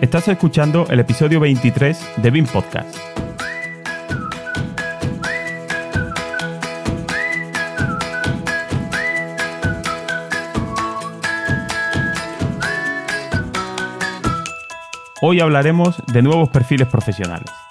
Estás escuchando el episodio 23 de BIM Podcast. Hoy hablaremos de nuevos perfiles profesionales.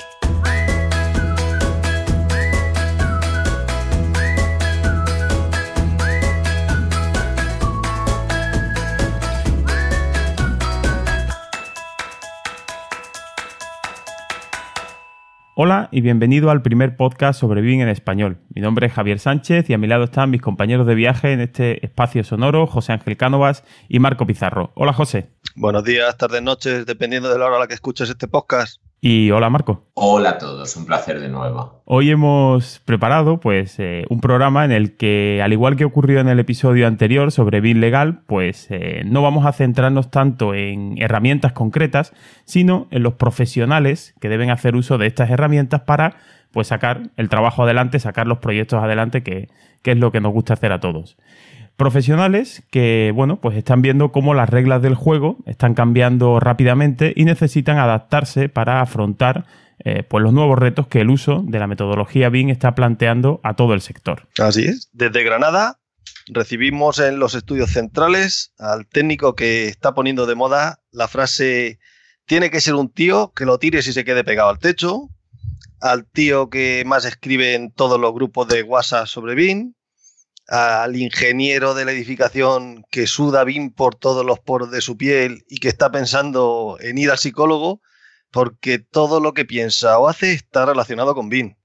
Hola y bienvenido al primer podcast sobre BIM en español. Mi nombre es Javier Sánchez y a mi lado están mis compañeros de viaje en este espacio sonoro, José Ángel Cánovas y Marco Pizarro. Hola José. Buenos días, tardes, noches, dependiendo de la hora a la que escuches este podcast. Y hola Marco. Hola a todos, un placer de nuevo. Hoy hemos preparado pues eh, un programa en el que, al igual que ocurrió en el episodio anterior sobre BIM legal, pues eh, no vamos a centrarnos tanto en herramientas concretas, sino en los profesionales que deben hacer uso de estas herramientas para pues sacar el trabajo adelante, sacar los proyectos adelante, que, que es lo que nos gusta hacer a todos profesionales que, bueno, pues están viendo cómo las reglas del juego están cambiando rápidamente y necesitan adaptarse para afrontar eh, pues los nuevos retos que el uso de la metodología BIM está planteando a todo el sector. Así es. Desde Granada recibimos en los estudios centrales al técnico que está poniendo de moda la frase tiene que ser un tío que lo tires y se quede pegado al techo, al tío que más escribe en todos los grupos de WhatsApp sobre BIM, al ingeniero de la edificación que suda BIM por todos los poros de su piel y que está pensando en ir al psicólogo porque todo lo que piensa o hace está relacionado con BIM.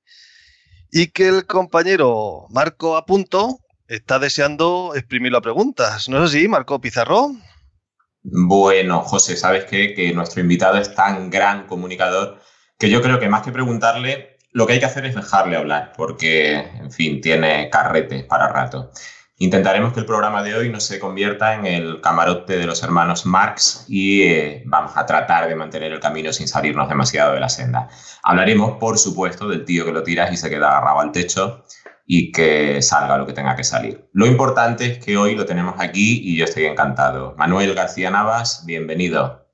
Y que el compañero Marco Apunto está deseando exprimirlo a preguntas. ¿No es así, Marco Pizarro? Bueno, José, ¿sabes? Que nuestro invitado es tan gran comunicador que yo creo que más que preguntarle, lo que hay que hacer es dejarle hablar, porque, en fin, tiene carrete para rato. Intentaremos que el programa de hoy no se convierta en el camarote de los hermanos Marx y eh, vamos a tratar de mantener el camino sin salirnos demasiado de la senda. Hablaremos, por supuesto, del tío que lo tiras y se queda agarrado al techo y que salga lo que tenga que salir. Lo importante es que hoy lo tenemos aquí y yo estoy encantado. Manuel García Navas, bienvenido.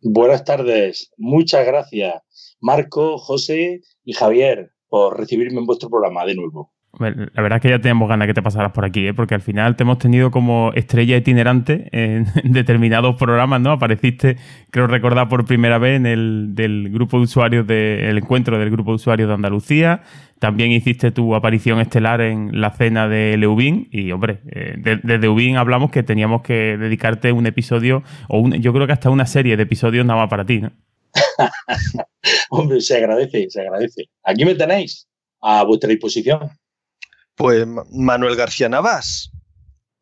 Buenas tardes, muchas gracias. Marco, José y Javier por recibirme en vuestro programa de nuevo. La verdad es que ya teníamos ganas que te pasaras por aquí, ¿eh? porque al final te hemos tenido como estrella itinerante en determinados programas, ¿no? Apareciste, creo recordar por primera vez en el del grupo de usuarios del encuentro del grupo de usuarios de Andalucía. También hiciste tu aparición estelar en la cena de Leubín. Y, hombre, eh, desde Ubin hablamos que teníamos que dedicarte un episodio, o yo creo que hasta una serie de episodios nada más para ti, ¿no? Hombre, se agradece, se agradece. Aquí me tenéis a vuestra disposición. Pues Manuel García Navas.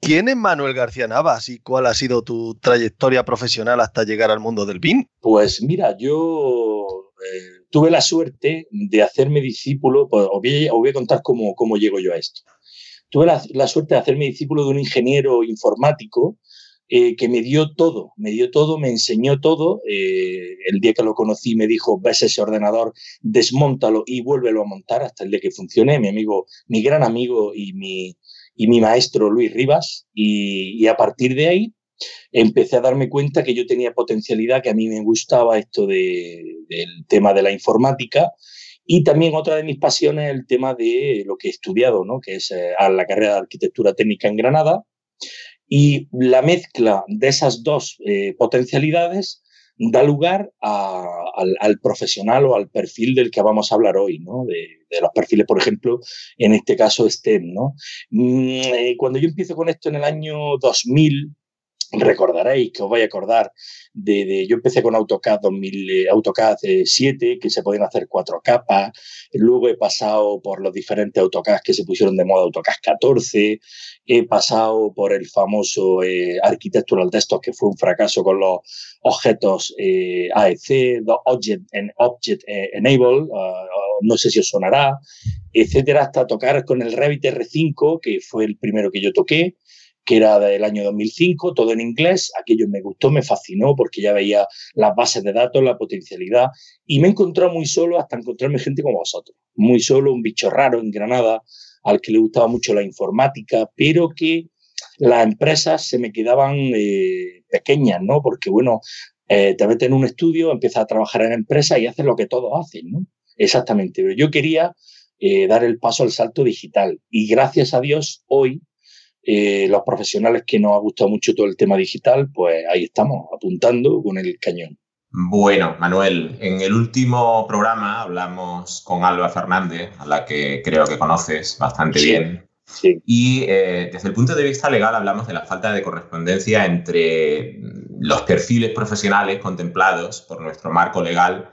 ¿Quién es Manuel García Navas y cuál ha sido tu trayectoria profesional hasta llegar al mundo del BIM? Pues mira, yo eh, tuve la suerte de hacerme discípulo, pues, os, voy, a contar cómo, cómo llego yo a esto. Tuve la, la suerte de hacerme discípulo de un ingeniero informático eh, que me dio todo, me dio todo, me enseñó todo. Eh, el día que lo conocí me dijo, ves ese ordenador, desmontalo y vuélvelo a montar hasta el día que funcione. Mi amigo, mi gran amigo y mi, y mi maestro Luis Rivas. Y, a partir de ahí empecé a darme cuenta que yo tenía potencialidad, que a mí me gustaba esto de, del tema de la informática. Y también otra de mis pasiones es el tema de lo que he estudiado, ¿no? que es eh, la carrera de arquitectura técnica en Granada. Y la mezcla de esas dos eh, potencialidades da lugar al, profesional o al perfil del que vamos a hablar hoy, ¿no? De, los perfiles, por ejemplo, en este caso STEM, ¿no? Mm, eh, cuando yo empiezo con esto en el año 2000, recordaréis que os voy a acordar de, yo empecé con AutoCAD 2000, eh, AutoCAD 7, eh, que se pueden hacer cuatro capas. Luego he pasado por los diferentes AutoCAD que se pusieron de moda, AutoCAD 14. He pasado por el famoso eh, Architectural Desktop, que fue un fracaso con los objetos eh, AEC, Object, and Object Enable, ah, no sé si os sonará, etcétera, hasta tocar con el Revit R5, que fue el primero que yo toqué que era del año 2005, todo en inglés. Aquello me gustó, me fascinó porque ya veía las bases de datos, la potencialidad y me he muy solo hasta encontrarme gente como vosotros. Muy solo, un bicho raro en Granada al que le gustaba mucho la informática, pero que las empresas se me quedaban eh, pequeñas, ¿no? Porque, bueno, Eh, te metes en un estudio, empiezas a trabajar en empresa y haces lo que todos hacen, ¿no? Exactamente. Pero yo quería eh, dar el paso al salto digital y gracias a Dios hoy eh, los profesionales que nos ha gustado mucho todo el tema digital, pues ahí estamos, apuntando con el cañón. Bueno, Manuel, en el último programa hablamos con Alba Fernández, a la que creo que conoces bastante bien. Sí. Y eh, desde el punto de vista legal hablamos de la falta de correspondencia entre los perfiles profesionales contemplados por nuestro marco legal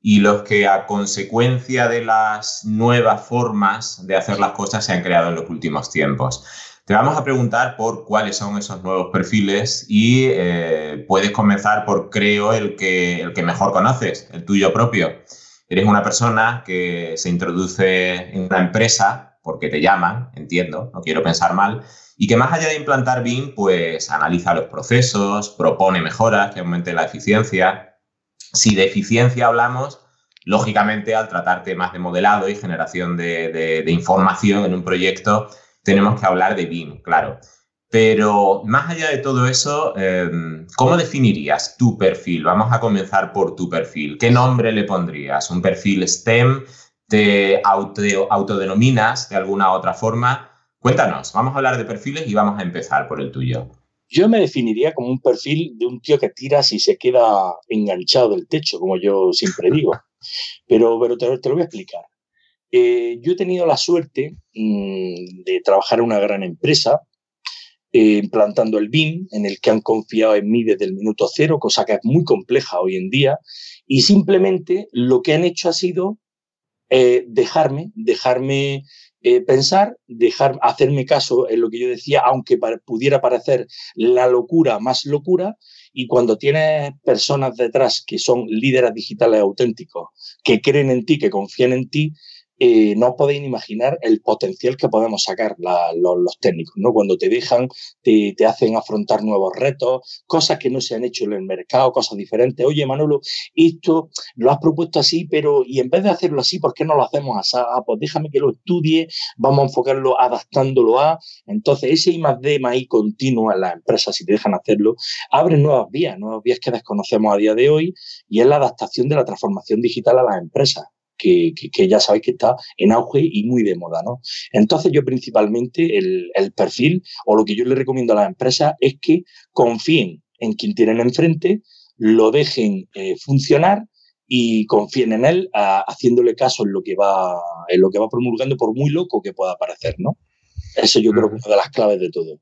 y los que a consecuencia de las nuevas formas de hacer las cosas se han creado en los últimos tiempos. Te vamos a preguntar por cuáles son esos nuevos perfiles y eh, puedes comenzar por, creo, el que, el que mejor conoces, el tuyo propio. Eres una persona que se introduce en una empresa porque te llaman, entiendo, no quiero pensar mal, y que más allá de implantar BIM, pues analiza los procesos, propone mejoras que aumenten la eficiencia. Si de eficiencia hablamos, lógicamente al tratar temas de modelado y generación de información en un proyecto, tenemos que hablar de BIM, claro. Pero más allá de todo eso, em, ¿cómo definirías tu perfil? Vamos a comenzar por tu perfil. ¿Qué nombre le pondrías? ¿Un perfil STEM? ¿Te auto, autodenominas de alguna otra forma? Cuéntanos, vamos a hablar de perfiles y vamos a empezar por el tuyo. Yo me definiría como un perfil de un tío que tiras y se queda enganchado del techo, como yo siempre digo. Pero, pero te lo voy a explicar. Eh, yo he tenido la suerte mm, de trabajar en una gran empresa eh, implantando el BIM, en el que han confiado en mí desde el minuto cero, cosa que es muy compleja hoy en día, y simplemente lo que han hecho ha sido eh, dejarme, dejarme pensar, dejar, hacerme caso en lo que yo decía, aunque pudiera parecer la locura más locura, y cuando tienes personas detrás que son líderes digitales auténticos, que creen en ti, que confían en ti, eh, no podéis imaginar el potencial que podemos sacar los, técnicos, ¿no? Cuando te dejan, te, hacen afrontar nuevos retos, cosas que no se han hecho en el mercado, cosas diferentes. Oye, Manolo, esto lo has propuesto así, pero y en vez de hacerlo así, ¿por qué no lo hacemos así? Ah, pues déjame que lo estudie, vamos a enfocarlo adaptándolo a. Entonces, ese I más D más I continuo en las empresas, si te dejan hacerlo, abre nuevas vías, nuevas vías que desconocemos a día de hoy, y es la adaptación de la transformación digital a las empresas que, ya sabéis que está en auge y muy de moda, ¿no? Entonces yo principalmente el, perfil o lo que yo le recomiendo a las empresas es que confíen en quien tienen enfrente, lo dejen eh, funcionar y confíen en él haciéndole caso en lo que va en lo que va promulgando por muy loco que pueda parecer, ¿no? Eso yo creo que es una de las claves de todo.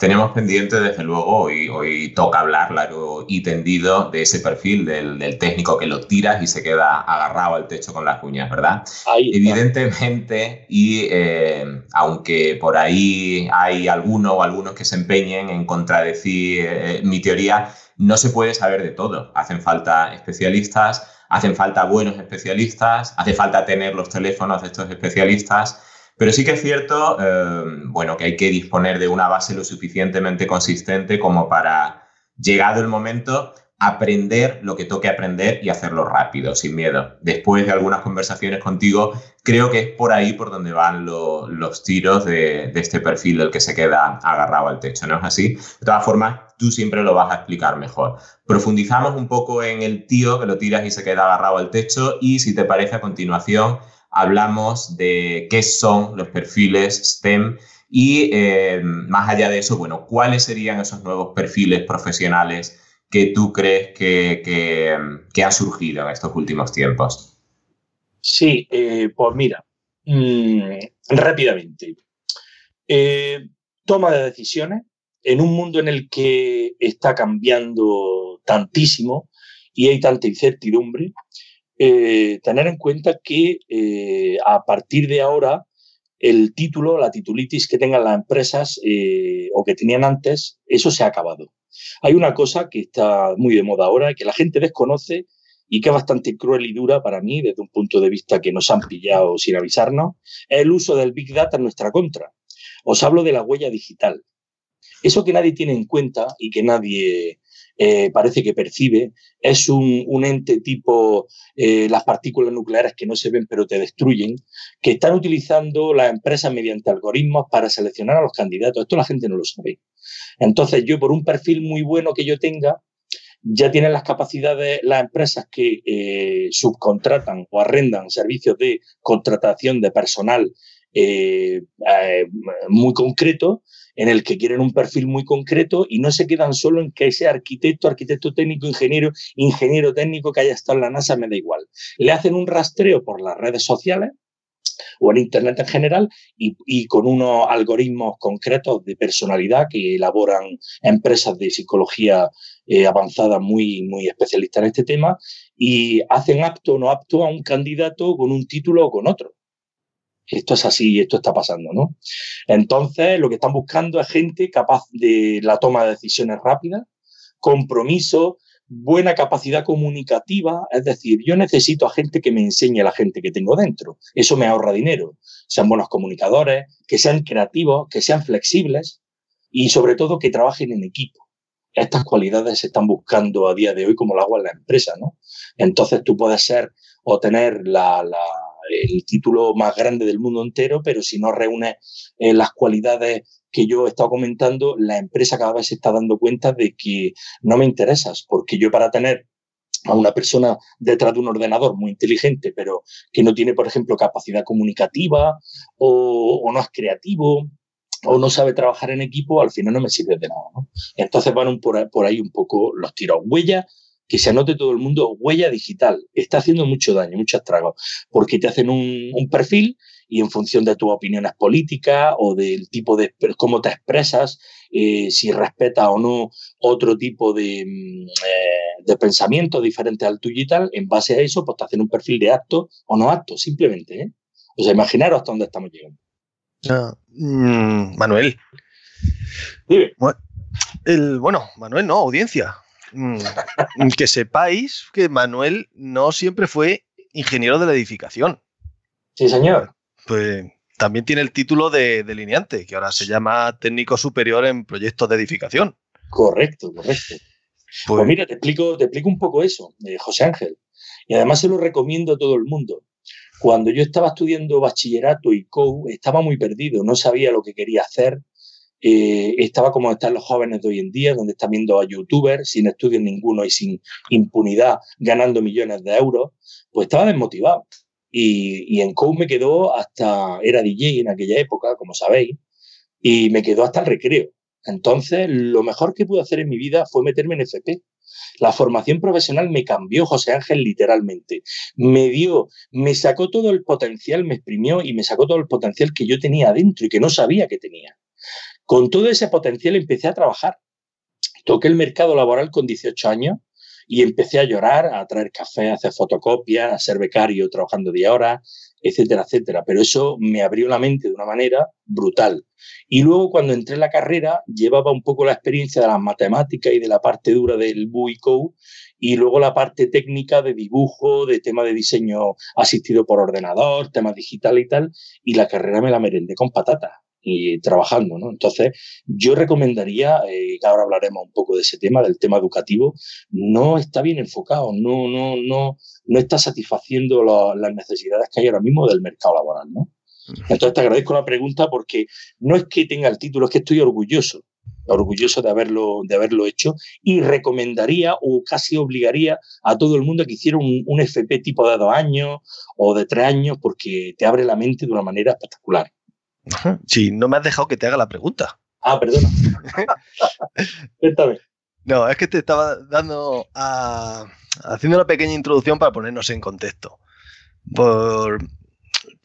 Tenemos pendiente, desde luego, y hoy toca hablar largo y tendido de ese perfil del, técnico que lo tiras y se queda agarrado al techo con las uñas, ¿verdad? Evidentemente, y eh, aunque por ahí hay alguno o algunos que se empeñen en contradecir eh, mi teoría, no se puede saber de todo. Hacen falta especialistas, hacen falta buenos especialistas, hace falta tener los teléfonos de estos especialistas pero sí que es cierto, eh, bueno, que hay que disponer de una base lo suficientemente consistente como para, llegado el momento, aprender lo que toque aprender y hacerlo rápido, sin miedo. Después de algunas conversaciones contigo, creo que es por ahí por donde van los tiros de, de, este perfil del que se queda agarrado al techo, ¿no es así? De todas formas, tú siempre lo vas a explicar mejor. Profundizamos un poco en el tío que lo tiras y se queda agarrado al techo y si te parece a continuación hablamos de qué son los perfiles STEM y eh, más allá de eso, bueno, ¿cuáles serían esos nuevos perfiles profesionales que tú crees que, que, han surgido en estos últimos tiempos? Sí, eh, pues mira, mm, rápidamente. Eh, toma de decisiones en un mundo en el que está cambiando tantísimo y hay tanta incertidumbre, eh, tener en cuenta que eh, a partir de ahora el título, la titulitis que tengan las empresas eh, o que tenían antes, eso se ha acabado. Hay una cosa que está muy de moda ahora que la gente desconoce y que es bastante cruel y dura para mí desde un punto de vista que nos han pillado sin avisarnos, es el uso del Big Data en nuestra contra. Os hablo de la huella digital. Eso que nadie tiene en cuenta y que nadie eh, parece que percibe, es un, ente tipo eh, las partículas nucleares que no se ven pero te destruyen, que están utilizando las empresas mediante algoritmos para seleccionar a los candidatos. Esto la gente no lo sabe. Entonces yo por un perfil muy bueno que yo tenga, ya tienen las capacidades las empresas que eh, subcontratan o arrendan servicios de contratación de personal muy concreto, en el que quieren un perfil muy concreto y no se quedan solo en que ese arquitecto, arquitecto técnico, ingeniero, ingeniero técnico que haya estado en la NASA, me da igual. Le hacen un rastreo por las redes sociales o en Internet en general y, con unos algoritmos concretos de personalidad que elaboran empresas de psicología eh, avanzada muy, muy especialistas en este tema y hacen apto o no apto a un candidato con un título o con otro. Esto es así y esto está pasando, ¿no? Entonces, lo que están buscando es gente capaz de la toma de decisiones rápidas, compromiso, buena capacidad comunicativa, es decir, yo necesito a gente que me enseñe a la gente que tengo dentro. Eso me ahorra dinero. Sean buenos comunicadores, que sean creativos, que sean flexibles y sobre todo que trabajen en equipo. Estas cualidades se están buscando a día de hoy como el agua en la empresa, ¿no? Entonces tú puedes ser o tener la, el título más grande del mundo entero, pero si no reúne eh, las cualidades que yo he estado comentando, la empresa cada vez se está dando cuenta de que no me interesas, porque yo para tener a una persona detrás de un ordenador muy inteligente, pero que no tiene, por ejemplo, capacidad comunicativa o, no es creativo o no sabe trabajar en equipo, al final no me sirve de nada. Entonces van por, ahí un poco los tiros. Huella que se anote todo el mundo, huella digital. Está haciendo mucho daño, mucho estrago, porque te hacen un, perfil y en función de tus opiniones políticas o del tipo de cómo te expresas, eh, si respetas o no otro tipo de, mm, eh, de, pensamiento diferente al tuyo y tal, en base a eso, pues te hacen un perfil de acto o no acto, simplemente. ¿eh? O sea, imaginaros hasta dónde estamos llegando. Ah, mm, Manuel. bueno, Manuel, no, audiencia. Mm, que sepáis que Manuel no siempre fue ingeniero de la edificación. Sí, señor. Pues también tiene el título de delineante, que ahora se llama técnico superior en proyectos de edificación. Correcto, correcto. Pues, pues mira, te explico, te explico un poco eso, eh, José Ángel. Y además se lo recomiendo a todo el mundo. Cuando yo estaba estudiando bachillerato y COU, estaba muy perdido, no sabía lo que quería hacer, eh, estaba como están los jóvenes de hoy en día, donde están viendo a youtubers sin estudios ninguno y sin impunidad, ganando millones de euros, pues estaba desmotivado. Y, en COU me quedó hasta, era DJ en aquella época, como sabéis, y me quedó hasta el recreo. Entonces, lo mejor que pude hacer en mi vida fue meterme en FP. La formación profesional me cambió José Ángel literalmente. Me dio, me sacó todo el potencial, me exprimió y me sacó todo el potencial que yo tenía adentro y que no sabía que tenía. Con todo ese potencial empecé a trabajar. Toqué el mercado laboral con 18 años y empecé a llorar, a traer café, a hacer fotocopias, a ser becario trabajando de horas, etcétera, etcétera. Pero eso me abrió la mente de una manera brutal. Y luego cuando entré en la carrera llevaba un poco la experiencia de las matemáticas y de la parte dura del BUICO y luego la parte técnica de dibujo, de tema de diseño asistido por ordenador, tema digital y tal. Y la carrera me la merendé con patatas y trabajando, ¿no? Entonces, yo recomendaría, eh, ahora hablaremos un poco de ese tema, del tema educativo, no está bien enfocado, no, no, no, no está satisfaciendo las necesidades que hay ahora mismo del mercado laboral, ¿no? Entonces, te agradezco la pregunta porque no es que tenga el título, es que estoy orgulloso, orgulloso de haberlo, de haberlo hecho y recomendaría o casi obligaría a todo el mundo a que hiciera un, un FP tipo de dos años o de tres años porque te abre la mente de una manera espectacular. Si no me has dejado que te haga la pregunta. Ah, perdona. Cuéntame. No, es que te estaba dando haciendo una pequeña introducción para ponernos en contexto. Por,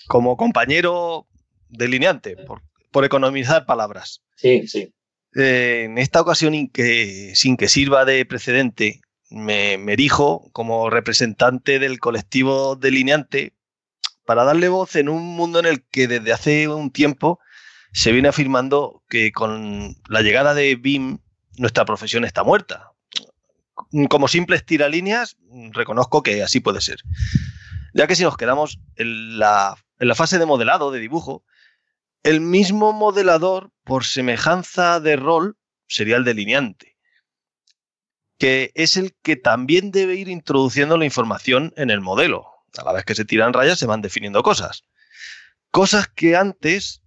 como compañero delineante, por, por economizar palabras. Sí, sí. Eh, en esta ocasión, sin que sirva de precedente, me, me erijo como representante del colectivo delineante para darle voz en un mundo en el que desde hace un tiempo se viene afirmando que con la llegada de BIM nuestra profesión está muerta. Como simples tiralíneas, reconozco que así puede ser. Ya que si nos quedamos en la, en la fase de modelado, de dibujo, el mismo modelador, por semejanza de rol, sería el delineante, que es el que también debe ir introduciendo la información en el modelo, a la vez que se tiran rayas se van definiendo cosas. Cosas que antes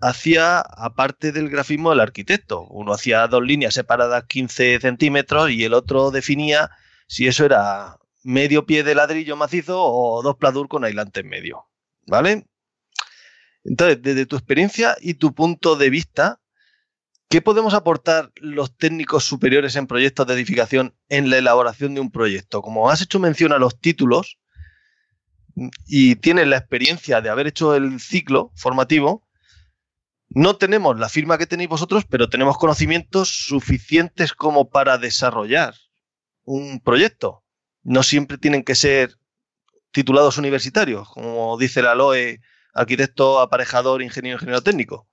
hacía, aparte del grafismo, el arquitecto. Uno hacía dos líneas separadas 15 centímetros y el otro definía si eso era medio pie de ladrillo macizo o dos pladur con aislante en medio. ¿Vale? Entonces, desde tu experiencia y tu punto de vista, ¿qué podemos aportar los técnicos superiores en proyectos de edificación en la elaboración de un proyecto? Como has hecho mención a los títulos y tienes la experiencia de haber hecho el ciclo formativo, no tenemos la firma que tenéis vosotros, pero tenemos conocimientos suficientes como para desarrollar un proyecto. No siempre tienen que ser titulados universitarios, como dice la LOE arquitecto, aparejador, ingeniero, ingeniero técnico?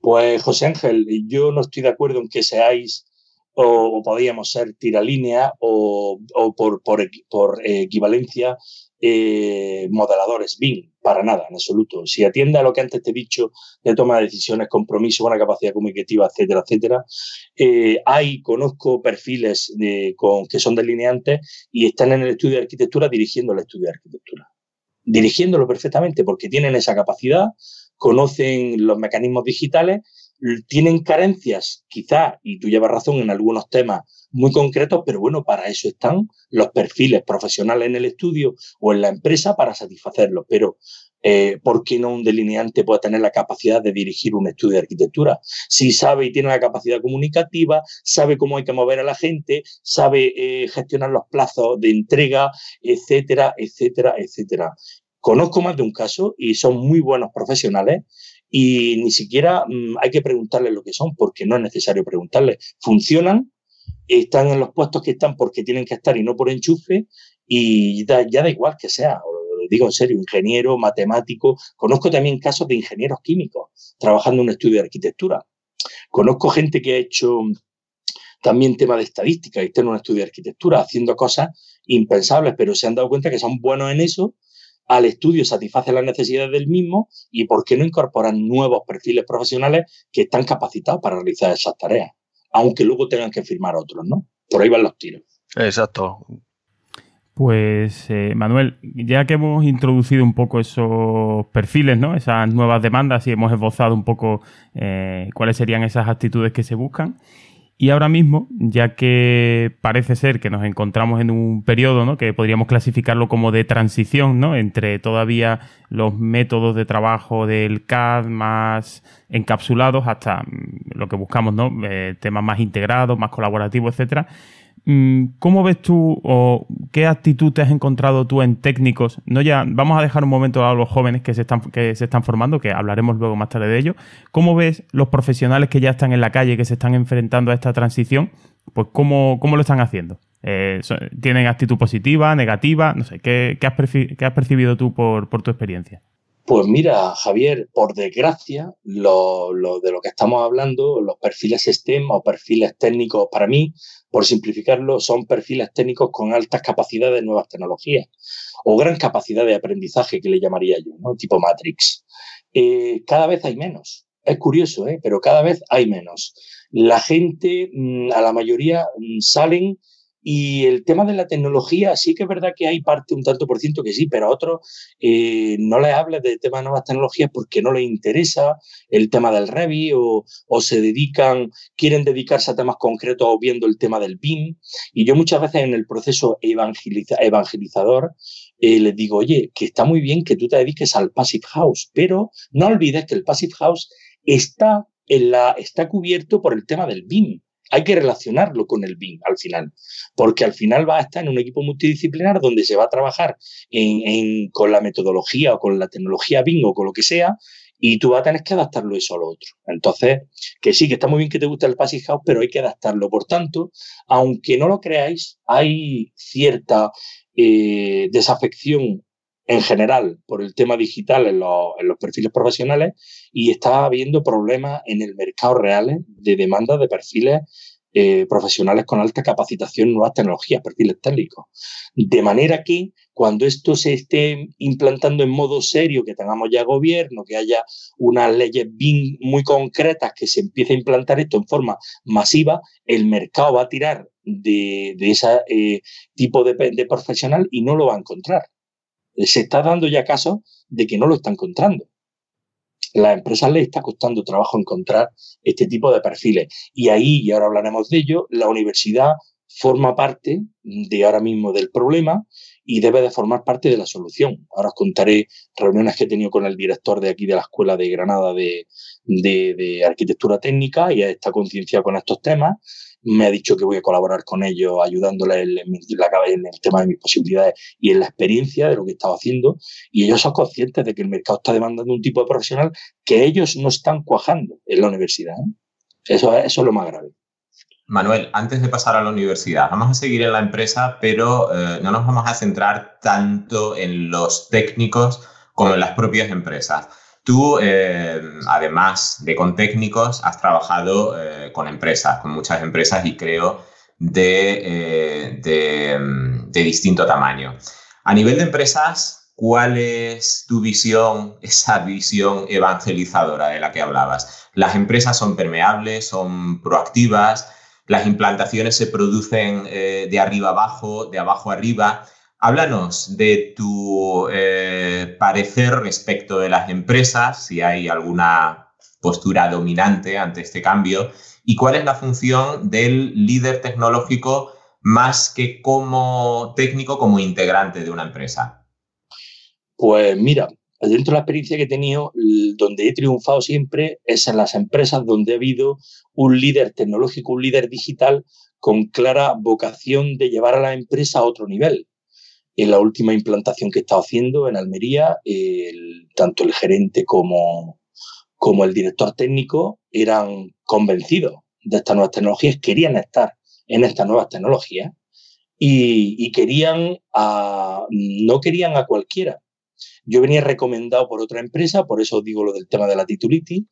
Pues José Ángel, yo no estoy de acuerdo en que seáis o, podríamos ser tiralínea o, o por, por, equivalencia eh, modeladores BIM, para nada, en absoluto. Si atiende a lo que antes te he dicho de toma de decisiones, compromiso, buena capacidad comunicativa, etcétera, etcétera, eh, hay, conozco perfiles de, con, que son delineantes y están en el estudio de arquitectura dirigiendo el estudio de arquitectura dirigiéndolo perfectamente porque tienen esa capacidad, conocen los mecanismos digitales, tienen carencias, quizá, y tú llevas razón en algunos temas muy concretos, pero bueno, para eso están los perfiles profesionales en el estudio o en la empresa para satisfacerlos. Pero eh, ¿por qué no un delineante puede tener la capacidad de dirigir un estudio de arquitectura? Si sabe y tiene la capacidad comunicativa, sabe cómo hay que mover a la gente, sabe eh, gestionar los plazos de entrega, etcétera, etcétera, etcétera. Conozco más de un caso y son muy buenos profesionales y ni siquiera mm, hay que preguntarles lo que son porque no es necesario preguntarles. Funcionan, están en los puestos que están porque tienen que estar y no por enchufe y ya da igual que sea, digo en serio, ingeniero, matemático. Conozco también casos de ingenieros químicos trabajando en un estudio de arquitectura. Conozco gente que ha hecho también tema de estadística y está en un estudio de arquitectura haciendo cosas impensables, pero se han dado cuenta que son buenos en eso. Al estudio satisface las necesidades del mismo y por qué no incorporan nuevos perfiles profesionales que están capacitados para realizar esas tareas, aunque luego tengan que firmar otros, ¿no? Por ahí van los tiros. Exacto. Pues eh, Manuel, ya que hemos introducido un poco esos perfiles, ¿no? esas nuevas demandas y hemos esbozado un poco eh, cuáles serían esas actitudes que se buscan, y ahora mismo, ya que parece ser que nos encontramos en un periodo ¿no? que podríamos clasificarlo como de transición ¿no? entre todavía los métodos de trabajo del CAD más encapsulados hasta mm, lo que buscamos, ¿no? Eh, temas más integrados, más colaborativos, etcétera. Mm, ¿Cómo ves tú o qué actitud te has encontrado tú en técnicos? No ya, vamos a dejar un momento a los jóvenes que se están, que se están formando, que hablaremos luego más tarde de ello. ¿Cómo ves los profesionales que ya están en la calle, que se están enfrentando a esta transición? Pues cómo, cómo lo están haciendo. Eh, ¿Tienen actitud positiva, negativa? No sé, ¿qué, has, percibido tú por, tu experiencia? Pues mira, Javier, por desgracia, lo, de lo que estamos hablando, los perfiles STEM o perfiles técnicos, para mí, por simplificarlo, son perfiles técnicos con altas capacidades de nuevas tecnologías o gran capacidad de aprendizaje, que le llamaría yo, ¿no? tipo Matrix. Eh, cada vez hay menos. Es curioso, ¿eh? pero cada vez hay menos. La gente, mm, a la mayoría, mm, salen y el tema de la tecnología, sí que es verdad que hay parte, un tanto por ciento que sí, pero a otros eh, no les hables del tema de nuevas tecnologías porque no les interesa el tema del Revit o, se dedican, quieren dedicarse a temas concretos o viendo el tema del BIM. Y yo muchas veces en el proceso evangelizador eh, les digo, oye, que está muy bien que tú te dediques al Passive House, pero no olvides que el Passive House está, en la, está cubierto por el tema del BIM hay que relacionarlo con el BIM al final, porque al final va a estar en un equipo multidisciplinar donde se va a trabajar con la metodología o con la tecnología BIM o con lo que sea, y tú vas a tener que adaptarlo eso a lo otro. Entonces, que sí, que está muy bien que te guste el Passive House, pero hay que adaptarlo. Por tanto, aunque no lo creáis, hay cierta eh, desafección en general por el tema digital en los, perfiles profesionales y está habiendo problemas en el mercado real de demanda de perfiles eh, profesionales con alta capacitación en nuevas tecnologías, perfiles técnicos. De manera que cuando esto se esté implantando en modo serio, que tengamos ya gobierno, que haya unas leyes bien muy concretas, que se empiece a implantar esto en forma masiva, el mercado va a tirar de, ese eh, tipo de profesional y no lo va a encontrar se está dando ya caso de que no lo está encontrando. las empresas les está costando trabajo encontrar este tipo de perfiles. Y ahí, y ahora hablaremos de ello, la universidad forma parte de ahora mismo del problema y debe de formar parte de la solución. Ahora os contaré reuniones que he tenido con el director de aquí de la Escuela de Granada de, de Arquitectura Técnica y está concienciado con estos temas me ha dicho que voy a colaborar con ellos ayudándole en, el tema de mis posibilidades y en la experiencia de lo que estaba haciendo. Y ellos son conscientes de que el mercado está demandando un tipo de profesional que ellos no están cuajando en la universidad. ¿eh? Eso, eso es lo más grave. Manuel, antes de pasar a la universidad, vamos a seguir en la empresa, pero eh, no nos vamos a centrar tanto en los técnicos como en las propias empresas. Tú, eh, además de con técnicos, has trabajado eh, con empresas, con muchas empresas y creo de, eh, mm, de, distinto tamaño. A nivel de empresas, ¿cuál es tu visión, esa visión evangelizadora de la que hablabas? Las empresas son permeables, son proactivas, las implantaciones se producen de arriba abajo, de abajo arriba. Háblanos de tu eh, parecer respecto de las empresas, si hay alguna postura dominante ante este cambio, y cuál es la función del líder tecnológico más que como técnico, como integrante de una empresa. Pues mira, dentro de la experiencia que he tenido, donde he triunfado siempre es en las empresas donde ha habido un líder tecnológico, un líder digital con clara vocación de llevar a la empresa a otro nivel en la última implantación que he estado haciendo en Almería, tanto el gerente como, como el director técnico eran convencidos de estas nuevas tecnologías, querían estar en estas nuevas tecnologías y, querían no querían a cualquiera. Yo venía recomendado por otra empresa, por eso digo lo del tema de la titulitis,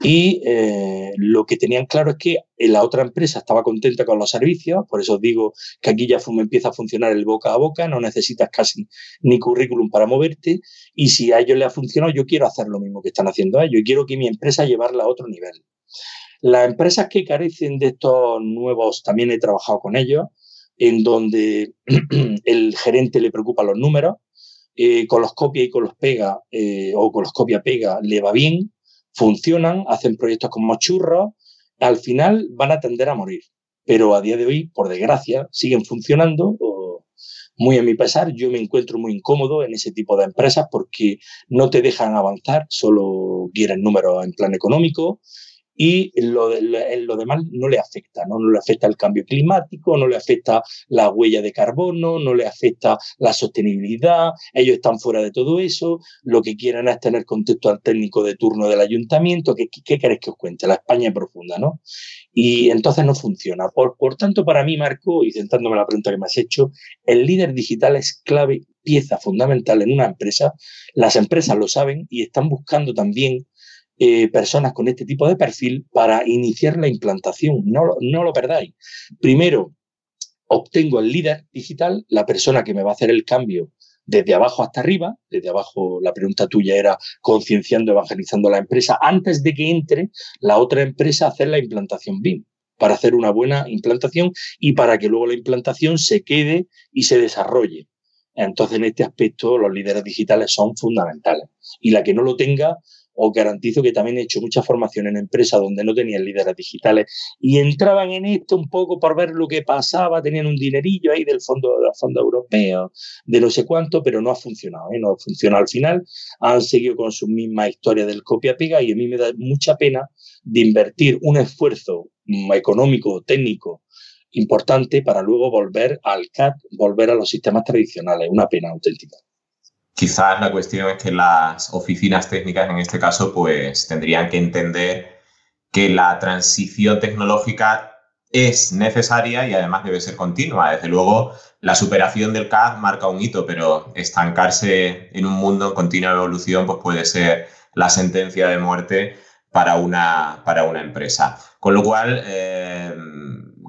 y eh, lo que tenían claro es que la otra empresa estaba contenta con los servicios, por eso os digo que aquí ya empieza a funcionar el boca a boca, no necesitas casi ni currículum para moverte, y si a ellos les ha funcionado, yo quiero hacer lo mismo que están haciendo ellos, y quiero que mi empresa llevarla a otro nivel. Las empresas que carecen de estos nuevos, también he trabajado con ellos, en donde el gerente le preocupa los números, eh, con los copia y con los pega, eh, o con los copia-pega le va bien, funcionan, hacen proyectos como churros, al final van a tender a morir. Pero a día de hoy, por desgracia, siguen funcionando. Muy a mi pesar, yo me encuentro muy incómodo en ese tipo de empresas porque no te dejan avanzar, solo quieren números en plan económico, y lo, lo demás no le afecta, ¿no? le afecta el cambio climático, no le afecta la huella de carbono, no le afecta la sostenibilidad, ellos están fuera de todo eso, lo que quieren es tener contexto al técnico de turno del ayuntamiento, ¿qué, qué queréis que os cuente? La España es profunda, ¿no? Y entonces no funciona. Por, por tanto, para mí, Marco, y centrándome en la pregunta que me has hecho, el líder digital es clave, pieza fundamental en una empresa. Las empresas lo saben y están buscando también eh, personas con este tipo de perfil para iniciar la implantación. No, no lo perdáis. Primero, obtengo el líder digital, la persona que me va a hacer el cambio desde abajo hasta arriba. Desde abajo, la pregunta tuya era concienciando, evangelizando la empresa antes de que entre la otra empresa a hacer la implantación BIM para hacer una buena implantación y para que luego la implantación se quede y se desarrolle. Entonces, en este aspecto, los líderes digitales son fundamentales. Y la que no lo tenga, os garantizo que también he hecho mucha formación en empresas donde no tenían líderes digitales y entraban en esto un poco por ver lo que pasaba, tenían un dinerillo ahí del fondo, del fondo europeo, de no sé cuánto, pero no ha funcionado, ¿eh? no ha funcionado al final, han seguido con su misma historia del copia-pega y a mí me da mucha pena de invertir un esfuerzo mm, económico, técnico, importante para luego volver al CAD, volver a los sistemas tradicionales. Una pena auténtica. Quizás la cuestión es que las oficinas técnicas en este caso pues tendrían que entender que la transición tecnológica es necesaria y además debe ser continua. Desde luego, la superación del CAD marca un hito, pero estancarse en un mundo en continua evolución pues puede ser la sentencia de muerte para una, para una empresa. Con lo cual, eh,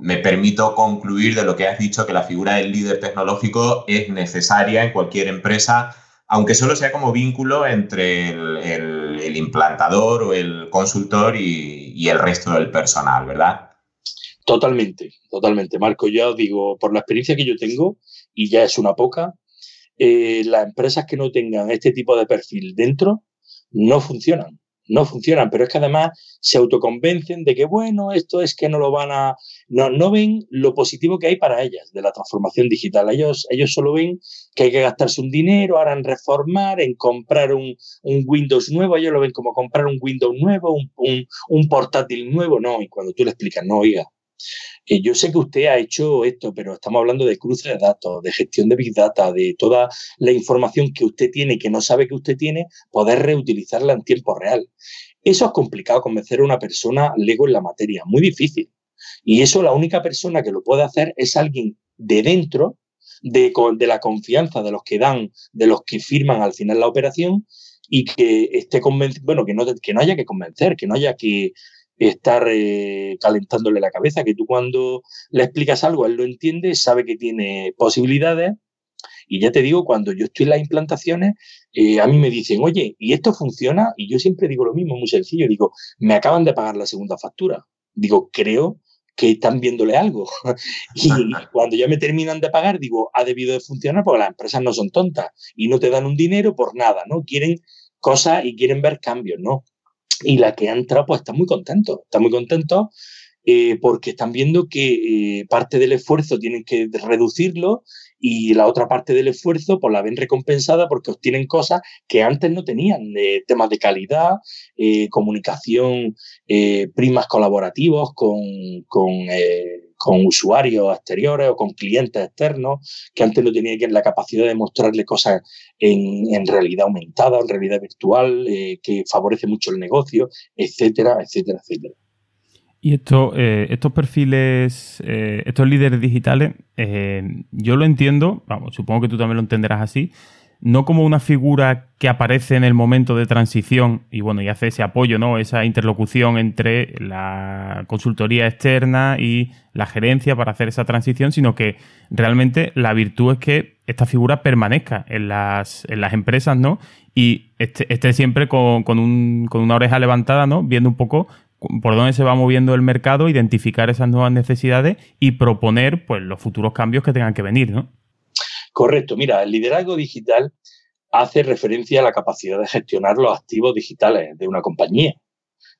me permito concluir de lo que has dicho, que la figura del líder tecnológico es necesaria en cualquier empresa aunque solo sea como vínculo entre el, implantador o el consultor y, el resto del personal, ¿verdad? Totalmente, totalmente. Marco, ya os digo, por la experiencia que yo tengo, y ya es una poca, eh, las empresas que no tengan este tipo de perfil dentro no funcionan. no funcionan, pero es que además se autoconvencen de que, bueno, esto es que no lo van a... No, no ven lo positivo que hay para ellas de la transformación digital. Ellos, ellos solo ven que hay que gastarse un dinero, ahora en reformar, en comprar un, Windows nuevo, ellos lo ven como comprar un Windows nuevo, un, un portátil nuevo, no, y cuando tú le explicas, no, oiga, yo sé que usted ha hecho esto, pero estamos hablando de cruce de datos, de gestión de Big Data, de toda la información que usted tiene y que no sabe que usted tiene, poder reutilizarla en tiempo real. Eso es complicado, convencer a una persona lego en la materia, muy difícil. Y eso la única persona que lo puede hacer es alguien de dentro, de, de la confianza de los que dan, de los que firman al final la operación y que esté convencido, bueno, que no, que no haya que convencer, que no haya que estar eh, calentándole la cabeza, que tú cuando le explicas algo, él lo entiende, sabe que tiene posibilidades. Y ya te digo, cuando yo estoy en las implantaciones, eh, a mí me dicen, oye, ¿y esto funciona? Y yo siempre digo lo mismo, muy sencillo. Digo, me acaban de pagar la segunda factura. Digo, creo que están viéndole algo. y cuando ya me terminan de pagar, digo, ha debido de funcionar porque las empresas no son tontas y no te dan un dinero por nada, ¿no? Quieren cosas y quieren ver cambios, ¿no? Y la que ha entrado, pues está muy contento, está muy contento eh, porque están viendo que eh, parte del esfuerzo tienen que reducirlo y la otra parte del esfuerzo pues la ven recompensada porque obtienen cosas que antes no tenían, temas de calidad, eh, comunicación, primas colaborativos con, con con usuarios exteriores o con clientes externos que antes no tenían la capacidad de mostrarle cosas en, realidad aumentada, en realidad virtual, eh, que favorece mucho el negocio, etcétera, etcétera, etcétera. Y esto, eh, estos perfiles, eh, estos líderes digitales, yo lo entiendo, vamos, supongo que tú también lo entenderás así, no como una figura que aparece en el momento de transición y bueno, y hace ese apoyo, ¿no? Esa interlocución entre la consultoría externa y la gerencia para hacer esa transición, sino que realmente la virtud es que esta figura permanezca en las, en las empresas, ¿no? Y esté, siempre con, un, con una oreja levantada, ¿no? Viendo un poco por dónde se va moviendo el mercado, identificar esas nuevas necesidades y proponer pues los futuros cambios que tengan que venir, ¿no? Correcto. Mira, el liderazgo digital hace referencia a la capacidad de gestionar los activos digitales de una compañía.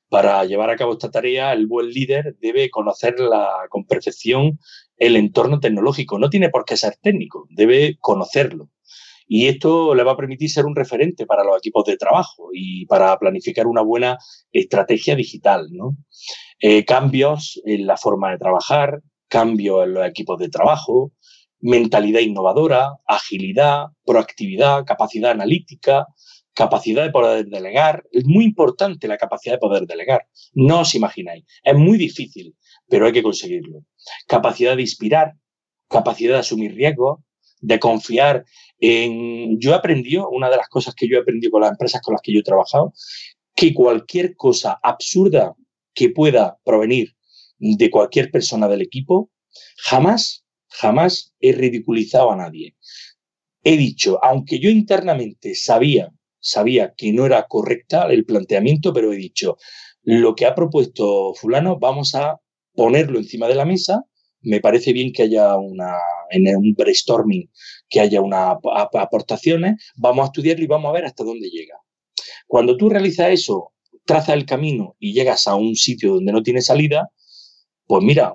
Para llevar a cabo esta tarea, el buen líder debe conocer con perfección el entorno tecnológico. No tiene por qué ser técnico, debe conocerlo. Y esto le va a permitir ser un referente para los equipos de trabajo y para planificar una buena estrategia digital. Eh, cambios en la forma de trabajar, cambios en los equipos de trabajo, mentalidad innovadora, agilidad, proactividad, capacidad analítica, capacidad de poder delegar. Es muy importante la capacidad de poder delegar. No os imagináis. Es muy difícil, pero hay que conseguirlo. Capacidad de inspirar, capacidad de asumir riesgos, de confiar en... Yo he aprendido, una de las cosas que yo he aprendido con las empresas con las que yo he trabajado, que cualquier cosa absurda que pueda provenir de cualquier persona del equipo, jamás jamás he ridiculizado a nadie. He dicho, aunque yo internamente sabía, sabía que no era correcta el planteamiento, pero he dicho, lo que ha propuesto fulano, vamos a ponerlo encima de la mesa. Me parece bien que haya una, en un brainstorming, que haya unas aportaciones, vamos a estudiarlo y vamos a ver hasta dónde llega. Cuando tú realizas eso, trazas el camino y llegas a un sitio donde no tiene salida, pues mira,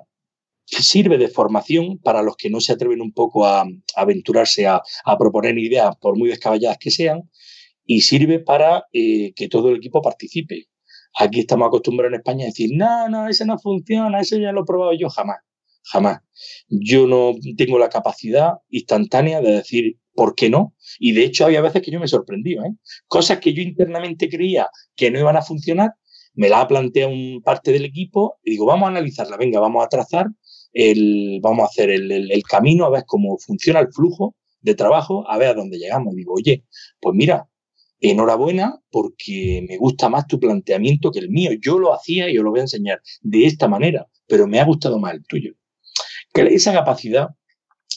sirve de formación para los que no se atreven un poco a, aventurarse a, proponer ideas, por muy descabelladas que sean, y sirve para eh, que todo el equipo participe. Aquí estamos acostumbrados en España a decir, no, no, eso no funciona, eso ya lo he probado yo jamás, jamás. Yo no tengo la capacidad instantánea de decir por qué no. Y de hecho había veces que yo me sorprendí. ¿eh? Cosas que yo internamente creía que no iban a funcionar, me la ha planteado un parte del equipo y digo, vamos a analizarla, venga, vamos a trazar el, vamos a hacer el, camino, a ver cómo funciona el flujo de trabajo, a ver a dónde llegamos. Digo, oye, pues mira, enhorabuena porque me gusta más tu planteamiento que el mío. Yo lo hacía y yo lo voy a enseñar de esta manera, pero me ha gustado más el tuyo. Que esa capacidad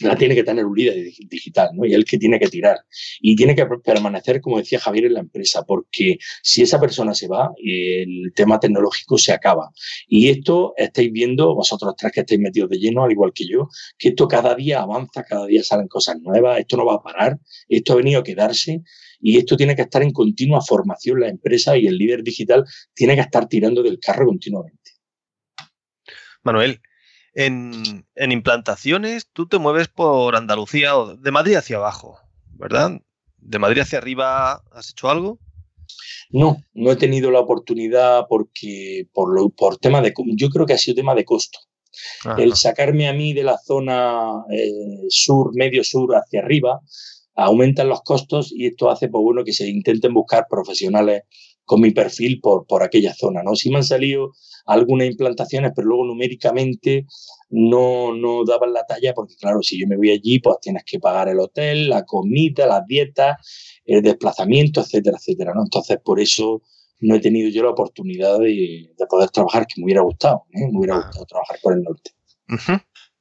la tiene que tener un líder digital, ¿no? Y el que tiene que tirar. Y tiene que permanecer, como decía Javier, en la empresa, porque si esa persona se va, el tema tecnológico se acaba. Y esto estáis viendo, vosotros tres que estáis metidos de lleno, al igual que yo, que esto cada día avanza, cada día salen cosas nuevas, esto no va a parar, esto ha venido a quedarse y esto tiene que estar en continua formación la empresa y el líder digital tiene que estar tirando del carro continuamente. Manuel, en, implantaciones tú te mueves por Andalucía o de Madrid hacia abajo, ¿verdad? ¿De Madrid hacia arriba has hecho algo? No, no he tenido la oportunidad porque por, lo, por tema de, yo creo que ha sido tema de costo. El sacarme a mí de la zona eh, sur, medio sur hacia arriba, aumentan los costos y esto hace pues, bueno, que se intenten buscar profesionales con mi perfil por, por aquella zona. ¿no? Sí me han salido algunas implantaciones, pero luego numéricamente no, no daban la talla porque, claro, si yo me voy allí, pues tienes que pagar el hotel, la comida, las dietas, el desplazamiento, etcétera, etcétera. ¿no? Entonces, por eso no he tenido yo la oportunidad de, poder trabajar, que me hubiera gustado, ¿eh? me hubiera ah. gustado trabajar por el norte.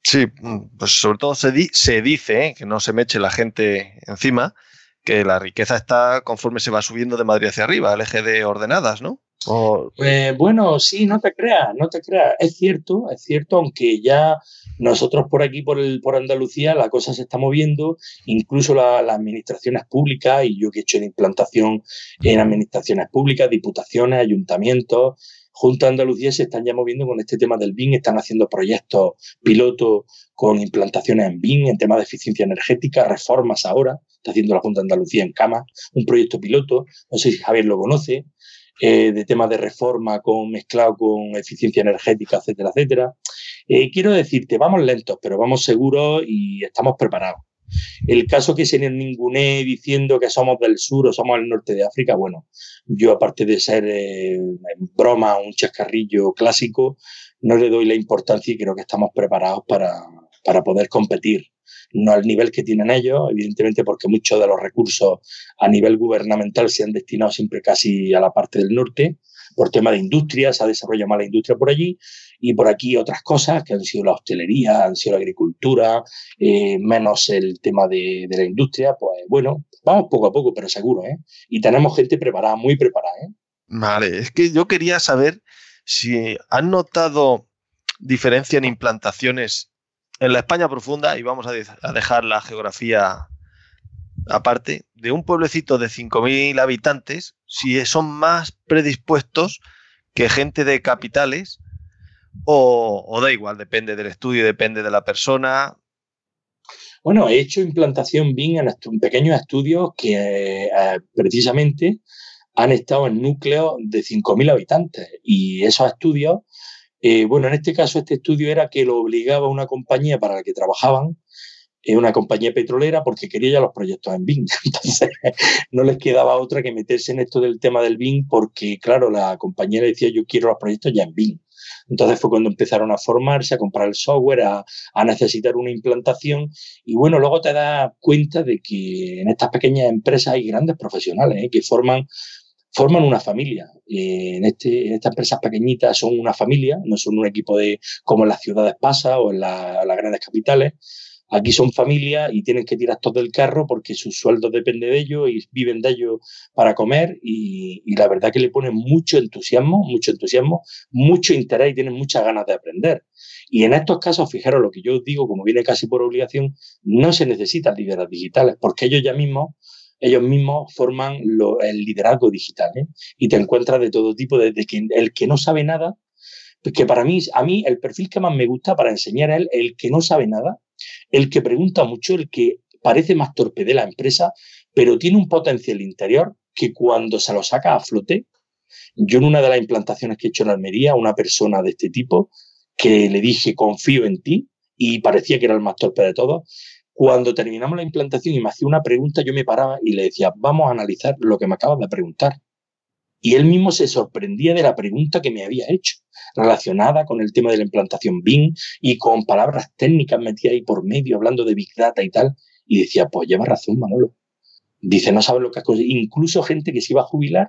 Sí, mm, pues sobre todo se, se dice, ¿eh? que no se me eche la gente encima, que la riqueza está conforme se va subiendo de Madrid hacia arriba, el eje de ordenadas, ¿no? Pues, bueno, sí, no te creas, no te creas. Es cierto, es cierto, aunque ya nosotros por aquí, por, el, por Andalucía, la cosa se está moviendo, incluso las administraciones públicas, y yo que he hecho de implantación en administraciones públicas, diputaciones, ayuntamientos, Junta Andalucía se están ya moviendo con este tema del BIM, están haciendo proyectos pilotos con implantaciones en BIM, en temas de eficiencia energética, reformas ahora, está haciendo la Junta Andalucía en Cama, un proyecto piloto, no sé si Javier lo conoce, eh, de temas de reforma con mezclado con eficiencia energética, etcétera, etcétera. Eh, quiero decirte, vamos lentos, pero vamos seguros y estamos preparados. El caso que se ningune diciendo que somos del sur o somos del norte de África, bueno, yo aparte de ser eh, en broma un chascarrillo clásico, no le doy la importancia y creo que estamos preparados para, para poder competir. No al nivel que tienen ellos, evidentemente porque muchos de los recursos a nivel gubernamental se han destinado siempre casi a la parte del norte, por tema de industria, se ha desarrollado más la industria por allí, y por aquí otras cosas que han sido la hostelería, han sido la agricultura, eh, menos el tema de, la industria, pues bueno, vamos poco a poco, pero seguro, ¿eh? Y tenemos gente preparada, muy preparada, ¿eh? Vale, es que yo quería saber si han notado diferencia en implantaciones en la España profunda, y vamos a, dejar la geografía aparte, de un pueblecito de 5.000 habitantes, si son más predispuestos que gente de capitales o, da igual, depende del estudio, depende de la persona. Bueno, he hecho implantación BIM en, pequeños estudios que eh, precisamente han estado en núcleos de 5.000 habitantes y esos estudios, eh, bueno, en este caso este estudio era que lo obligaba una compañía para la que trabajaban, eh, una compañía petrolera, porque quería ya los proyectos en BIM. Entonces, no les quedaba otra que meterse en esto del tema del BIM porque, claro, la compañía le decía yo quiero los proyectos ya en BIM. Entonces fue cuando empezaron a formarse, a comprar el software, a, necesitar una implantación. Y bueno, luego te das cuenta de que en estas pequeñas empresas hay grandes profesionales ¿eh? que forman forman una familia. Eh, en, este, en estas empresas pequeñitas son una familia, no son un equipo de como en las ciudades pasa o en las grandes capitales, Aquí son familias y tienen que tirar todo del carro porque su sueldo depende de ellos y viven de ellos para comer y, la verdad que le ponen mucho entusiasmo, mucho entusiasmo, mucho interés y tienen muchas ganas de aprender. Y en estos casos, fijaros lo que yo digo, como viene casi por obligación, no se necesitan liderazgos digitales porque ellos ya mismos ellos mismos forman el liderazgo digital ¿eh? y te encuentras de todo tipo, desde que el que no sabe nada, que para mí, a mí el perfil que más me gusta para enseñar es el que no sabe nada, el que pregunta mucho, el que parece más torpe de la empresa, pero tiene un potencial interior que cuando se lo saca a flote, yo en una de las implantaciones que he hecho en Almería, una persona de este tipo, que le dije confío en ti y parecía que era el más torpe de todos, cuando terminamos la implantación y me hacía una pregunta, yo me paraba y le decía, vamos a analizar lo que me acabas de preguntar. Y él mismo se sorprendía de la pregunta que me había hecho, relacionada con el tema de la implantación BIM y con palabras técnicas metidas ahí por medio, hablando de Big Data y tal. Y decía, pues lleva razón, Manolo. Dice, no sabe lo que es. Incluso gente que se iba a jubilar.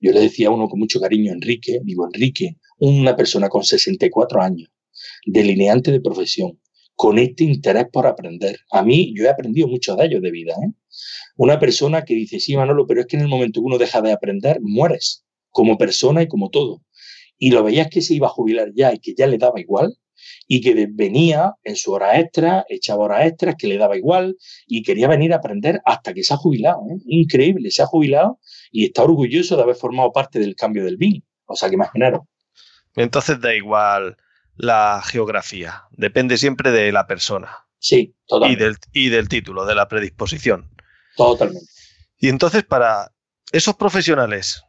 Yo le decía a uno con mucho cariño, Enrique, digo, Enrique, una persona con 64 años, delineante de profesión, con este interés por aprender. A mí, yo he aprendido mucho de ellos de vida. ¿eh? Una persona que dice, sí, Manolo, pero es que en el momento que uno deja de aprender, mueres, como persona y como todo. Y lo veías que se iba a jubilar ya y que ya le daba igual, y que venía en su hora extra, echaba horas extras, que le daba igual, y quería venir a aprender hasta que se ha jubilado. ¿eh? Increíble, se ha jubilado y está orgulloso de haber formado parte del cambio del BIN. O sea, que imaginaros. Entonces da igual la geografía, depende siempre de la persona. Sí, totalmente. Y del, y del título, de la predisposición. Totalmente. Y entonces para esos profesionales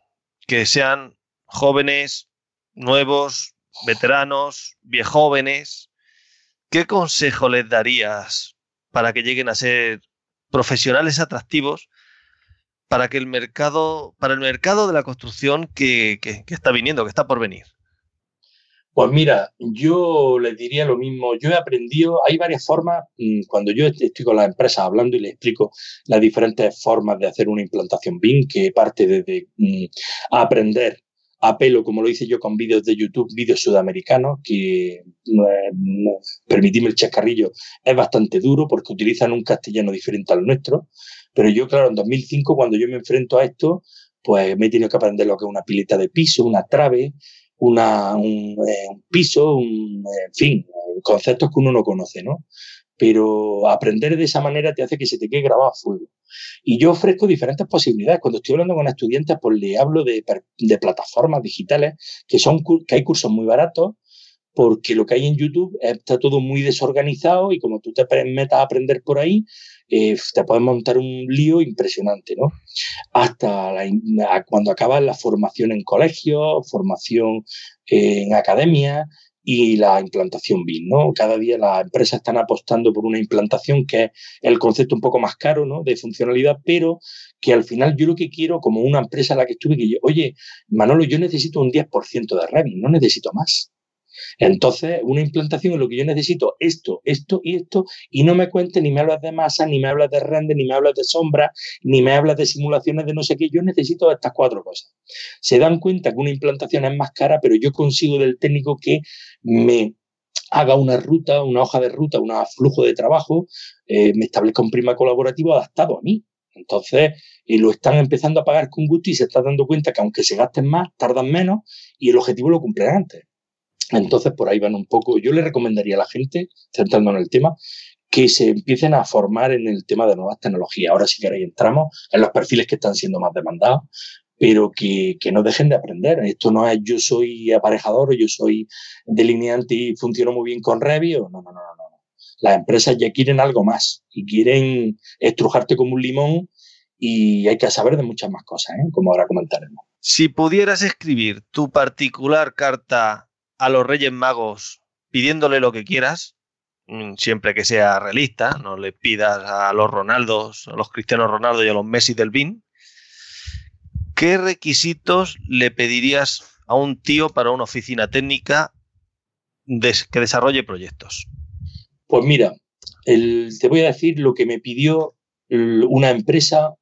que sean jóvenes, nuevos, veteranos, viejóvenes, ¿qué consejo les darías para que lleguen a ser profesionales atractivos para que el mercado, para el mercado de la construcción que, que, está viniendo, que está por venir? Pues mira, yo les diría lo mismo. Yo he aprendido, hay varias formas, mm, cuando yo estoy con las empresas hablando y les explico las diferentes formas de hacer una implantación BIM, que parte desde mm, aprender apelo, como lo hice yo con vídeos de YouTube, vídeos sudamericanos, que, permitidme el chascarrillo, es bastante duro porque utilizan un castellano diferente al nuestro. Pero yo, claro, en 2005, cuando yo me enfrento a esto, pues me he tenido que aprender lo que es una pileta de piso, una trave, una, un, eh, un piso, un, en fin, conceptos que uno no conoce, ¿no? pero aprender de esa manera te hace que se te quede grabado a fuego. Y yo ofrezco diferentes posibilidades. Cuando estoy hablando con estudiantes, pues le hablo de, plataformas digitales, que, son, que hay cursos muy baratos, porque lo que hay en YouTube está todo muy desorganizado y como tú te metas a aprender por ahí, eh, te puedes montar un lío impresionante, ¿no? Hasta cuando acabas la formación en colegio, formación en academia, y la implantación BIM, ¿no? Cada día las empresas están apostando por una implantación que es el concepto un poco más caro, ¿no? De funcionalidad, pero que al final yo lo que quiero, como una empresa a la que estuve, que yo, oye, Manolo, yo necesito un 10% de Revit, no necesito más. Entonces, una implantación es lo que yo necesito, esto, esto y esto, y no me cuentes ni me hablas de masa, ni me hablas de render, ni me hablas de sombra, ni me hablas de simulaciones de no sé qué, yo necesito estas cuatro cosas. Se dan cuenta que una implantación es más cara, pero yo consigo del técnico que me haga una ruta, una hoja de ruta, un flujo de trabajo, eh, me establezca un prima colaborativo adaptado a mí. Entonces, y lo están empezando a pagar con gusto y se está dando cuenta que aunque se gasten más, tardan menos y el objetivo lo cumplen antes. Entonces, por ahí van un poco. Yo le recomendaría a la gente, centrando en el tema, que se empiecen a formar en el tema de nuevas tecnologías. Ahora sí que ahí entramos en los perfiles que están siendo más demandados, pero que, que, no dejen de aprender. Esto no es yo soy aparejador o yo soy delineante y funciono muy bien con Revit. No, no, no, no. Las empresas ya quieren algo más y quieren estrujarte como un limón y hay que saber de muchas más cosas, ¿eh? como ahora comentaremos. Si pudieras escribir tu particular carta a los Reyes Magos pidiéndole lo que quieras, mm, siempre que sea realista, no le pidas a los Ronaldos, a los Cristianos Ronaldo y a los Messi del BIN, ¿qué requisitos le pedirías a un tío para una oficina técnica que desarrolle proyectos? Pues mira, te voy a decir lo que me pidió una empresa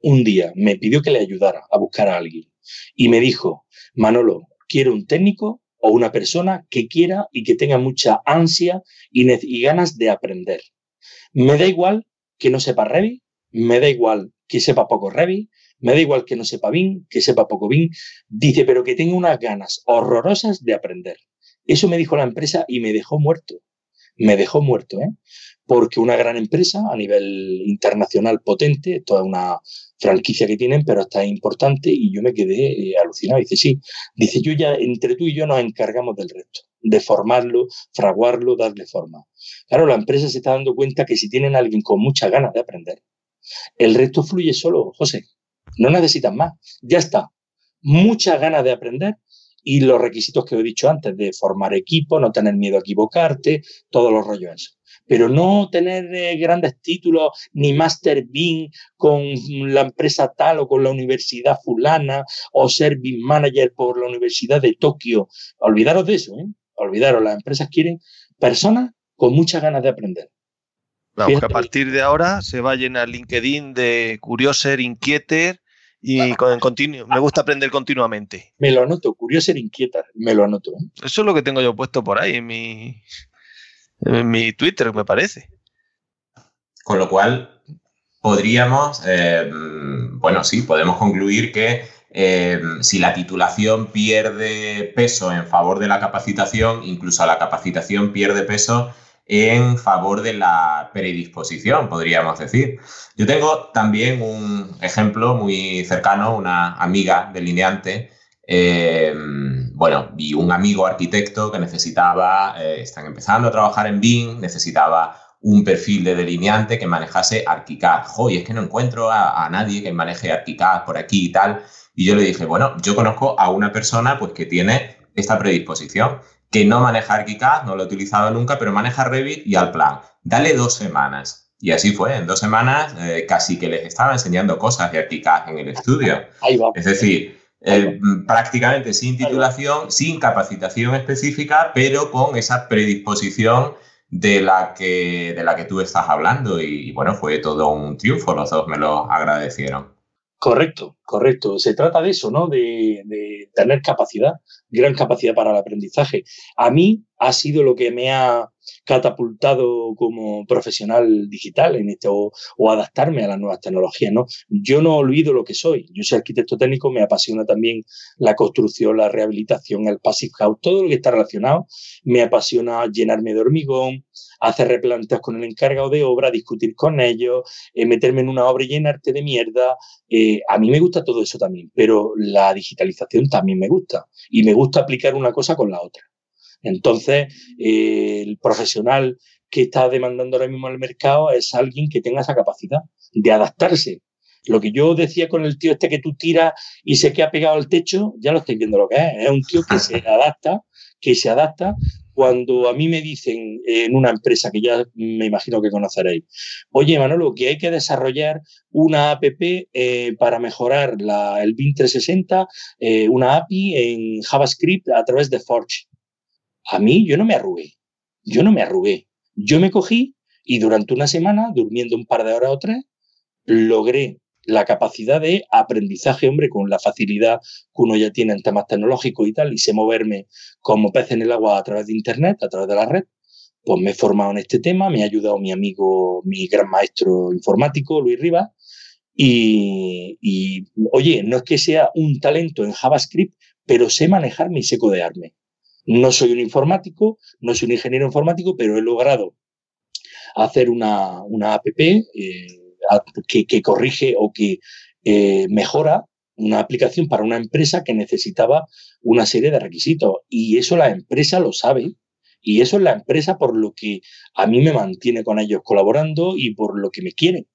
un día. Me pidió que le ayudara a buscar a alguien. Y me dijo, Manolo, quiero un técnico o una persona que quiera y que tenga mucha ansia y, ganas de aprender. Me da igual que no sepa Revit, me da igual que sepa poco Revit, me da igual que no sepa BIM, que sepa poco BIM. Dice, pero que tenga unas ganas horrorosas de aprender. Eso me dijo la empresa y me dejó muerto. Me dejó muerto, ¿eh? Porque una gran empresa a nivel internacional potente, toda una franquicia que tienen, pero está importante y yo me quedé eh, alucinado. Dice, sí, dice, yo ya, entre tú y yo nos encargamos del resto, de formarlo, fraguarlo, darle forma. Claro, la empresa se está dando cuenta que si tienen a alguien con muchas ganas de aprender, el resto fluye solo, José. No necesitan más. Ya está. Muchas ganas de aprender y los requisitos que he dicho antes, de formar equipo, no tener miedo a equivocarte, todos los rollos pero no tener eh, grandes títulos ni Master BIM con la empresa tal o con la universidad fulana o ser BIM Manager por la Universidad de Tokio. Olvidaros de eso, ¿eh? Olvidaros, las empresas quieren personas con muchas ganas de aprender. a partir de ahora se va a llenar LinkedIn de Curioser, Inquieter y con continuo. Me gusta aprender continuamente. Me lo anoto, Curioser, Inquieter, me lo anoto. ¿eh? Eso es lo que tengo yo puesto por ahí en mi, En mi Twitter, me parece. Con lo cual, podríamos, eh, bueno, sí, podemos concluir que eh, si la titulación pierde peso en favor de la capacitación, incluso la capacitación pierde peso en favor de la predisposición, podríamos decir. Yo tengo también un ejemplo muy cercano, una amiga delineante, eh, bueno, y un amigo arquitecto que necesitaba, están empezando a trabajar en BIM, necesitaba un perfil de delineante que manejase ArchiCAD. Joder, es que no encuentro a, nadie que maneje ArchiCAD por aquí y tal. Y yo le dije, bueno, yo conozco a una persona pues que tiene esta predisposición, que no maneja ArchiCAD, no lo he utilizado nunca, pero maneja Revit y al plan. Dale dos semanas. Y así fue, en dos semanas eh, casi que les estaba enseñando cosas de ArchiCAD en el estudio. Ahí va. Es decir, eh, prácticamente sin titulación, sin capacitación específica, pero con esa predisposición de la que, de la que tú estás hablando. Y, bueno, fue todo un triunfo, los dos me lo agradecieron. Correcto, correcto. Se trata de eso, ¿no? De, de, tener capacidad, gran capacidad para el aprendizaje. A mí ha sido lo que me ha catapultado como profesional digital en esto o, adaptarme a las nuevas tecnologías, ¿no? Yo no olvido lo que soy. Yo soy arquitecto técnico, me apasiona también la construcción, la rehabilitación, el passive house, todo lo que está relacionado. Me apasiona llenarme de hormigón, hacer replanteos con el encargado de obra, discutir con ellos, eh, meterme en una obra y llenarte de mierda. Eh, a mí me gusta todo eso también, pero la digitalización también me gusta y me gusta aplicar una cosa con la otra. Entonces, eh, el profesional que está demandando ahora mismo el mercado es alguien que tenga esa capacidad de adaptarse. Lo que yo decía con el tío este que tú tiras y se queda pegado al techo, ya lo estáis viendo lo que es. Es un tío que se adapta, que se adapta cuando a mí me dicen en una empresa que ya me imagino que conoceréis, oye Manolo, que hay que desarrollar una app eh, para mejorar la, el BIM 360, eh, una API en JavaScript a través de Forge. A mí yo no me arrugué, yo no me arrugué. Yo me cogí y durante una semana, durmiendo un par de horas o tres, logré la capacidad de aprendizaje, hombre, con la facilidad que uno ya tiene en temas tecnológicos y tal, y sé moverme como pez en el agua a través de Internet, a través de la red, pues me he formado en este tema, me ha ayudado mi amigo, mi gran maestro informático, Luis Rivas, y, y, oye, no es que sea un talento en JavaScript, pero sé manejarme y sé codearme. No soy un informático, no soy un ingeniero informático, pero he logrado hacer una, una app eh, que, corrige o que eh, mejora una aplicación para una empresa que necesitaba una serie de requisitos. Y eso la empresa lo sabe. Y eso es la empresa por lo que a mí me mantiene con ellos colaborando y por lo que me quieren.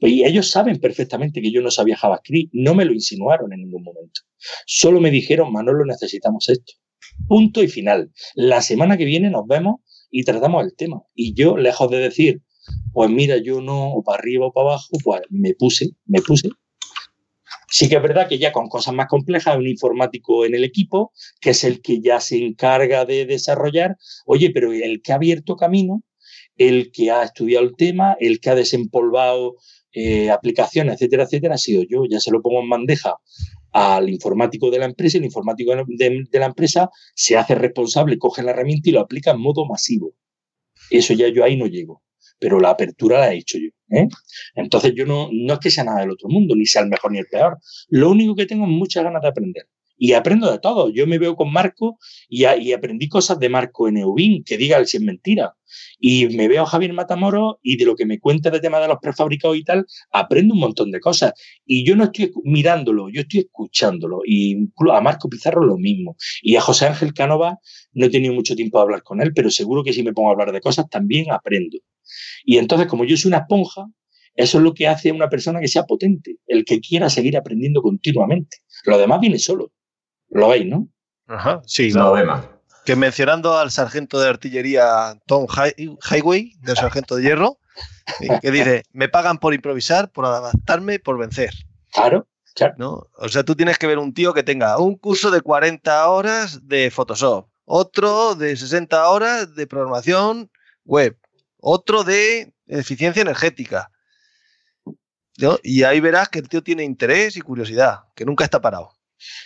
Y ellos saben perfectamente que yo no sabía JavaScript, no me lo insinuaron en ningún momento. Solo me dijeron, Manolo, necesitamos esto. Punto y final. La semana que viene nos vemos y tratamos el tema. Y yo, lejos de decir, pues mira, yo no, o para arriba o para abajo, pues me puse, me puse. Sí que es verdad que ya con cosas más complejas, un informático en el equipo, que es el que ya se encarga de desarrollar, oye, pero el que ha abierto camino, el que ha estudiado el tema, el que ha desempolvado eh, aplicaciones, etcétera, etcétera, ha sido yo. Ya se lo pongo en bandeja al informático de la empresa y el informático de, la empresa se hace responsable, coge la herramienta y lo aplica en modo masivo. Eso ya yo ahí no llego, pero la apertura la he hecho yo. ¿eh? Entonces yo no, no es que sea nada del otro mundo, ni sea el mejor ni el peor. Lo único que tengo es muchas ganas de aprender y aprendo de todo. Yo me veo con Marco y, aprendí cosas de Marco en Eubin, que diga si es mentira. Y me veo a Javier Matamoro y de lo que me cuenta de tema de los prefabricados y tal, aprendo un montón de cosas. Y yo no estoy mirándolo, yo estoy escuchándolo. Y a Marco Pizarro lo mismo. Y a José Ángel Cánova no he tenido mucho tiempo de hablar con él, pero seguro que si me pongo a hablar de cosas también aprendo. Y entonces, como yo soy una esponja, eso es lo que hace a una persona que sea potente, el que quiera seguir aprendiendo continuamente. Lo demás viene solo. Lo veis, ¿no? Ajá, sí. Lo vemos. Que mencionando al sargento de artillería Tom Highway, del sargento de hierro, que dice, me pagan por improvisar, por adaptarme, por vencer. Claro, claro. ¿No? O sea, tú tienes que ver un tío que tenga un curso de 40 horas de Photoshop, otro de 60 horas de programación web, otro de eficiencia energética. Y ahí verás que el tío tiene interés y curiosidad, que nunca está parado.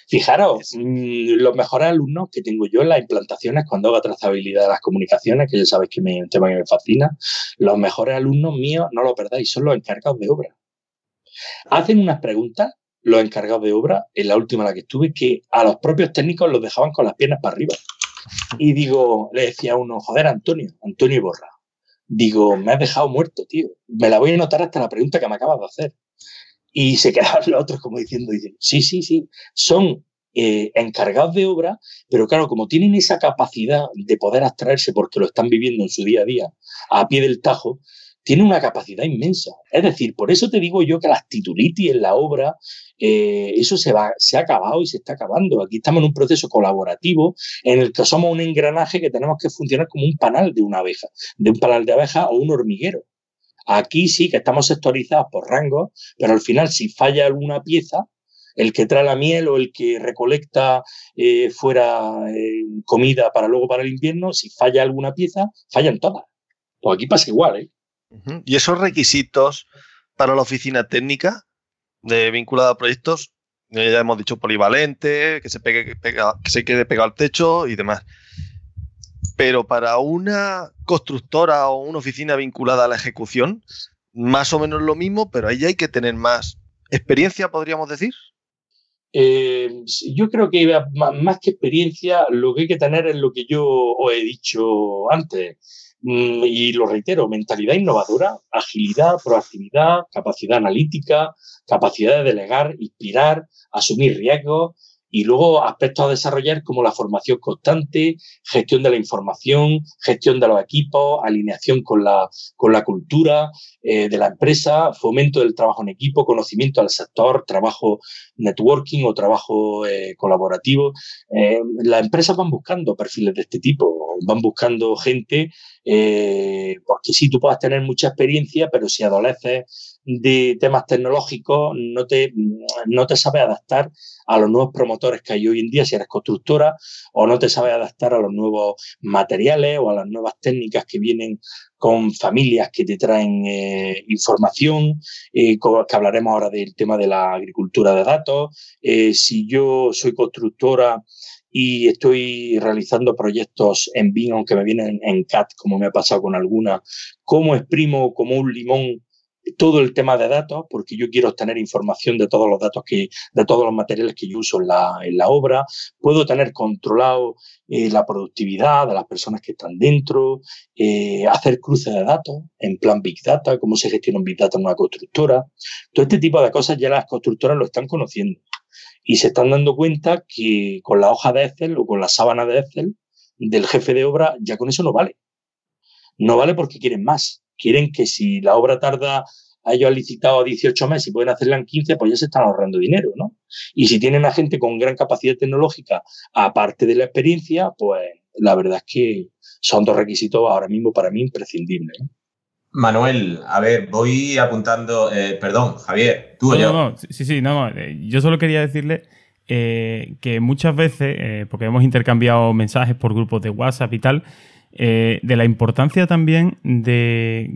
Fijaros, mm, los mejores alumnos que tengo yo en las implantaciones cuando hago trazabilidad de las comunicaciones, que ya sabéis que es un tema que me fascina, los mejores alumnos míos, no lo perdáis, son los encargados de obra. Hacen unas preguntas, los encargados de obra, en la última en la que estuve, que a los propios técnicos los dejaban con las piernas para arriba. Y digo, le decía a uno, joder, Antonio, Antonio Borra, digo, me has dejado muerto, tío. Me la voy a notar hasta la pregunta que me acabas de hacer. Y se quedaban los otros como diciendo, sí, sí, sí, son eh, encargados de obra, pero claro, como tienen esa capacidad de poder abstraerse porque lo están viviendo en su día a día a pie del tajo, tiene una capacidad inmensa. Es decir, por eso te digo yo que las titulitis en la obra, eh, eso se, va, se ha acabado y se está acabando. Aquí estamos en un proceso colaborativo en el que somos un engranaje que tenemos que funcionar como un panal de una abeja, de un panal de abeja o un hormiguero. Aquí sí que estamos sectorizados por rangos, pero al final si falla alguna pieza, el que trae la miel o el que recolecta eh, fuera eh, comida para luego para el invierno, si falla alguna pieza, fallan todas. Pues aquí pasa igual, ¿eh? Y esos requisitos para la oficina técnica de vinculada a proyectos, eh, ya hemos dicho polivalente, que se, pegue, que se quede pegado al techo y demás. Pero para una constructora o una oficina vinculada a la ejecución, más o menos lo mismo, pero ahí hay que tener más experiencia, podríamos decir. Eh, yo creo que más que experiencia, lo que hay que tener es lo que yo os he dicho antes Mm, y lo reitero, mentalidad innovadora, agilidad, proactividad, capacidad analítica, capacidad de delegar, inspirar, asumir riesgos y luego aspectos a desarrollar como la formación constante, gestión de la información, gestión de los equipos, alineación con la, con la cultura eh, de la empresa, fomento del trabajo en equipo, conocimiento del sector, trabajo networking o trabajo eh, colaborativo. Eh, las empresas van buscando perfiles de este tipo, van buscando gente, porque sí, tú puedes tener mucha experiencia, pero si adoleces de temas tecnológicos no te, no te sabes adaptar a los nuevos promotores que hay hoy en día si eres constructora o no te sabes adaptar a los nuevos materiales o a las nuevas técnicas que vienen con familias que te traen eh, información, eh, que hablaremos ahora del tema de la agricultura de datos. Eh, si yo soy constructora y estoy realizando proyectos en BIM, aunque me vienen en CAT, como me ha pasado con alguna, ¿cómo exprimo como un limón todo el tema de datos, porque yo quiero obtener información de todos los datos que, de todos los materiales que yo uso en la, en la obra, puedo tener controlado eh, la productividad de las personas que están dentro, eh, hacer cruces de datos en plan Big Data, cómo se gestiona un Big Data en una constructora. Todo este tipo de cosas ya las constructoras lo están conociendo y se están dando cuenta que con la hoja de Excel o con la sábana de Excel del jefe de obra ya con eso no vale. No vale porque quieren más quieren que si la obra tarda, a ellos han licitado 18 meses y pueden hacerla en 15, pues ya se están ahorrando dinero, ¿no? Y si tienen a gente con gran capacidad tecnológica, aparte de la experiencia, pues la verdad es que son dos requisitos ahora mismo para mí imprescindibles. Manuel, a ver, voy apuntando, eh, perdón, Javier, tú o yo. No, sí, sí, no, eh, yo solo quería decirle eh, que muchas veces, porque hemos intercambiado mensajes por grupos de WhatsApp y tal, eh, de la importancia también de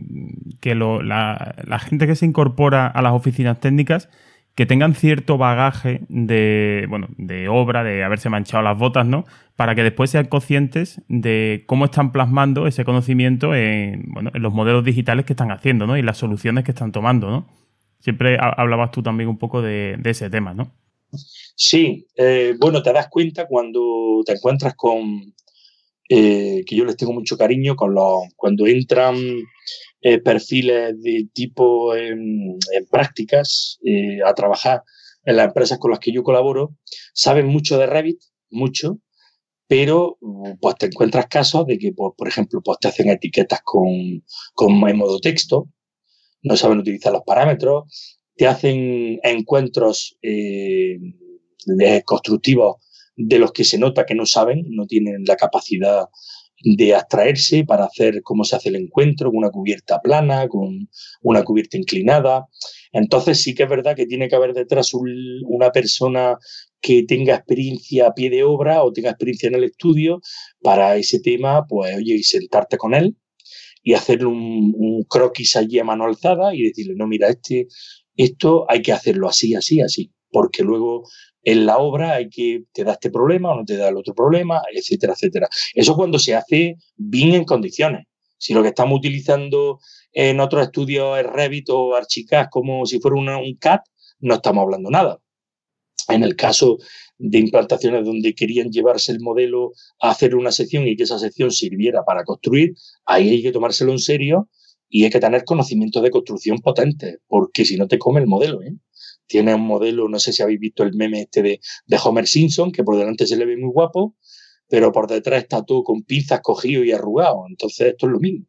que la, gente que se incorpora a las oficinas técnicas que tengan cierto bagaje de, bueno, de obra, de haberse manchado las botas, ¿no? Para que después sean conscientes de cómo están plasmando ese conocimiento en, los modelos digitales que están haciendo, ¿no? Y las soluciones que están tomando, ¿no? Siempre hablabas tú también un poco de, ese tema, ¿no? Sí, eh, bueno, te das cuenta cuando te encuentras con, eh, que yo les tengo mucho cariño cuando entran eh, perfiles de tipo en, prácticas eh, a trabajar en las empresas con las que yo colaboro, saben mucho de Revit, mucho, pero pues te encuentras casos de que, pues, por ejemplo, pues te hacen etiquetas con, con modo texto, no saben utilizar los parámetros, te hacen encuentros constructivos de los que se nota que no saben, no tienen la capacidad de abstraerse para hacer cómo se hace el encuentro, con una cubierta plana, con una cubierta inclinada. Entonces sí que es verdad que tiene que haber detrás una persona que tenga experiencia a pie de obra o tenga experiencia en el estudio para ese tema, pues oye, y sentarte con él y hacerle un, un croquis allí a mano alzada y decirle, no, mira, este, esto hay que hacerlo así, así, así porque luego en la obra hay que, te da este problema o no te da el otro problema, etcétera, etcétera. Eso cuando se hace bien en condiciones. Si lo que estamos utilizando en otros estudios es Revit o Archicad como si fuera un CAD, no estamos hablando nada. En el caso de implantaciones donde querían llevarse el modelo a hacer una sección y que esa sección sirviera para construir, ahí hay que tomárselo en serio y hay que tener conocimientos de construcción potentes, porque si no te come el modelo. ¿eh? Tiene un modelo, no sé si habéis visto el meme este de, Homer Simpson, que por delante se le ve muy guapo, pero por detrás está todo con pinzas cogido y arrugado. Entonces esto es lo mismo.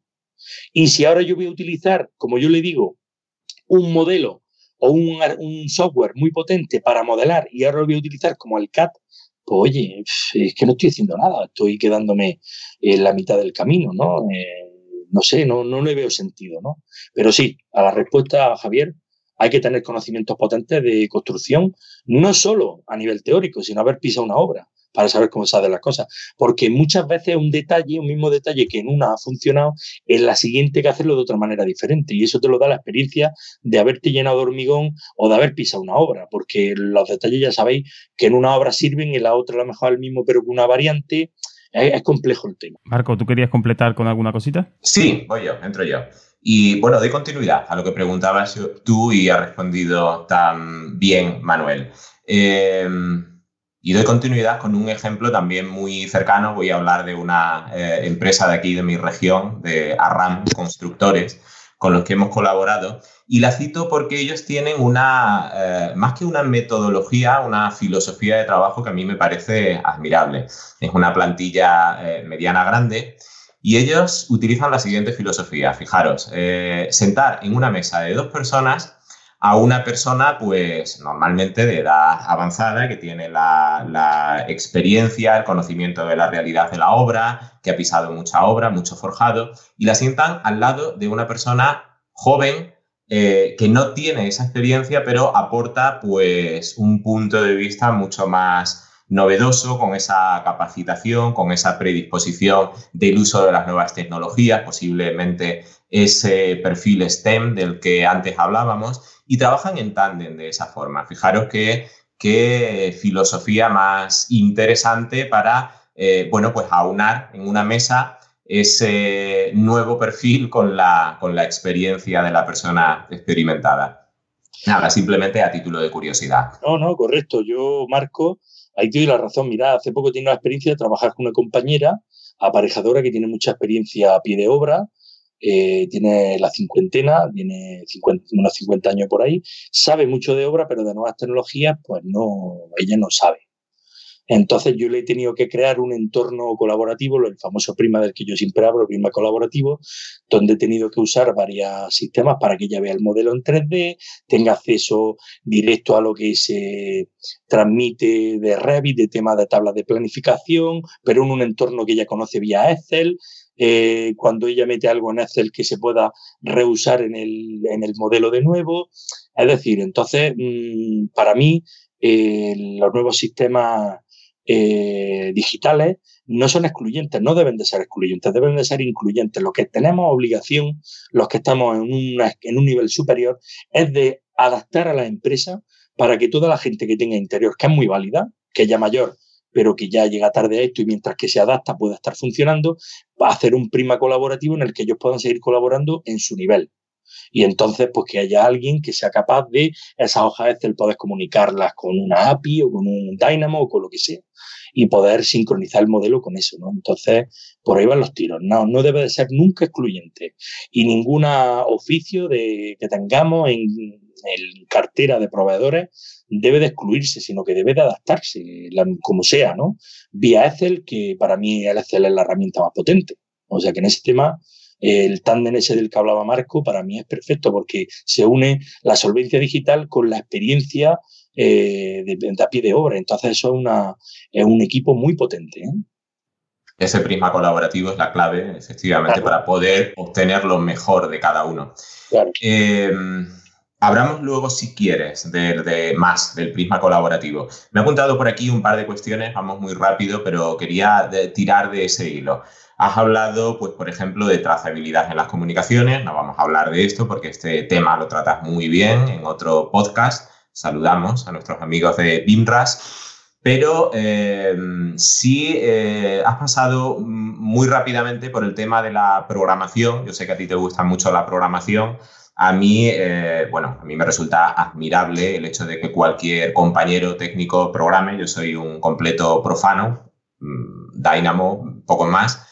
Y si ahora yo voy a utilizar, como yo le digo, un modelo o un, software muy potente para modelar y ahora lo voy a utilizar como el CAD, pues oye, es que no estoy haciendo nada, estoy quedándome en la mitad del camino, ¿no? Eh, no sé, no, no le veo sentido, ¿no? Pero sí, a la respuesta, Javier, hay que tener conocimientos potentes de construcción, no solo a nivel teórico, sino haber pisado una obra para saber cómo se hacen las cosas. Porque muchas veces un detalle, un mismo detalle que en una ha funcionado, en la siguiente hay que hacerlo de otra manera diferente. Y eso te lo da la experiencia de haberte llenado de hormigón o de haber pisado una obra. Porque los detalles ya sabéis que en una obra sirven y en la otra a lo mejor el mismo, pero con una variante. Es, complejo el tema. Marco, ¿tú querías completar con alguna cosita? Sí, voy yo, entro yo. Y bueno, doy continuidad a lo que preguntabas tú y ha respondido tan bien Manuel. Eh, y doy continuidad con un ejemplo también muy cercano. Voy a hablar de una eh, empresa de aquí, de mi región, de Arram Constructores, con los que hemos colaborado. Y la cito porque ellos tienen una, eh, más que una metodología, una filosofía de trabajo que a mí me parece admirable. Es una plantilla eh, mediana grande. Y ellos utilizan la siguiente filosofía. Fijaros, sentar en una mesa de dos personas a una persona, pues normalmente de edad avanzada, que tiene la, experiencia, el conocimiento de la realidad de la obra, que ha pisado mucha obra, mucho forjado, y la sientan al lado de una persona joven eh, que no tiene esa experiencia, pero aporta pues un punto de vista mucho más novedoso, con esa capacitación, con esa predisposición del uso de las nuevas tecnologías, posiblemente ese perfil STEM del que antes hablábamos, y trabajan en tándem de esa forma. Fijaros qué, filosofía más interesante para, eh, bueno, pues aunar en una mesa ese nuevo perfil con la, con la experiencia de la persona experimentada. Nada, simplemente a título de curiosidad. No, no, correcto. Yo, Marco, ahí te doy la razón. Mira, hace poco tengo la experiencia de trabajar con una compañera aparejadora que tiene mucha experiencia a pie de obra, eh, tiene la cincuentena, tiene unos 50 años por ahí, sabe mucho de obra, pero de nuevas tecnologías, pues no, ella no sabe. Entonces yo le he tenido que crear un entorno colaborativo, el famoso prima del que yo siempre hablo, prima colaborativo, donde he tenido que usar varios sistemas para que ella vea el modelo en 3D, tenga acceso directo a lo que se transmite de Revit, de temas de tablas de planificación, pero en un entorno que ella conoce vía Excel, eh, cuando ella mete algo en Excel que se pueda reusar en el, en el modelo de nuevo. Es decir, entonces, mm, para mí, eh, los nuevos sistemas eh, digitales no son excluyentes, no deben de ser excluyentes, deben de ser incluyentes. Lo que tenemos obligación, los que estamos en, en un nivel superior, es de adaptar a la empresa para que toda la gente que tenga interior, que es muy válida, que ya mayor, pero que ya llega tarde a esto y mientras que se adapta pueda estar funcionando, va a hacer un prima colaborativo en el que ellos puedan seguir colaborando en su nivel. Y entonces, pues que haya alguien que sea capaz de esas hojas Excel poder comunicarlas con una API o con un Dynamo o con lo que sea y poder sincronizar el modelo con eso, ¿no? Entonces, por ahí van los tiros. No, no debe de ser nunca excluyente. Y ningún oficio de, que tengamos en, en cartera de proveedores debe de excluirse, sino que debe de adaptarse, como sea, ¿no? Vía Excel, que para mí el Excel es la herramienta más potente. O sea que en ese tema, el tándem ese del que hablaba Marco, para mí es perfecto porque se une la solvencia digital con la experiencia eh, de, a pie de obra. Entonces eso es, una, es un equipo muy potente. ¿eh? Ese prisma colaborativo es la clave, efectivamente, para poder obtener lo mejor de cada uno. Claro. Eh, Hablamos luego, si quieres, de, más del prisma colaborativo. Me ha apuntado por aquí un par de cuestiones, vamos muy rápido, pero quería tirar de ese hilo. Has hablado, pues, por ejemplo, de trazabilidad en las comunicaciones. No vamos a hablar de esto porque este tema lo tratas muy bien en otro podcast saludamos a nuestros amigos de BIMRAS. Pero eh, sí eh, has pasado muy rápidamente por el tema de la programación. Yo sé que a ti te gusta mucho la programación. A mí, eh, bueno, a mí me resulta admirable el hecho de que cualquier compañero técnico programe. Yo soy un completo profano, mm, Dynamo, poco más.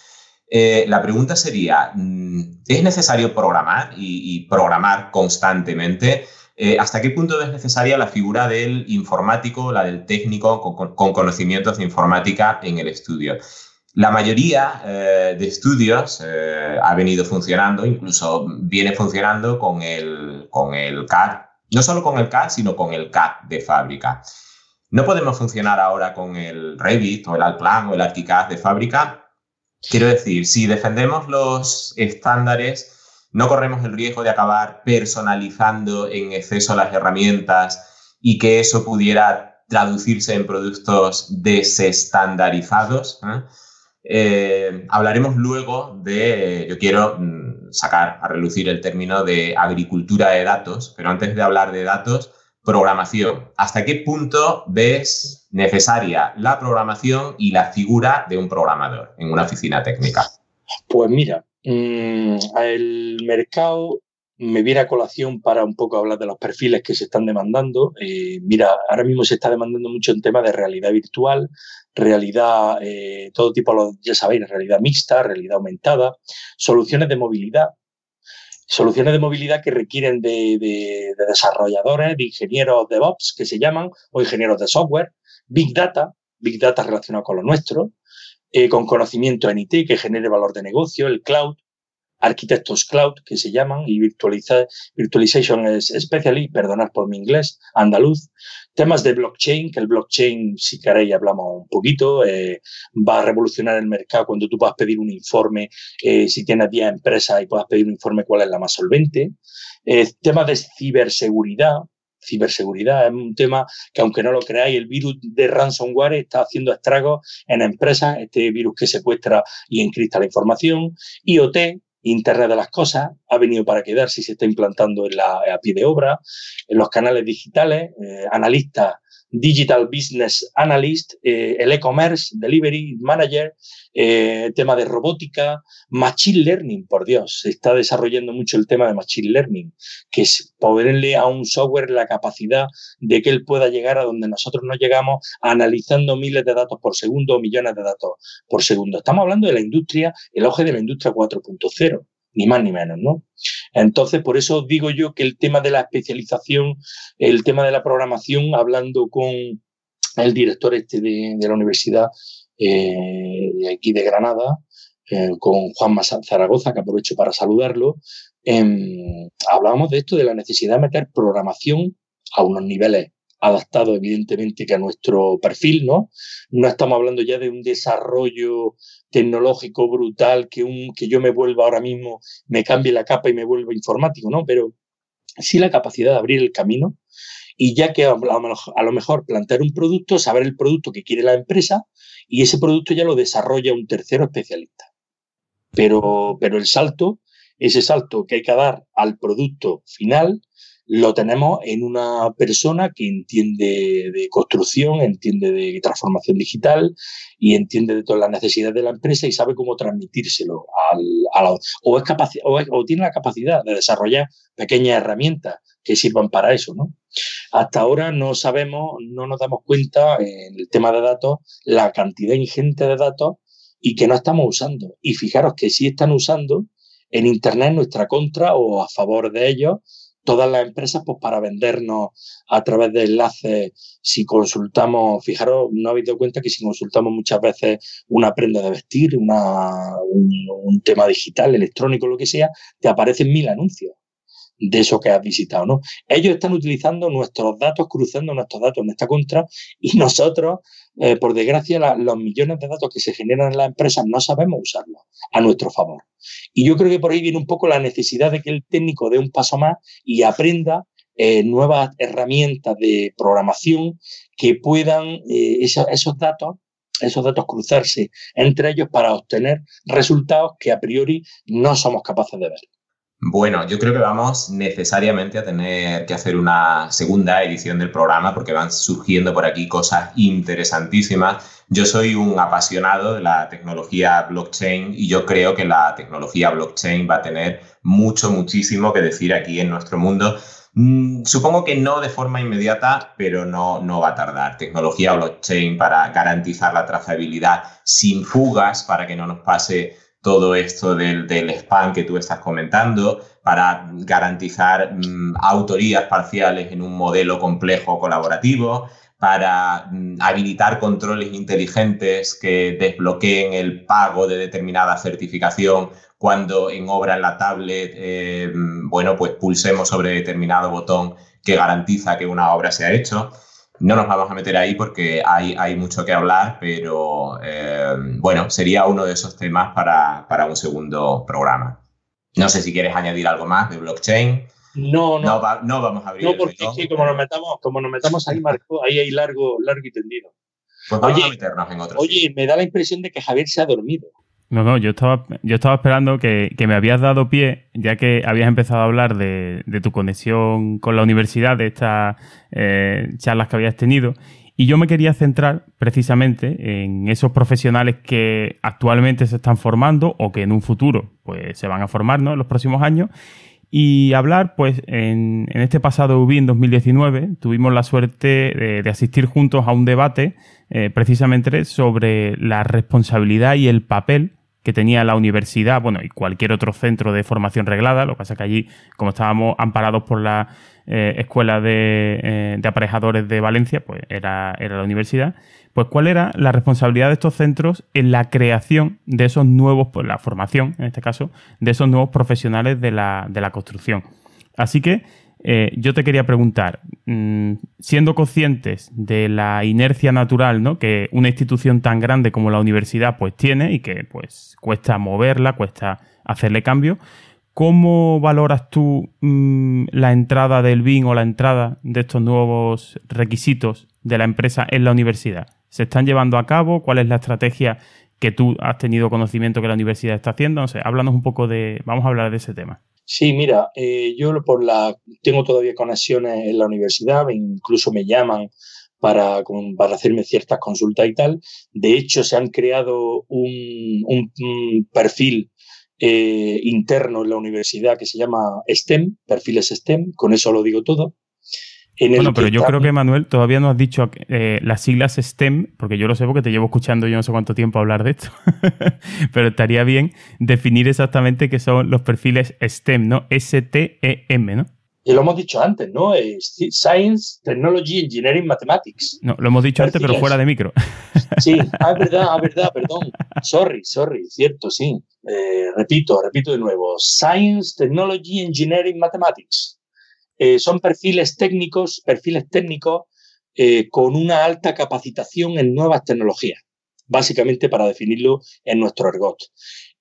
La pregunta sería, mm, ¿es necesario programar y programar constantemente? Eh, ¿Hasta qué punto es necesaria la figura del informático, la del técnico con, conocimientos de informática en el estudio? La mayoría eh, de estudios eh, ha venido funcionando, incluso viene funcionando con el, con el CAD, no solo con el CAD, sino con el CAD de fábrica. No podemos funcionar ahora con el Revit o el Altplan o el ArchiCAD de fábrica. Quiero decir, si defendemos los estándares no corremos el riesgo de acabar personalizando en exceso las herramientas y que eso pudiera traducirse en productos desestandarizados. ¿eh? Eh, hablaremos luego de, yo quiero mm, sacar a relucir el término de agricultura de datos, pero antes de hablar de datos, programación. ¿Hasta qué punto ves necesaria la programación y la figura de un programador en una oficina técnica? Pues mira, Mm, el mercado me viene a colación para un poco hablar de los perfiles que se están demandando. Eh, mira, ahora mismo se está demandando mucho en tema de realidad virtual, realidad, eh, todo tipo, ya sabéis, realidad mixta, realidad aumentada, soluciones de movilidad, soluciones de movilidad que requieren de, desarrolladores, de ingenieros DevOps, que se llaman, o ingenieros de software, Big Data, Big Data relacionado con lo nuestro, eh, con conocimiento en IT que genere valor de negocio, el cloud, arquitectos cloud que se llaman y virtualization specialist, perdonad por mi inglés, andaluz, temas de blockchain, que el blockchain, si queréis, hablamos un poquito, eh, va a revolucionar el mercado cuando tú puedas pedir un informe, eh, si tienes 10 empresas y puedas pedir un informe cuál es la más solvente, temas de ciberseguridad, ciberseguridad. Es un tema que, aunque no lo creáis, el virus de ransomware está haciendo estragos en empresas, este virus que secuestra y encripta la información. IoT, Internet de las Cosas, ha venido para quedarse y se está implantando en la, a pie de obra. En los canales digitales, eh, analistas Digital Business Analyst, eh, el e-commerce, Delivery Manager, eh, tema de robótica, Machine Learning, por Dios, se está desarrollando mucho el tema de Machine Learning, que es ponerle a un software la capacidad de que él pueda llegar a donde nosotros no llegamos analizando miles de datos por segundo o millones de datos por segundo. Estamos hablando de la industria, el auge de la industria 4.0 ni más ni menos, ¿no? Entonces, por eso digo yo que el tema de la especialización, el tema de la programación, hablando con el director este de, la universidad eh, aquí de Granada, eh, con Juan Zaragoza, que aprovecho para saludarlo, em, hablábamos de esto, de la necesidad de meter programación a unos niveles adaptado evidentemente que a nuestro perfil, ¿no? No estamos hablando ya de un desarrollo tecnológico brutal que, un, que yo me vuelva ahora mismo, me cambie la capa y me vuelva informático, ¿no? Pero sí la capacidad de abrir el camino y ya que a lo mejor plantear un producto, saber el producto que quiere la empresa y ese producto ya lo desarrolla un tercero especialista. Pero, pero el salto, ese salto que hay que dar al producto final, lo tenemos en una persona que entiende de construcción, entiende de transformación digital y entiende de todas las necesidades de la empresa y sabe cómo transmitírselo al, a o, es capaz, o, tiene la capacidad de desarrollar pequeñas herramientas que sirvan para eso, ¿no? Hasta ahora no sabemos, no nos damos cuenta en el tema de datos, la cantidad ingente de datos y que no estamos usando. Y fijaros que sí están usando en Internet nuestra contra o a favor de ellos todas las empresas pues para vendernos a través de enlaces. Si consultamos, fijaros, no habéis dado cuenta que si consultamos muchas veces una prenda de vestir, una, un, tema digital, electrónico, lo que sea, te aparecen mil anuncios de eso que has visitado, ¿no? Ellos están utilizando nuestros datos, cruzando nuestros datos en esta contra y nosotros, eh, por desgracia, los millones de datos que se generan en las empresas no sabemos usarlos a nuestro favor. Y yo creo que por ahí viene un poco la necesidad de que el técnico dé un paso más y aprenda eh, nuevas herramientas de programación que puedan eh, esos datos esos datos cruzarse entre ellos para obtener resultados que a priori no somos capaces de ver. Bueno, yo creo que vamos necesariamente a tener que hacer una segunda edición del programa porque van surgiendo por aquí cosas interesantísimas. Yo soy un apasionado de la tecnología blockchain y yo creo que la tecnología blockchain va a tener mucho, muchísimo que decir aquí en nuestro mundo. Mm, supongo que no de forma inmediata, pero no, no va a tardar. Tecnología blockchain para garantizar la trazabilidad sin fugas, para que no nos pase todo esto del, del, spam que tú estás comentando, para garantizar mm, autorías parciales en un modelo complejo colaborativo, para mm, habilitar controles inteligentes que desbloqueen el pago de determinada certificación cuando en obra en la tablet, eh, mm, bueno, pues pulsemos sobre determinado botón que garantiza que una obra se ha hecho. No nos vamos a meter ahí porque hay, hay mucho que hablar, pero eh, bueno, sería uno de esos temas para, para, un segundo programa. No sé si quieres añadir algo más de blockchain. No, no. No, vamos a abrir. No, porque sí, como nos metamos, como nos metamos ahí, Marco, ahí hay largo, largo y tendido. Pues vamos a meternos en otro. Oye, me da la impresión de que Javier se ha dormido. No, no, yo estaba, yo estaba esperando que, me habías dado pie, ya que habías empezado a hablar de, tu conexión con la universidad, de estas eh, charlas que habías tenido, y yo me quería centrar precisamente en esos profesionales que actualmente se están formando o que en un futuro pues, se van a formar ¿no? en los próximos años. Y hablar, pues, en, este pasado UBI en 2019, tuvimos la suerte de, asistir juntos a un debate eh, precisamente sobre la responsabilidad y el papel que tenía la universidad, bueno, y cualquier otro centro de formación reglada, lo que pasa es que allí, como estábamos amparados por la eh, Escuela eh, de, Aparejadores de Valencia, pues era, era la universidad, pues cuál era la responsabilidad de estos centros en la creación de esos nuevos, pues la formación, en este caso, de esos nuevos profesionales de la, de la construcción. Así que eh, yo te quería preguntar, mm, siendo conscientes de la inercia natural ¿no? que una institución tan grande como la universidad pues tiene y que pues cuesta moverla, cuesta hacerle cambio, ¿cómo valoras tú mm, la entrada del BIN o la entrada de estos nuevos requisitos de la empresa en la universidad? ¿Se están llevando a cabo? ¿Cuál es la estrategia que tú has tenido conocimiento que la universidad está haciendo? No sé, háblanos un poco de, vamos a hablar de ese tema. Sí, mira, eh, yo por la, tengo todavía conexiones en la universidad, incluso me llaman para, para hacerme ciertas consultas y tal. De hecho, se han creado un, perfil eh, interno en la universidad que se llama STEM, perfiles STEM, con eso lo digo todo bueno, pero yo creo que Manuel todavía no has dicho eh, las siglas STEM, porque yo lo sé porque te llevo escuchando yo no sé cuánto tiempo hablar de esto, pero estaría bien definir exactamente qué son los perfiles STEM, ¿no? S-T-E-M, ¿no? Y lo hemos dicho antes, ¿no? Science, Technology, Engineering, Mathematics. No, lo hemos dicho antes, pero fuera de micro. Sí, ah, es verdad, es verdad, perdón. Sorry, sorry, cierto, sí. Eh, repito, repito de nuevo. Science, Technology, Engineering, Mathematics. Eh, son perfiles técnicos, perfiles técnicos eh, con una alta capacitación en nuevas tecnologías, básicamente para definirlo en nuestro ergot.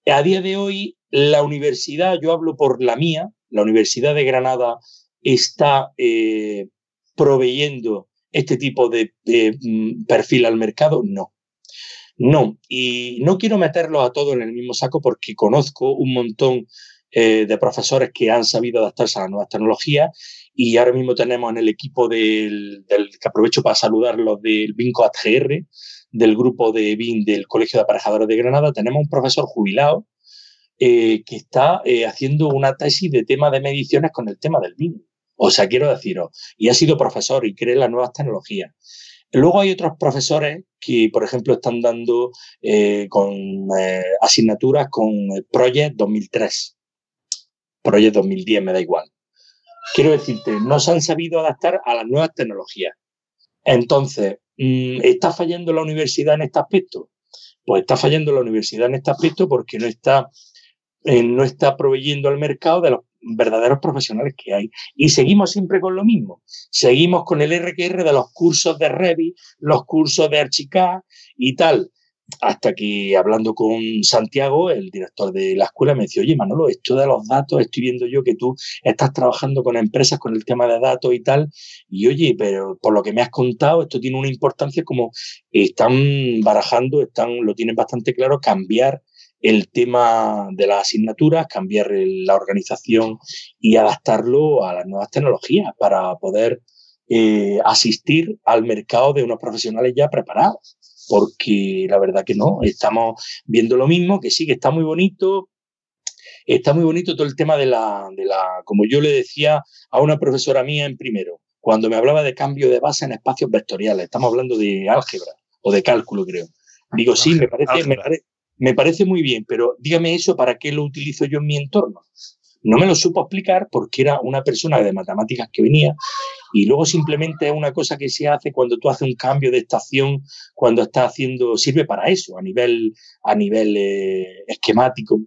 A día de hoy, la universidad, yo hablo por la mía, la Universidad de Granada está eh, proveyendo este tipo de, mm, perfil al mercado, no. No, y no quiero meterlos a todos en el mismo saco porque conozco un montón eh, de profesores que han sabido adaptarse a las nuevas tecnologías y ahora mismo tenemos en el equipo del, que aprovecho para saludarlos del BINCO ATGR, del grupo de BIN del Colegio de Aparejadores de Granada, tenemos un profesor jubilado eh, que está eh, haciendo una tesis de tema de mediciones con el tema del BIN. O sea, quiero deciros, y ha sido profesor y cree las nuevas tecnologías. Luego hay otros profesores que, por ejemplo, están dando con asignaturas con Project 2003. Project 2010, me da igual. Quiero decirte, no se han sabido adaptar a las nuevas tecnologías. Entonces, mm, ¿está fallando la universidad en este aspecto? Pues está fallando la universidad en este aspecto porque no está, eh, no está proveyendo al mercado de los verdaderos profesionales que hay. Y seguimos siempre con lo mismo. Seguimos con el RQR de los cursos de Revit, los cursos de Archicad y tal hasta que hablando con Santiago, el director de la escuela, me decía, oye Manolo, esto de los datos, estoy viendo yo que tú estás trabajando con empresas con el tema de datos y tal, y oye, pero por lo que me has contado, esto tiene una importancia como están barajando, están, lo tienen bastante claro, cambiar el tema de las asignaturas, cambiar la organización y adaptarlo a las nuevas tecnologías para poder eh, asistir al mercado de unos profesionales ya preparados. Porque la verdad que no, estamos viendo lo mismo, que sí, que está muy bonito, está muy bonito todo el tema de la, de la, como yo le decía a una profesora mía en primero, cuando me hablaba de cambio de base en espacios vectoriales, estamos hablando de álgebra o de cálculo, creo. Digo, sí, me parece, me, me parece muy bien, pero dígame eso, ¿para qué lo utilizo yo en mi entorno? No me lo supo explicar porque era una persona de matemáticas que venía y luego simplemente es una cosa que se hace cuando tú haces un cambio de estación, cuando estás haciendo, sirve para eso, a nivel, a nivel eh, esquemático,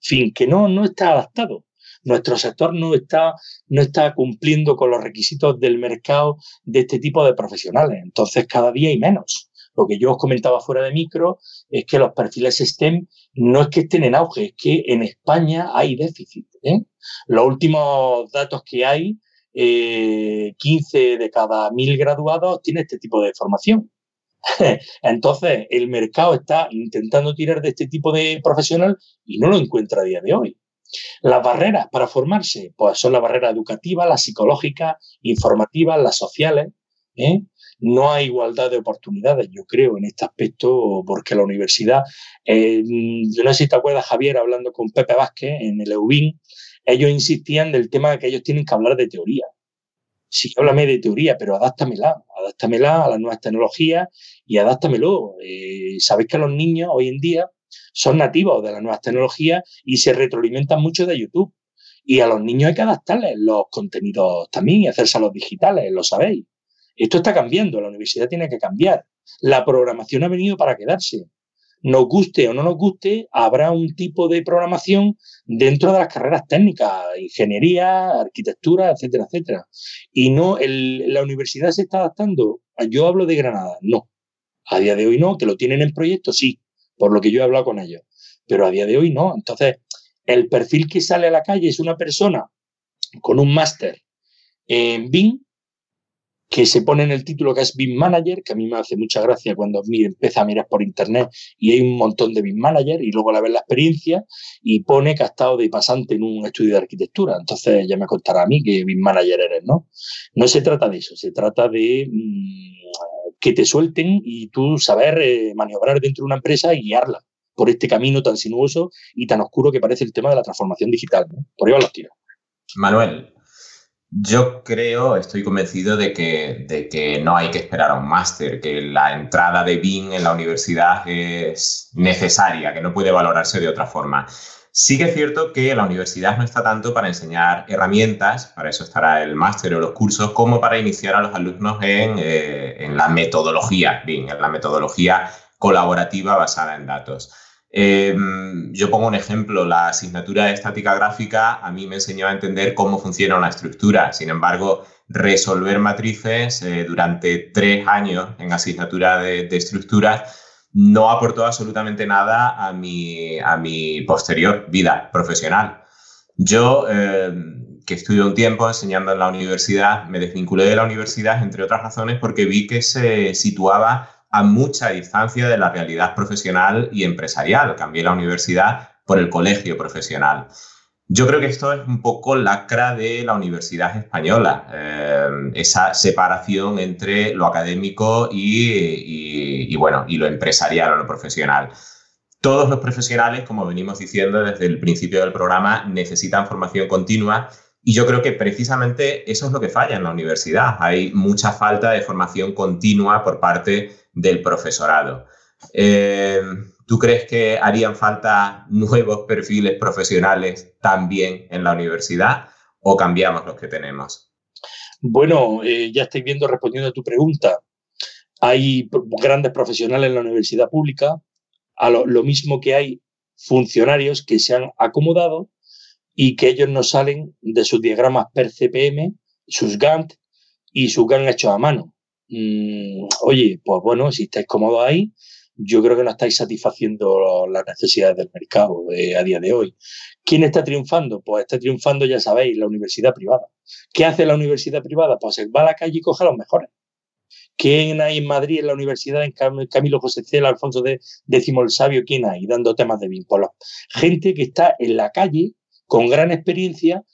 fin, que no, no está adaptado. Nuestro sector no está, no está cumpliendo con los requisitos del mercado de este tipo de profesionales. Entonces, cada día hay menos. Lo que yo os comentaba fuera de micro es que los perfiles STEM no es que estén en auge, es que en España hay déficit. ¿eh? Los últimos datos que hay, 15 eh, de cada mil graduados tiene este tipo de formación. Entonces, el mercado está intentando tirar de este tipo de profesional y no lo encuentra a día de hoy. Las barreras para formarse, pues son las barreras educativas, las psicológicas, informativas, las sociales. ¿eh? No hay igualdad de oportunidades, yo creo, en este aspecto, porque la universidad, eh, no sé si te acuerdas, Javier, hablando con Pepe Vázquez en el EUBIN, ellos insistían del tema de que ellos tienen que hablar de teoría. Sí, háblame de teoría, pero adáptamela, adáptamela a las nuevas tecnologías y adáptamelo. Eh, Sabéis que los niños hoy en día son nativos de las nuevas tecnologías y se retroalimentan mucho de YouTube. Y a los niños hay que adaptarles los contenidos también y hacerse a los digitales, lo sabéis. Esto está cambiando, la universidad tiene que cambiar. La programación ha venido para quedarse. Nos guste o no nos guste, habrá un tipo de programación dentro de las carreras técnicas, ingeniería, arquitectura, etcétera, etcétera. Y no, la universidad se está adaptando. Yo hablo de Granada, no. A día de hoy no, que lo tienen en proyecto, sí, por lo que yo he hablado con ellos. Pero a día de hoy no. Entonces, el perfil que sale a la calle es una persona con un máster en BIM que se pone en el título que es BIM Manager, que a mí me hace mucha gracia cuando empieza a mirar por internet y hay un montón de BIM Manager y luego la ves la experiencia y pone que ha estado de pasante en un estudio de arquitectura. Entonces ya me contará a mí que BIM Manager eres, ¿no? No se trata de eso, se trata de mm, que te suelten y tú saber eh, maniobrar dentro de una empresa y guiarla por este camino tan sinuoso y tan oscuro que parece el tema de la transformación digital. ¿no? Por ahí van los tiros. Manuel, yo creo, estoy convencido de que, de que no hay que esperar a un máster, que la entrada de BIM en la universidad es necesaria, que no puede valorarse de otra forma. Sí que es cierto que la universidad no está tanto para enseñar herramientas, para eso estará el máster o los cursos, como para iniciar a los alumnos en, eh, en la metodología BIM, en la metodología colaborativa basada en datos. Em, yo pongo un ejemplo, la asignatura de estática gráfica a mí me enseñó a entender cómo funciona una estructura. Sin embargo, resolver matrices eh, durante tres años en asignatura de, estructuras no aportó absolutamente nada a mi, a mi posterior vida profesional. Yo, em, que estudié un tiempo enseñando en la universidad, me desvinculé de la universidad, entre otras razones, porque vi que se situaba a mucha distancia de la realidad profesional y empresarial. Cambié la universidad por el colegio profesional. Yo creo que esto es un poco lacra de la universidad española, eh, esa separación entre lo académico y, bueno, y lo empresarial o lo profesional. Todos los profesionales, como venimos diciendo desde el principio del programa, necesitan formación continua y yo creo que precisamente eso es lo que falla en la universidad. Hay mucha falta de formación continua por parte del profesorado. Eh, ¿Tú crees que harían falta nuevos perfiles profesionales también en la universidad o cambiamos los que tenemos? Bueno, eh, ya estoy viendo respondiendo a tu pregunta. Hay grandes profesionales en la universidad pública, a lo, lo mismo que hay funcionarios que se han acomodado y que ellos no salen de sus diagramas per CPM, sus Gantt y sus Gantt hechos a mano. Mm, oye, pues bueno, si estáis cómodos ahí, yo creo que no estáis satisfaciendo las necesidades del mercado a día de hoy. ¿Quién está triunfando? Pues está triunfando, ya sabéis, la universidad privada. ¿Qué hace la universidad privada? Pues va a la calle y coge a los mejores. ¿Quién hay en Madrid, en la universidad, en Camilo José Cela, Alfonso X el Sabio? ¿Quién hay dando temas de? Pues gente que está en la calle con gran experiencia.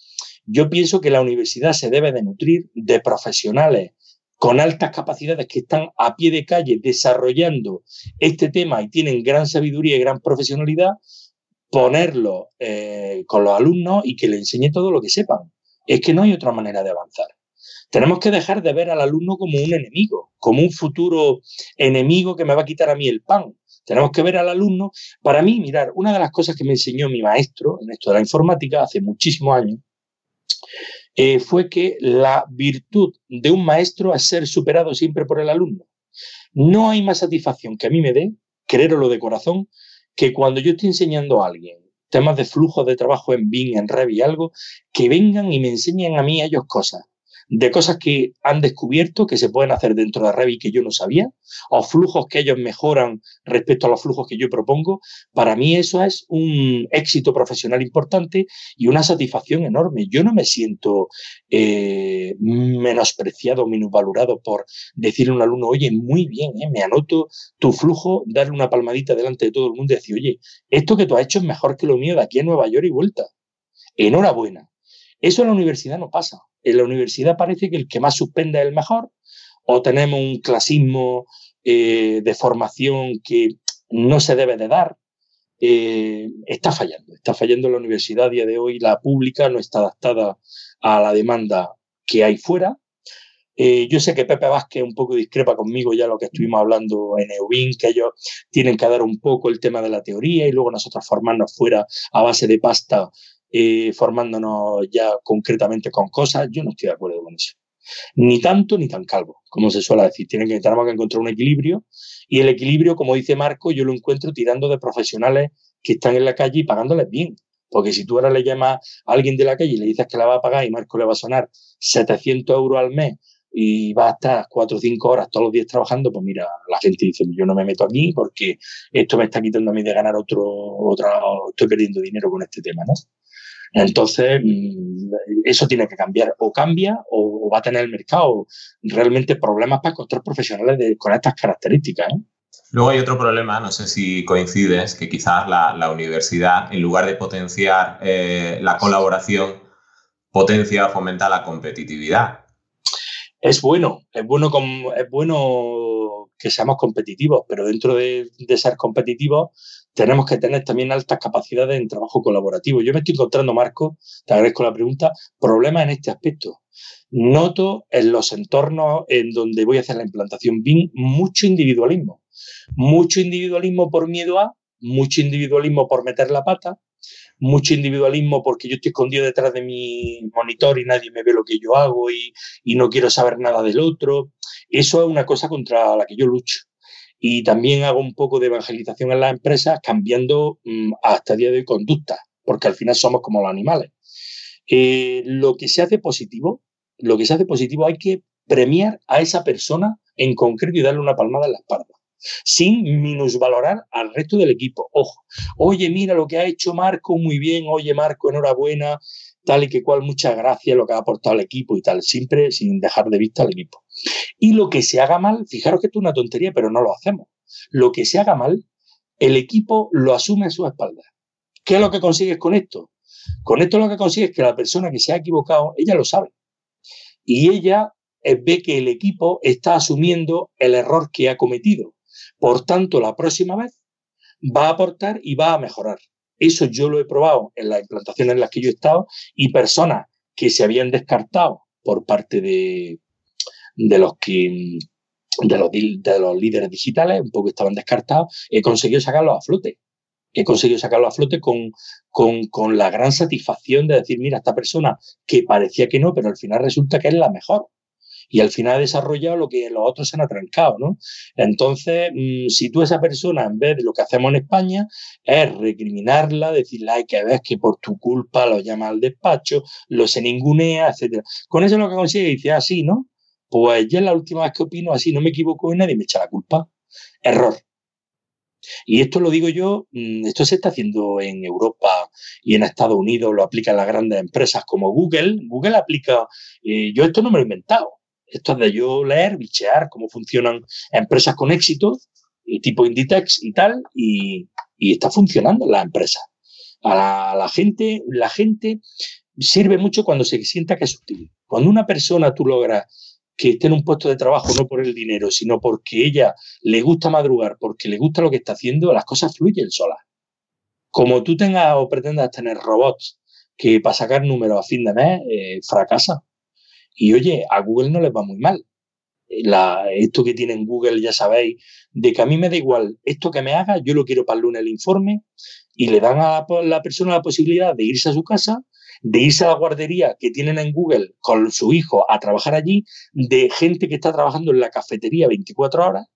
Yo pienso que la universidad se debe de nutrir de profesionales con altas capacidades que están a pie de calle desarrollando este tema y tienen gran sabiduría y gran profesionalidad, ponerlo eh, con los alumnos y que le enseñe todo lo que sepan. Es que no hay otra manera de avanzar. Tenemos que dejar de ver al alumno como un enemigo, como un futuro enemigo que me va a quitar a mí el pan. Tenemos que ver al alumno. Para mí, mirar, una de las cosas que me enseñó mi maestro en esto de la informática hace muchísimos años eh, fue que la virtud de un maestro es ser superado siempre por el alumno. No hay más satisfacción que a mí me dé, creerlo de corazón, que cuando yo estoy enseñando a alguien temas de flujo de trabajo en BIM, en Revit y algo, que vengan y me enseñen a mí ellos cosas de cosas que han descubierto que se pueden hacer dentro de Revit que yo no sabía, o flujos que ellos mejoran respecto a los flujos que yo propongo. Para mí eso es un éxito profesional importante y una satisfacción enorme. Yo no me siento eh, menospreciado, minusvalorado por decirle a un alumno, oye, muy bien, eh, me anoto tu flujo, darle una palmadita delante de todo el mundo y decir, oye, esto que tú has hecho es mejor que lo mío de aquí a Nueva York y vuelta. Enhorabuena. Eso en la universidad no pasa en la universidad parece que el que más suspende es el mejor, o tenemos un clasismo eh, de formación que no se debe de dar. Eh, está fallando, está fallando la universidad a día de hoy, la pública no está adaptada a la demanda que hay fuera. Eh, yo sé que Pepe Vázquez un poco discrepa conmigo ya lo que estuvimos hablando en EUBIN, que ellos tienen que dar un poco el tema de la teoría y luego nosotros formarnos fuera a base de pasta eh, formándonos ya concretamente con cosas, yo no estoy de acuerdo con eso. Ni tanto ni tan calvo, como se suele decir. Tienen que, tenemos que encontrar un equilibrio y el equilibrio, como dice Marco, yo lo encuentro tirando de profesionales que están en la calle y pagándoles bien. Porque si tú ahora le llamas a alguien de la calle y le dices que la va a pagar y Marco le va a sonar 700 euros al mes y va a estar cuatro o cinco horas todos los días trabajando, pues mira, la gente dice, yo no me meto aquí porque esto me está quitando a mí de ganar otro, otra, estoy perdiendo dinero con este tema, ¿no? Entonces, mm, eso tiene que cambiar. O cambia o va a tener el mercado realmente problemas para encontrar profesionales con estas características. ¿eh? Luego hay otro problema, no sé si coincides, que quizás la, universidad, en lugar de potenciar eh, la colaboración, potencia o fomenta la competitividad. Es bueno, es bueno, es bueno que seamos competitivos, pero dentro de, de ser competitivos tenemos que tener también altas capacidades en trabajo colaborativo. Yo me estoy encontrando, Marco, te agradezco la pregunta, problemas en este aspecto. Noto en los entornos en donde voy a hacer la implantación BIM mucho individualismo. Mucho individualismo por miedo a, mucho individualismo por meter la pata, mucho individualismo porque yo estoy escondido detrás de mi monitor y nadie me ve lo que yo hago y, y no quiero saber nada del otro. Eso es una cosa contra la que yo lucho y también hago un poco de evangelización en las empresas cambiando mm, hasta día de hoy conductas, porque al final somos como los animales. Eh, lo que se hace positivo, lo que se hace positivo hay que premiar a esa persona en concreto y darle una palmada en la espalda, sin minusvalorar al resto del equipo. Ojo, oye, mira lo que ha hecho Marco, muy bien, oye Marco, enhorabuena, tal y que cual, muchas gracias lo que ha aportado al equipo y tal, siempre sin dejar de vista al equipo. Y lo que se haga mal, fijaros que esto es una tontería, pero no lo hacemos. Lo que se haga mal, el equipo lo asume a su espalda. ¿Qué es lo que consigues con esto? Con esto lo que consigues es que la persona que se ha equivocado, ella lo sabe. Y ella eh, ve que el equipo está asumiendo el error que ha cometido. Por tanto, la próxima vez va a aportar y va a mejorar. Eso yo lo he probado en las implantaciones en las que yo he estado y personas que se habían descartado por parte de, de los que de los, de los líderes digitales, un poco estaban descartados, he conseguido sacarlos a flote. He conseguido sacarlos a flote con, con, con la gran satisfacción de decir, mira, esta persona que parecía que no, pero al final resulta que es la mejor y al final ha desarrollado lo que los otros se han atrancado, ¿no? Entonces, mm, si tú esa persona, en vez de lo que hacemos en España, es recriminarla, decirle, ay, que ves que por tu culpa lo llama al despacho, lo se ningunea, etcétera. Con eso lo que consigue dice, ah, ¿no? Pues ya es la última vez que opino así, no me equivoco y nadie me echa la culpa. Error. Y esto lo digo yo, mm, esto se está haciendo en Europa y en Estados Unidos, lo aplican las grandes empresas como Google. Google aplica, eh, yo esto no me lo he inventado. Esto es de yo leer, bichear cómo funcionan empresas con éxito, tipo Inditex y tal, y, está funcionando la empresa. A la, gente, la gente sirve mucho cuando se sienta que es útil. Cuando una persona tú logras que esté en un puesto de trabajo no por el dinero, sino porque ella le gusta madrugar, porque le gusta lo que está haciendo, las cosas fluyen solas. Como tú tengas o pretendas tener robots que para sacar números a fin de mes eh, fracasa. Y oye, a Google no les va muy mal. La, esto que tiene en Google, ya sabéis, de que a mí me da igual esto que me haga, yo lo quiero para el lunes el informe y le dan a la persona la posibilidad de irse a su casa de irse a la guardería que tienen en Google con su hijo a trabajar allí, de gente que está trabajando en la cafetería 24 horas,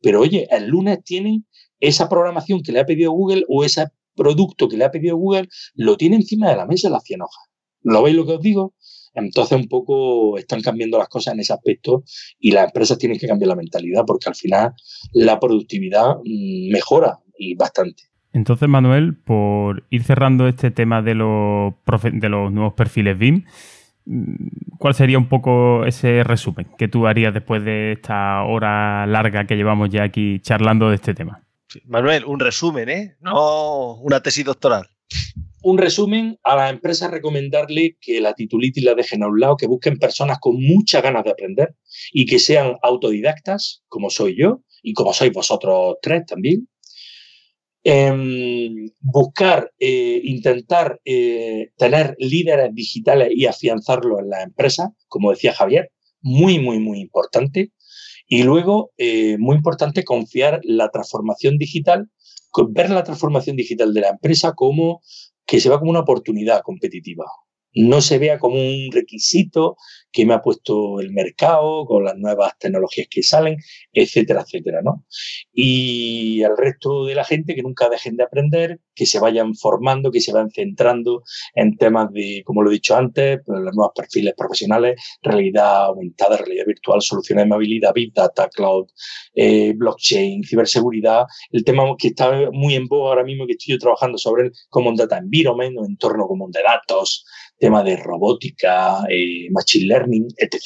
pero oye, el lunes tienen esa programación que le ha pedido Google o ese producto que le ha pedido Google, lo tiene encima de la mesa las 100 hojas. ¿Lo veis lo que os digo? Entonces un poco están cambiando las cosas en ese aspecto y las empresas tienen que cambiar la mentalidad porque al final la productividad mm, mejora y bastante. Entonces, Manuel, por ir cerrando este tema de los, de los nuevos perfiles BIM, ¿cuál sería un poco ese resumen que tú harías después de esta hora larga que llevamos ya aquí charlando de este tema? Manuel, un resumen, ¿eh? No una tesis doctoral. Un resumen, a las empresas recomendarle que la titulitis la dejen a un lado, que busquen personas con muchas ganas de aprender y que sean autodidactas, como soy yo y como sois vosotros tres también, Em, buscar, eh, intentar eh, tener líderes digitales y afianzarlo en la empresa, como decía Javier, muy, muy, muy importante. Y luego, eh, muy importante, confiar la transformación digital, ver la transformación digital de la empresa como que se va como una oportunidad competitiva. No se vea como un requisito que me ha puesto el mercado con las nuevas tecnologías que salen, etcétera, etcétera, ¿no? Y al resto de la gente que nunca dejen de aprender, que se vayan formando, que se vayan centrando en temas de, como lo he dicho antes, pues, los nuevos perfiles profesionales, realidad aumentada, realidad virtual, soluciones de movilidad, Big Data, Cloud, eh, blockchain, ciberseguridad, el tema que está muy en boga ahora mismo que estoy yo trabajando sobre el Common Data Environment o entorno común de datos, tema de robótica, eh, machine learning, etc.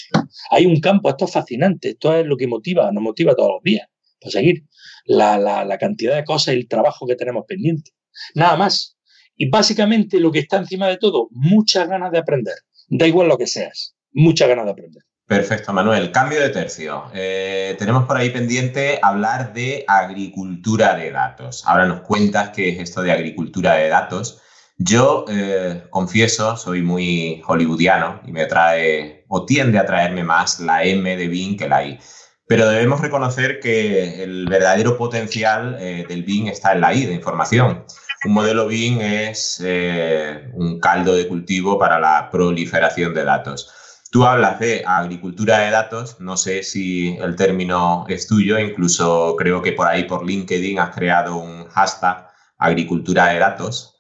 Hay un campo, esto es fascinante, esto es lo que motiva, nos motiva todos los días para seguir la, la cantidad de cosas y el trabajo que tenemos pendiente. Nada más. Y básicamente lo que está encima de todo, muchas ganas de aprender. Da igual lo que seas, muchas ganas de aprender. Perfecto, Manuel. Cambio de tercio. Eh, tenemos por ahí pendiente hablar de agricultura de datos. Ahora nos cuentas qué es esto de agricultura de datos. Yo eh, confieso, soy muy hollywoodiano y me trae o tiende a traerme más la M de Bing que la I. Pero debemos reconocer que el verdadero potencial eh, del Bing está en la I de información. Un modelo Bing es eh, un caldo de cultivo para la proliferación de datos. Tú hablas de agricultura de datos, no sé si el término es tuyo, incluso creo que por ahí por LinkedIn has creado un hashtag agricultura de datos.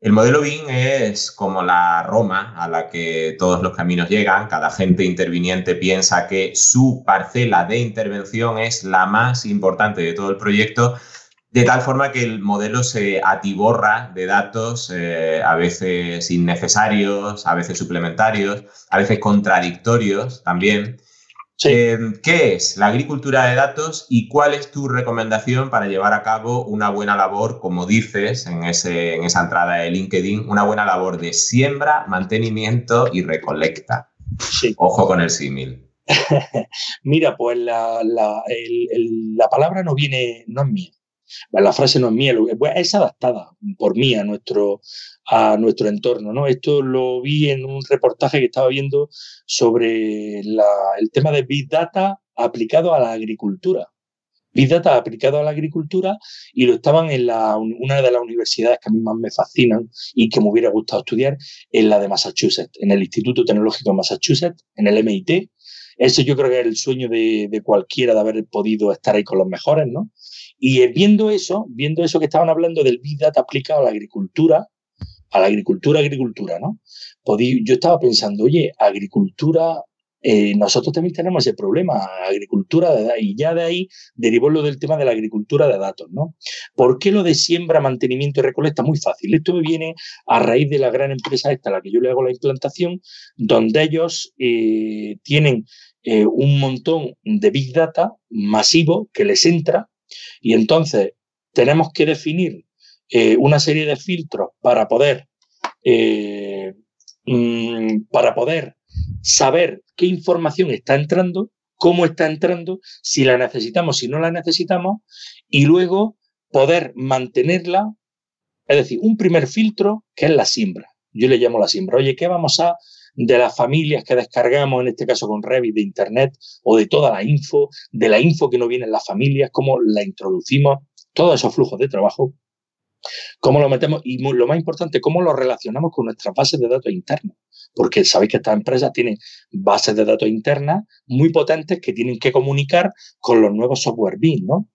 El modelo BIM es como la Roma a la que todos los caminos llegan. Cada gente interviniente piensa que su parcela de intervención es la más importante de todo el proyecto, de tal forma que el modelo se atiborra de datos eh, a veces innecesarios, a veces suplementarios, a veces contradictorios también. Eh, ¿Qué es la agricultura de datos y cuál es tu recomendación para llevar a cabo una buena labor, como dices en, ese, en esa entrada de LinkedIn, una buena labor de siembra, mantenimiento y recolecta? Ojo con el símil. Mira, pues la, la, palabra no viene, no es mía. La frase no es mía, es adaptada por mí a nuestro, a nuestro entorno. ¿no? Esto lo vi en un reportaje que estaba viendo sobre el tema de Big Data aplicado a la agricultura. Big Data aplicado a la agricultura y lo estaban en una de las universidades que a mí más me fascinan y que me hubiera gustado estudiar, en la de Massachusetts, en el Instituto Tecnológico de Massachusetts, en el MIT. Ese yo creo que es el sueño de, de cualquiera de haber podido estar ahí con los mejores, ¿no? Y viendo eso, viendo eso que estaban hablando del Big Data aplicado a la agricultura, a la agricultura, agricultura, ¿no? yo estaba pensando, oye, agricultura eh, nosotros también tenemos ese problema, agricultura de y ya de ahí derivó lo del tema de la agricultura de datos, ¿no? ¿Por qué lo de siembra, mantenimiento y recolecta? Muy fácil. Esto me viene a raíz de la gran empresa esta a la que yo le hago la implantación, donde ellos eh, tienen eh, un montón de Big Data masivo que les entra y entonces tenemos que definir una serie de filtros para poder, mm, para poder saber qué información está entrando, cómo está entrando, si la necesitamos, si no la necesitamos, y luego poder mantenerla, es decir, un primer filtro que es la siembra. Yo le llamo la siembra. Oye, ¿qué vamos a de las familias que descargamos, en este caso con Revit de Internet, o de toda la info, de la info que nos viene en las familias, cómo la introducimos, todos esos flujos de trabajo, cómo lo metemos y lo más importante, cómo lo relacionamos con nuestras bases de datos internas. Porque sabéis que estas empresas tienen bases de datos internas muy potentes que tienen que comunicar con los nuevos software BIM, ¿no?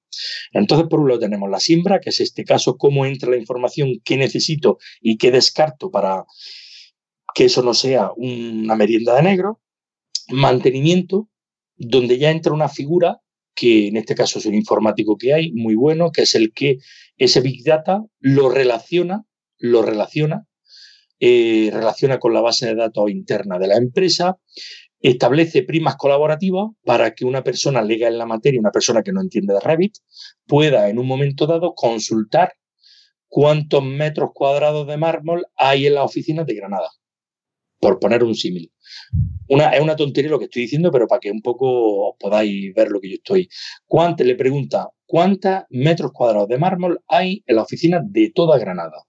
Entonces, por un lado tenemos la siembra, que es este caso, cómo entra la información, qué necesito y qué descarto para que eso no sea una merienda de negro. Mantenimiento, donde ya entra una figura que en este caso es un informático que hay, muy bueno, que es el que ese Big Data lo relaciona, lo relaciona, eh, relaciona con la base de datos interna de la empresa, establece primas colaborativas para que una persona legal en la materia, una persona que no entiende de Revit, pueda en un momento dado consultar cuántos metros cuadrados de mármol hay en las oficinas de Granada, por poner un símil. Una, es una tontería lo que estoy diciendo, pero para que un poco podáis ver lo que yo estoy. ¿Cuánto le pregunta, ¿cuántos metros cuadrados de mármol hay en la oficina de toda Granada?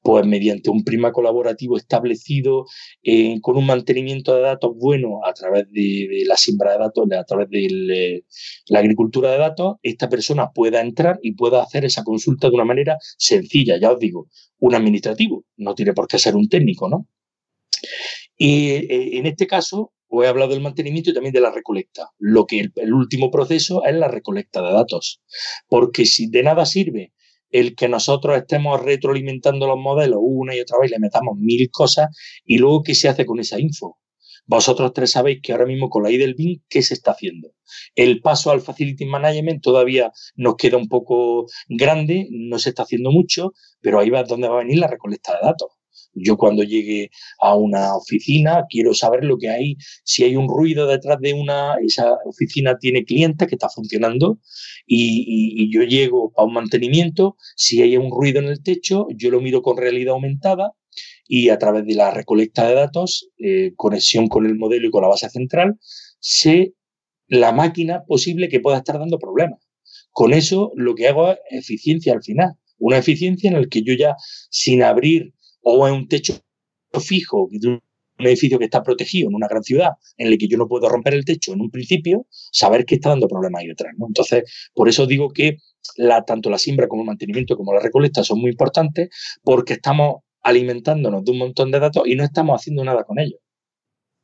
Pues mediante un prima colaborativo establecido eh, con un mantenimiento de datos bueno a través de, la siembra de datos, a través de la agricultura de datos, esta persona pueda entrar y pueda hacer esa consulta de una manera sencilla. Ya os digo, un administrativo, no tiene por qué ser un técnico, ¿no? Y eh, en este caso, os he hablado del mantenimiento y también de la recolecta. Lo que el, último proceso es la recolecta de datos. Porque si de nada sirve el que nosotros estemos retroalimentando los modelos una y otra vez, le metamos mil cosas y luego qué se hace con esa info. Vosotros tres sabéis que ahora mismo con la I del BIM, ¿qué se está haciendo? El paso al Facility Management todavía nos queda un poco grande, no se está haciendo mucho, pero ahí va donde va a venir la recolecta de datos. Yo cuando llegue a una oficina quiero saber lo que hay, si hay un ruido detrás de una, esa oficina tiene clientes que está funcionando y, yo llego a un mantenimiento, si hay un ruido en el techo, yo lo miro con realidad aumentada y a través de la recolecta de datos, eh, conexión con el modelo y con la base central, sé la máquina posible que pueda estar dando problemas. Con eso lo que hago es eficiencia al final. Una eficiencia en la que yo ya, sin abrir o en un techo fijo de un edificio que está protegido en una gran ciudad, en el que yo no puedo romper el techo en un principio, saber que está dando problemas ahí detrás. Entonces, por eso digo que tanto la siembra como el mantenimiento como la recolecta son muy importantes porque estamos alimentándonos de un montón de datos y no estamos haciendo nada con ellos.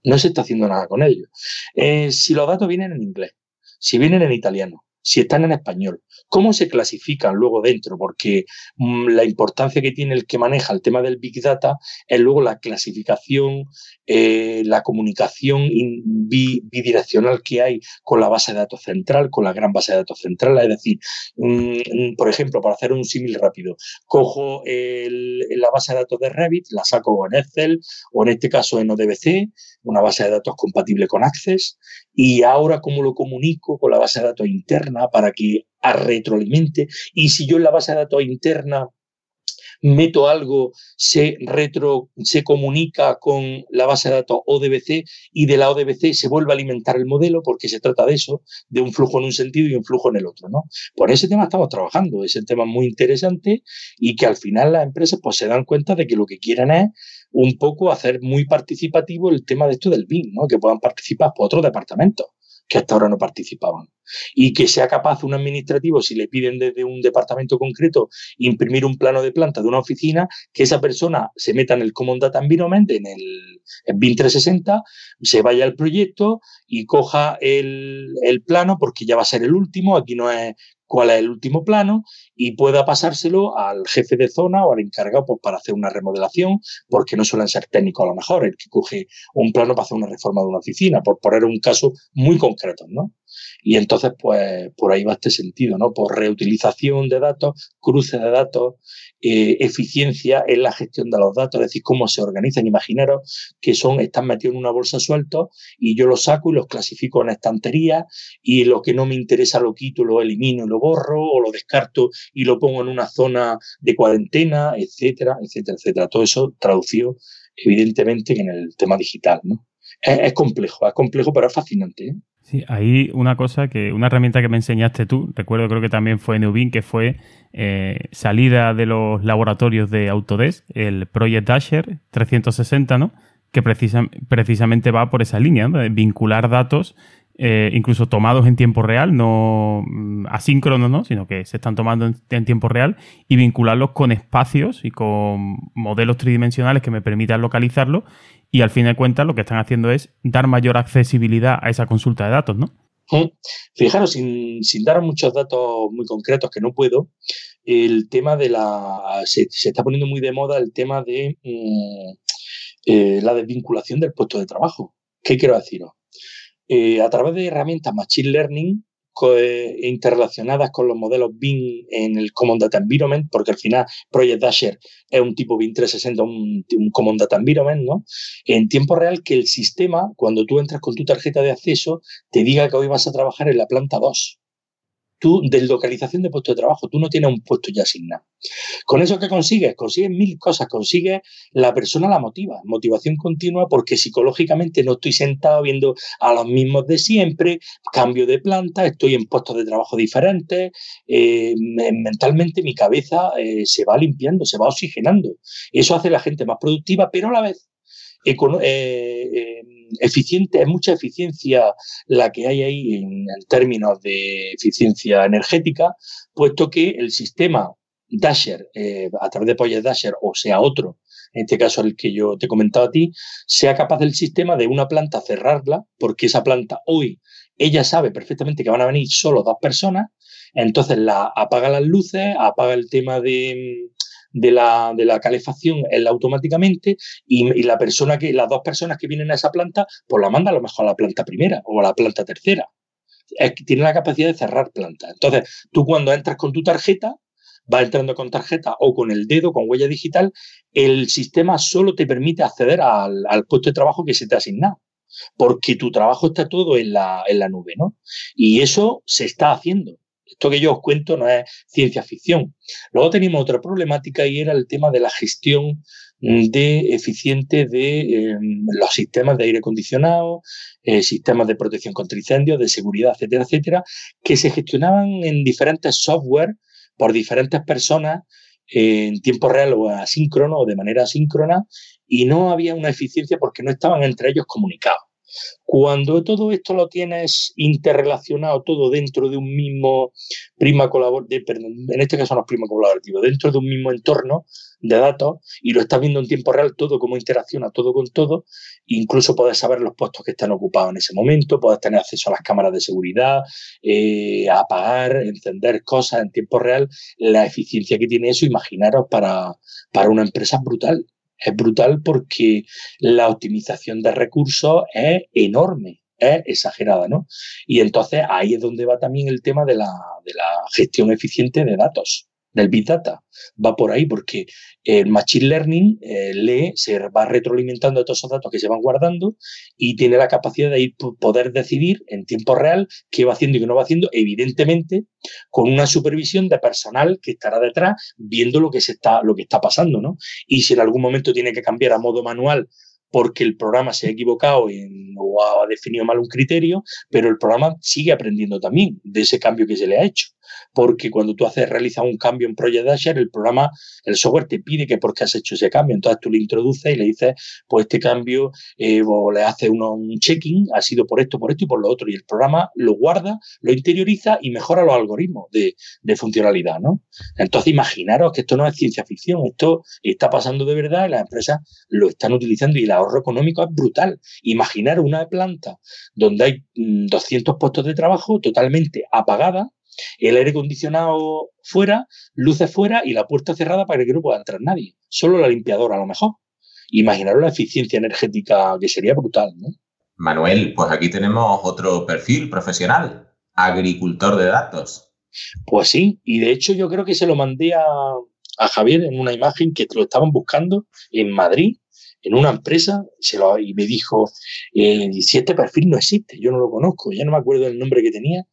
No se está haciendo nada con ellos. Eh, si los datos vienen en inglés, si vienen en italiano, si están en español, ¿Cómo se clasifican luego dentro? Porque mm, la importancia que tiene el que maneja el tema del Big Data es luego la clasificación, eh, la comunicación bidireccional que hay con la base de datos central, con la gran base de datos central. Es decir, mm, por ejemplo, para hacer un símil rápido, cojo la base de datos de Revit, la saco en Excel o en este caso en ODBC, una base de datos compatible con Access, y ahora cómo lo comunico con la base de datos interna para que retroalimente. Y si yo en la base de datos interna meto algo, se retro, se comunica con la base de datos ODBC y de la ODBC se vuelve a alimentar el modelo porque se trata de eso, de un flujo en un sentido y un flujo en el otro, ¿no? Por ese tema estamos trabajando, es un tema muy interesante y que al final las empresas pues se dan cuenta de que lo que quieren es un poco hacer muy participativo el tema de esto del BIM, ¿no? Que puedan participar por otros departamentos que hasta ahora no participaban. Y que sea capaz un administrativo, si le piden desde un departamento concreto imprimir un plano de planta de una oficina, que esa persona se meta en el Common Data Environment, en el, BIM 360, se vaya al proyecto y coja el, el, plano, porque ya va a ser el último. Aquí no es cuál es el último plano y pueda pasárselo al jefe de zona o al encargado pues, para hacer una remodelación, porque no suelen ser técnicos a lo mejor, el que coge un plano para hacer una reforma de una oficina, por poner un caso muy concreto, ¿no? Y entonces, pues por ahí va este sentido, ¿no? Por reutilización de datos, cruce de datos, eh, eficiencia en la gestión de los datos, es decir, cómo se organizan. Imaginaros que son, están metidos en una bolsa sueltos y yo los saco y los clasifico en estanterías y lo que no me interesa lo quito, lo elimino y lo borro o lo descarto y lo pongo en una zona de cuarentena, etcétera, etcétera, etcétera. Todo eso traducido evidentemente en el tema digital, ¿no? Es, complejo, es complejo, pero es fascinante. ¿eh? Sí, hay una cosa que, una herramienta que me enseñaste tú, recuerdo creo que también fue Neubin, que fue eh, salida de los laboratorios de Autodesk, el Project Dasher 360, ¿no? Que precisamente va por esa línea, de vincular datos eh, incluso tomados en tiempo real, no mm, asíncronos, ¿no? sino que se están tomando en, tiempo real y vincularlos con espacios y con modelos tridimensionales que me permitan localizarlo y al fin de cuentas lo que están haciendo es dar mayor accesibilidad a esa consulta de datos, ¿no? Fijaros, sin, dar muchos datos muy concretos que no puedo, el tema de la... se, está poniendo muy de moda el tema de mm, eh, la desvinculación del puesto de trabajo. ¿Qué quiero deciros? Eh, a través de herramientas Machine Learning interrelacionadas con los modelos BIM en el Common Data Environment, porque al final Project Dasher es un tipo BIM 360, un, un Common Data Environment, ¿no? En tiempo real que el sistema, cuando tú entras con tu tarjeta de acceso, te diga que hoy vas a trabajar en la planta 2 tú, de localización de puesto de trabajo, tú no tienes un puesto ya asignado. ¿Con eso qué consigues? Consigues mil cosas. Consigues la persona la motiva, motivación continua, porque psicológicamente no estoy sentado viendo a los mismos de siempre, cambio de planta, estoy en puestos de trabajo diferentes, eh, mentalmente mi cabeza eh, se va limpiando, se va oxigenando. Eso hace a la gente más productiva, pero a la vez eh, eficiente, es mucha eficiencia la que hay ahí en, términos de eficiencia energética, puesto que el sistema Dasher, eh, a través de Project Dasher, o sea otro, en este caso el que yo te he comentado a ti, sea capaz del sistema de una planta cerrarla, porque esa planta hoy, ella sabe perfectamente que van a venir solo dos personas, entonces la apaga las luces, apaga el tema de, de la, de la calefacción él automáticamente y, la persona que, las dos personas que vienen a esa planta, pues la manda a lo mejor a la planta primera o a la planta tercera. tiene la capacidad de cerrar plantas. Entonces, tú cuando entras con tu tarjeta, vas entrando con tarjeta o con el dedo, con huella digital, el sistema solo te permite acceder al, al puesto de trabajo que se te ha asignado porque tu trabajo está todo en la, en la nube, ¿no? Y eso se está haciendo. Esto que yo os cuento no es ciencia ficción. Luego teníamos otra problemática y era el tema de la gestión mm, de eficiente de em, los sistemas de aire acondicionado, eh, sistemas de protección contra incendios, de seguridad, etcétera, etcétera, que se gestionaban en diferentes software por diferentes personas en tiempo real o asíncrono o de manera asíncrona y no había una eficiencia porque no estaban entre ellos comunicados. Cuando todo esto lo tienes interrelacionado todo dentro de un mismo prima colaborativo, en este caso no prima dentro de un mismo entorno de datos y lo estás viendo en tiempo real todo, cómo interacciona todo con todo, incluso puedes saber los puestos que están ocupados en ese momento, puedes tener acceso a las cámaras de seguridad, eh, apagar, encender cosas en tiempo real, la eficiencia que tiene eso, imaginaros para, para una empresa brutal es brutal porque la optimización de recursos es enorme, es exagerada, ¿no? Y entonces ahí es donde va también el tema de la, de la gestión eficiente de datos del Big Data. Va por ahí porque el Machine Learning eh, lee, se va retroalimentando de todos esos datos que se van guardando y tiene la capacidad de ir, poder decidir en tiempo real qué va haciendo y qué no va haciendo, evidentemente con una supervisión de personal que estará detrás viendo lo que, se está, lo que está pasando. ¿no? Y si en algún momento tiene que cambiar a modo manual porque el programa se ha equivocado o ha definido mal un criterio, pero el programa sigue aprendiendo también de ese cambio que se le ha hecho porque cuando tú haces, realizas un cambio en Project Dasher, el programa, el software te pide que por qué has hecho ese cambio. Entonces tú le introduces y le dices, pues este cambio, eh, o le haces un checking, ha sido por esto, por esto y por lo otro. Y el programa lo guarda, lo interioriza y mejora los algoritmos de, de funcionalidad, ¿no? Entonces imaginaros que esto no es ciencia ficción, esto está pasando de verdad y las empresas lo están utilizando y el ahorro económico es brutal. Imaginar una planta donde hay 200 mm, puestos de trabajo totalmente apagada El aire acondicionado fuera, luces fuera y la puerta cerrada para que no pueda entrar nadie. Solo la limpiadora a lo mejor. Imaginaros la eficiencia energética que sería brutal, ¿no? Manuel, pues aquí tenemos otro perfil profesional, agricultor de datos. Pues sí, y de hecho yo creo que se lo mandé a, Javier en una imagen que lo estaban buscando en Madrid, en una empresa, se lo, y me dijo, eh, si este perfil no existe, yo no lo conozco, ya no me acuerdo del nombre que tenía,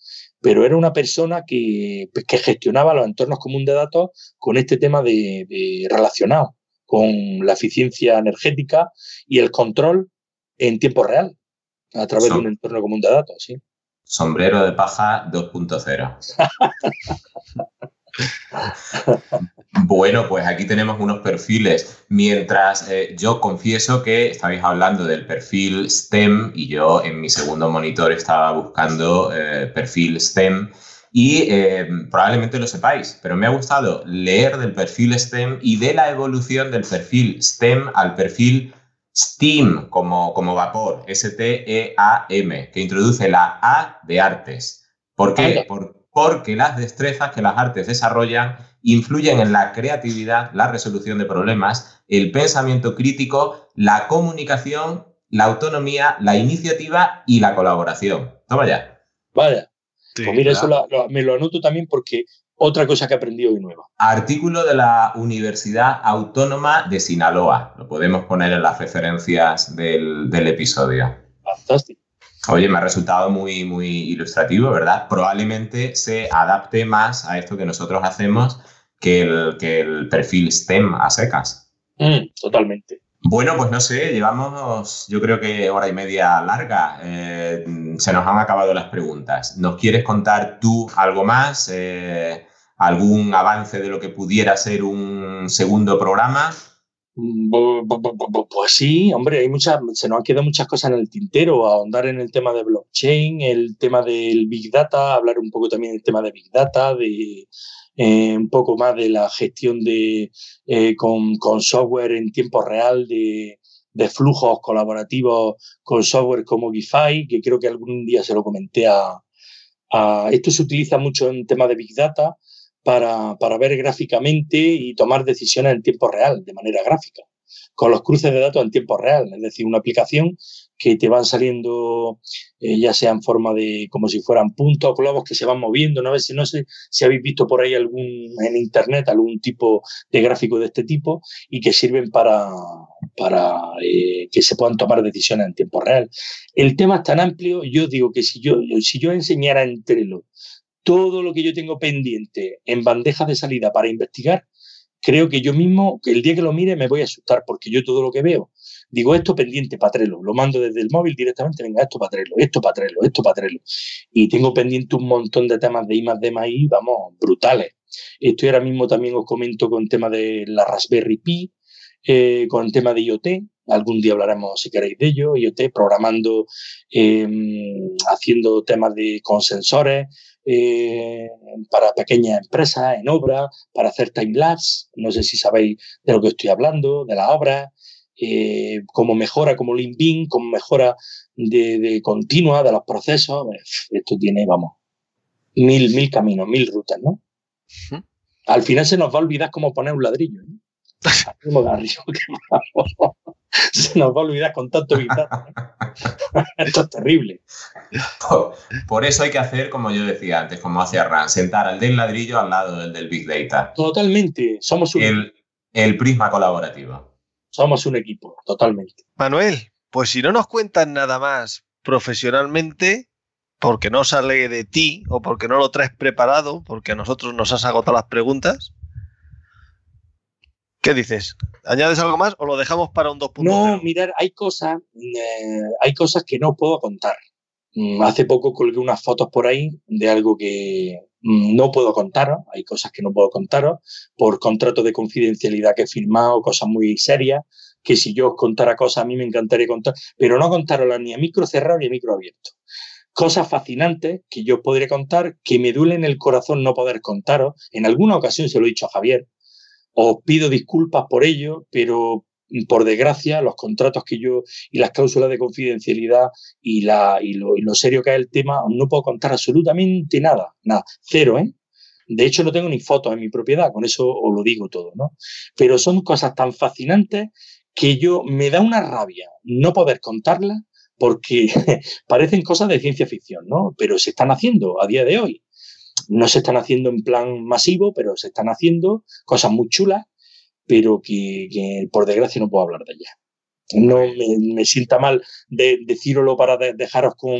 pero era una persona que, pues, que gestionaba los entornos comunes de datos con este tema de, de relacionado con la eficiencia energética y el control en tiempo real a través de un entorno común de datos, sí. Sombrero de paja 2.0. bueno, pues aquí tenemos unos perfiles. Mientras eh, yo confieso que estabais hablando del perfil STEM y yo en mi segundo monitor estaba buscando eh, perfil STEM y eh, probablemente lo sepáis, pero me ha gustado leer del perfil STEM y de la evolución del perfil STEM al perfil STEAM como, como vapor, S-T-E-A-M, que introduce la A de artes. ¿Por qué? porque las destrezas que las artes desarrollan influyen en la creatividad, la resolución de problemas, el pensamiento crítico, la comunicación, la autonomía, la iniciativa y la colaboración. Toma ya. Vaya. pues mira, eso me lo anoto también porque otra cosa que he aprendido hoy nueva. Artículo de la Universidad Autónoma de Sinaloa. Lo podemos poner en las referencias del, episodio. Fantástico. Oye, me ha resultado muy, muy ilustrativo, ¿verdad? Probablemente se adapte más a esto que nosotros hacemos que el, que el perfil STEM a secas. Mm, totalmente. Bueno, pues no sé, llevamos yo creo que hora y media larga. Eh, se nos han acabado las preguntas. ¿Nos quieres contar tú algo más? Eh, algún avance de lo que pudiera ser un segundo programa? Pues sí, hombre, hay muchas, se nos han quedado muchas cosas en el tintero, ahondar en el tema de blockchain, el tema del Big Data, hablar un poco también del tema de Big Data, de eh, un poco más de la gestión de eh, con, software en tiempo real de, de, flujos colaborativos con software como Gify, que creo que algún día se lo comenté a, a esto se utiliza mucho en tema de Big Data para, para, ver gráficamente y tomar decisiones en tiempo real, de manera gráfica, con los cruces de datos en tiempo real, es decir, una aplicación que te van saliendo, eh, ya sea en forma de, como si fueran puntos, globos que se van moviendo, no, sé, no sé si habéis visto por ahí algún, en internet algún tipo de gráfico de este tipo y que sirven para, para eh, que se puedan tomar decisiones en tiempo real. El tema es tan amplio, yo digo que si yo, si yo enseñara en Trello todo lo que yo tengo pendiente en bandejas de salida para investigar, creo que yo mismo, el día que lo mire, me voy a asustar, porque yo todo lo que veo, digo esto pendiente para Trello, lo mando desde el móvil directamente, venga, esto para Trello, esto para Trello, esto para Trello. Y tengo pendiente un montón de temas de I más D más I, vamos, brutales. Estoy ahora mismo también os comento con tema de la Raspberry Pi, eh, con tema de IoT, algún día hablaremos si queréis de ello, IoT, programando, em, haciendo temas de con sensores, eh, para pequeñas empresas, en obra, para hacer timelapse. No sé si sabéis de lo que estoy hablando, de la obra, eh, como mejora, como Lean como mejora de, continua de los procesos. Esto tiene, vamos, mil, mil caminos, mil rutas, ¿no? Al final se nos va a olvidar cómo poner un ladrillo. se nos va a olvidar con tanto Esto es terrible. Por, eso hay que hacer, como yo decía antes, como hacía Ran, sentar al del ladrillo al lado del del Big Data. Totalmente. Somos un el, el prisma colaborativo. Somos un equipo, totalmente. Manuel, pues si no nos cuentan nada más profesionalmente, porque no sale de ti o porque no lo traes preparado, porque a nosotros nos has agotado las preguntas, ¿Qué dices? ¿Añades algo más o lo dejamos para un 2.0? No, mirar, hay cosas, eh, hay cosas que no puedo contar. Mm, hace poco colgué unas fotos por ahí de algo que mm, no puedo contaros. Hay cosas que no puedo contaros por contrato de confidencialidad que he firmado, cosas muy serias, que si yo os contara cosas a mí me encantaría contar, pero no contaroslas ni a micro cerrado ni a micro abierto. Cosas fascinantes que yo podría contar, que me duelen el corazón no poder contaros. En alguna ocasión se lo he dicho a Javier, os pido disculpas por ello, pero por desgracia, los contratos que yo y las cláusulas de confidencialidad y, la, y, lo, y lo serio que es el tema, no puedo contar absolutamente nada, nada, cero, ¿eh? De hecho, no tengo ni fotos en mi propiedad, con eso os lo digo todo, ¿no? Pero son cosas tan fascinantes que yo me da una rabia no poder contarlas porque parecen cosas de ciencia ficción, ¿no? Pero se están haciendo a día de hoy. No se están haciendo en plan masivo, pero se están haciendo cosas muy chulas, pero que, que por desgracia no puedo hablar de ellas. No me, me sienta mal de, decíroslo para de, dejaros con,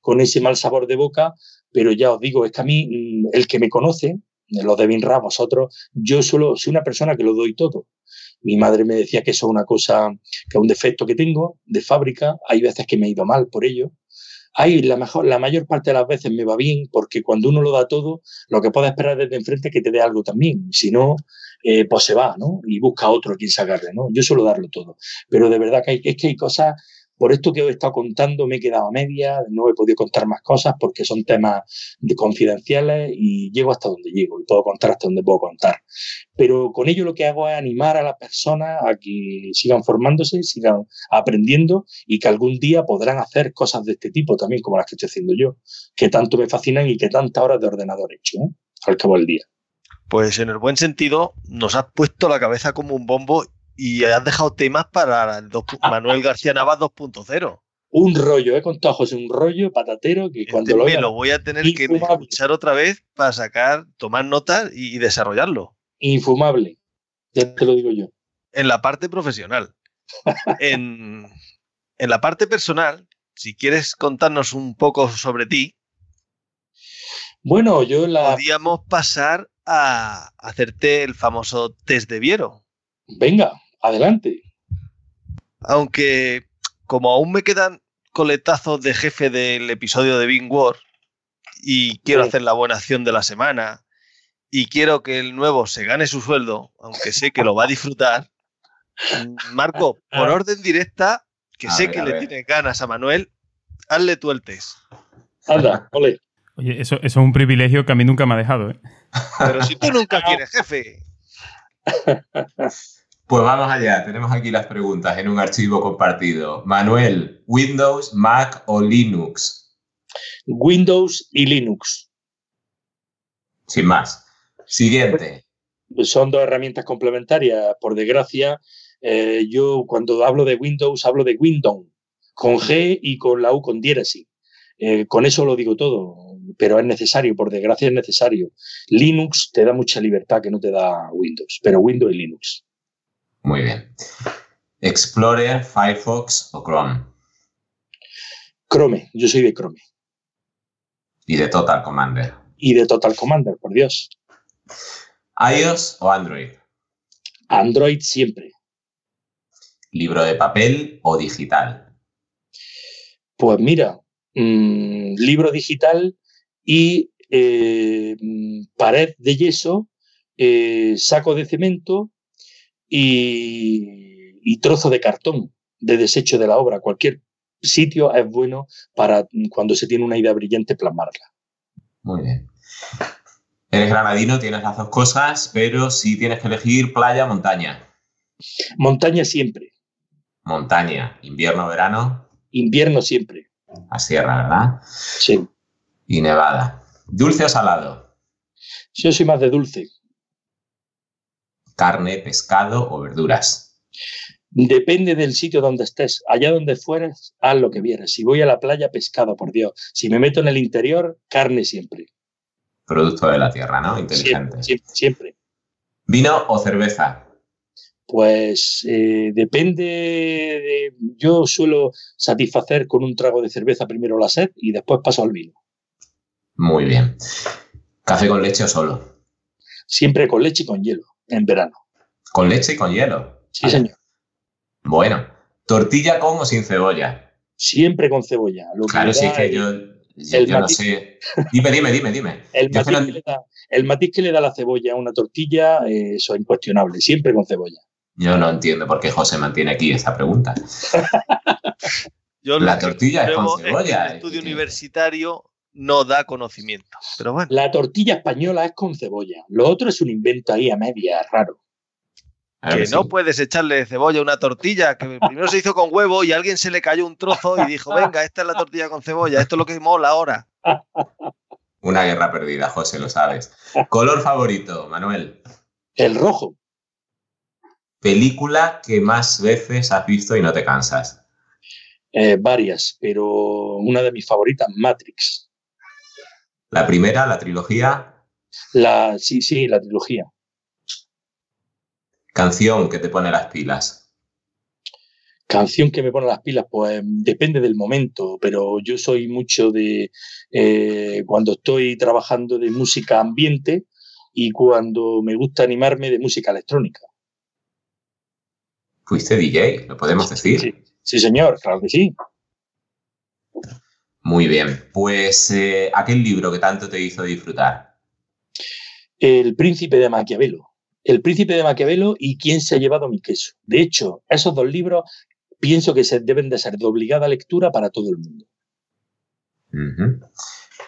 con ese mal sabor de boca, pero ya os digo, es que a mí, mm, el que me conoce, los de Binra, vosotros, yo solo soy una persona que lo doy todo. Mi madre me decía que eso es una cosa, que es un defecto que tengo de fábrica. Hay veces que me he ido mal por ello. Hay la, mejor, la mayor parte de las veces me va bien porque cuando uno lo da todo, lo que puede esperar desde enfrente es que te dé algo también. Si no, eh, pues se va, ¿no? Y busca otro a quien sacarle, ¿no? Yo suelo darlo todo. Pero de verdad que hay, es que hay cosas por esto que os he estado contando me he quedado a media, no he podido contar más cosas porque son temas de confidenciales y llego hasta donde llego y puedo contar hasta donde puedo contar. Pero con ello lo que hago es animar a las personas a que sigan formándose, sigan aprendiendo y que algún día podrán hacer cosas de este tipo también como las que estoy haciendo yo, que tanto me fascinan y que tantas horas de ordenador he hecho ¿eh? al cabo del día. Pues en el buen sentido, nos has puesto la cabeza como un bombo y has dejado temas para el Manuel García Navas 2.0. Un rollo, he contado José, un rollo patatero que cuando este lo, me lo voy a tener que escuchar otra vez para sacar, tomar notas y desarrollarlo. Infumable, ya te lo digo yo. En la parte profesional. en, en la parte personal, si quieres contarnos un poco sobre ti, Bueno, yo la... podríamos pasar a hacerte el famoso test de Viero. Venga, adelante. Aunque como aún me quedan coletazos de jefe del episodio de Bing War y quiero Sí. hacer la buena acción de la semana y quiero que el nuevo se gane su sueldo, aunque sé que lo va a disfrutar, Marco, por orden directa, que A sé ver, que le ver. tiene ganas a Manuel, hazle tú el test. Anda, ole. Oye, eso, eso es un privilegio que a mí nunca me ha dejado, ¿eh? Pero si tú nunca quieres jefe, Pues vamos allá, tenemos aquí las preguntas en un archivo compartido. Manuel, Windows, Mac o Linux? Windows y Linux Sin más. Siguiente. son dos herramientas complementarias. Por desgracia, eh, yo cuando hablo de Windows hablo de Windows, con G y con la U con diéresis. Eh, con eso lo digo todo, pero es necesario, por desgracia es necesario. Linux te da mucha libertad que no te da Windows, pero Windows y Linux. Muy bien. Explorer, Firefox o Chrome. Chrome, yo soy de Chrome. Y de Total Commander. Y de Total Commander, por Dios. iOS o Android. Android siempre. Libro de papel o digital. Pues mira, mmm, libro digital y eh, mm, pared de yeso, eh, saco de cemento y, y, trozo de cartón de desecho de la obra. Cualquier sitio es bueno para cuando se tiene una idea brillante plasmarla. Muy bien. Eres granadino, tienes las dos cosas, pero si tienes que elegir playa, montaña. Montaña siempre. Montaña, invierno, verano. Invierno siempre. A sierra, ¿verdad? Sí. Y nevada. ¿Dulce o salado? Yo soy más de dulce. ¿Carne, pescado o verduras? Depende del sitio donde estés. Allá donde fueres, haz lo que vieras. Si voy a la playa, pescado, por Dios. Si me meto en el interior, carne siempre. Producto de la tierra, ¿no? Inteligente. Siempre. siempre, siempre. ¿Vino o cerveza? Pues eh, depende. De, yo suelo satisfacer con un trago de cerveza primero la sed y después paso al vino. Muy bien. ¿Café con leche o solo? Siempre con leche y con hielo, en verano. ¿Con leche y con hielo? Sí, señor. Bueno, ¿tortilla con o sin cebolla? Siempre con cebolla. Lo claro, sí, es que el, yo, yo, yo no sé. Dime, dime, dime, dime. El matiz, que no- le da, el matiz que le da la cebolla a una tortilla, eh, eso es incuestionable. Siempre con cebolla. Yo no entiendo por qué José mantiene aquí esta pregunta. yo La tortilla es con cebolla, El estudio eh, que- universitario no da conocimiento. Pero bueno, La tortilla española es con cebolla. Lo otro es un invento ahí a media, raro. que, no puedes echarle cebolla a una tortilla, que primero se hizo con huevo y a alguien se le cayó un trozo y dijo, venga, esta es la tortilla con cebolla, esto es lo que mola ahora. Una guerra perdida, José, lo sabes. ¿Color favorito, Manuel? El rojo. ¿Película que más veces has visto y no te cansas? Eh, varias, pero una de mis favoritas, Matrix. ¿La primera, la trilogía? La, sí, sí, la trilogía. ¿Canción que te pone las pilas? Canción que me pone las pilas, pues depende del momento, pero yo soy mucho de eh, cuando estoy trabajando de música ambiente y cuando me gusta animarme de música electrónica. ¿Fuiste DJ? ¿Lo podemos decir? Sí, señor, claro que sí. Muy bien. Pues, eh, ¿aquel libro que tanto te hizo disfrutar? El Príncipe de Maquiavelo. El Príncipe de Maquiavelo y ¿Quién se ha llevado mi queso? De hecho, esos dos libros pienso que se deben de ser de obligada lectura para todo el mundo.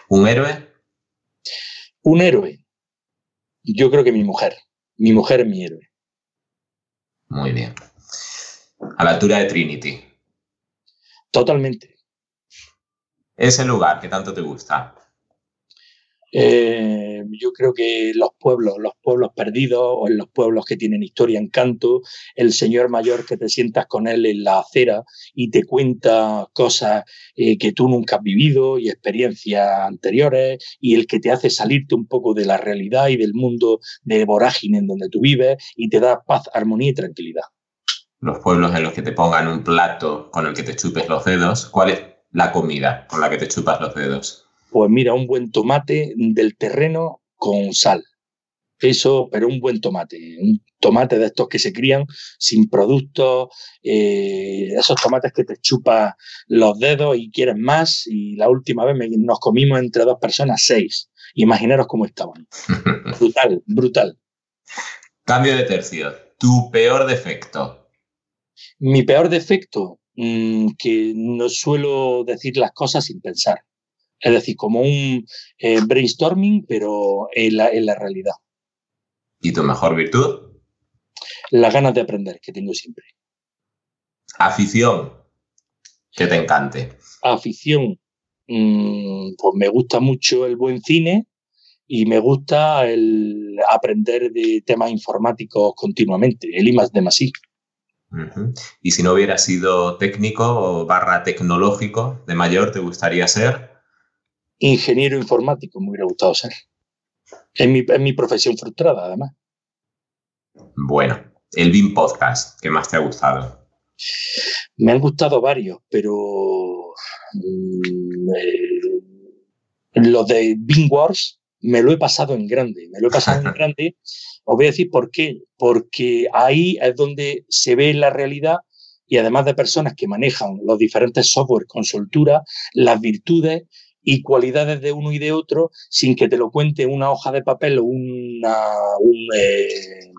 ¿Un héroe? Un héroe. Yo creo que mi mujer. Mi mujer es mi héroe. Muy bien. A la altura de Trinity. Totalmente. Ese lugar que tanto te gusta. Eh, yo creo que los pueblos, los pueblos perdidos o en los pueblos que tienen historia, encanto, el señor mayor que te sientas con él en la acera y te cuenta cosas eh, que tú nunca has vivido y experiencias anteriores y el que te hace salirte un poco de la realidad y del mundo de vorágine en donde tú vives y te da paz, armonía y tranquilidad. Los pueblos en los que te pongan un plato con el que te chupes los dedos, ¿cuál es la comida con la que te chupas los dedos? Pues mira, un buen tomate del terreno con sal. Eso, pero un buen tomate, un tomate de estos que se crían sin productos, eh, esos tomates que te chupas los dedos y quieres más. Y la última vez nos comimos entre dos personas seis. Imaginaros cómo estaban. brutal, brutal. Cambio de tercio. Tu peor defecto. Mi peor defecto, mm, que no suelo decir las cosas sin pensar. Es decir, como un eh, brainstorming, pero en la, en la realidad. ¿Y tu mejor virtud? Las ganas de aprender que tengo siempre. Afición que te encante. Afición. Mm, pues me gusta mucho el buen cine y me gusta el aprender de temas informáticos continuamente, el I de Y si no hubiera sido técnico o barra tecnológico de mayor, ¿te gustaría ser? ingeniero informático me hubiera gustado ser. Es mi, mi profesión frustrada, además. Bueno, el BIM Podcast, ¿qué más te ha gustado? Me han gustado varios, pero mm, eh, los de BIM Wars me lo he pasado en grande. Me lo he pasado en grande. Os voy a decir por qué. Porque ahí es donde se ve la realidad y además de personas que manejan los diferentes software con soltura, las virtudes y cualidades de uno y de otro sin que te lo cuente una hoja de papel o una, eh,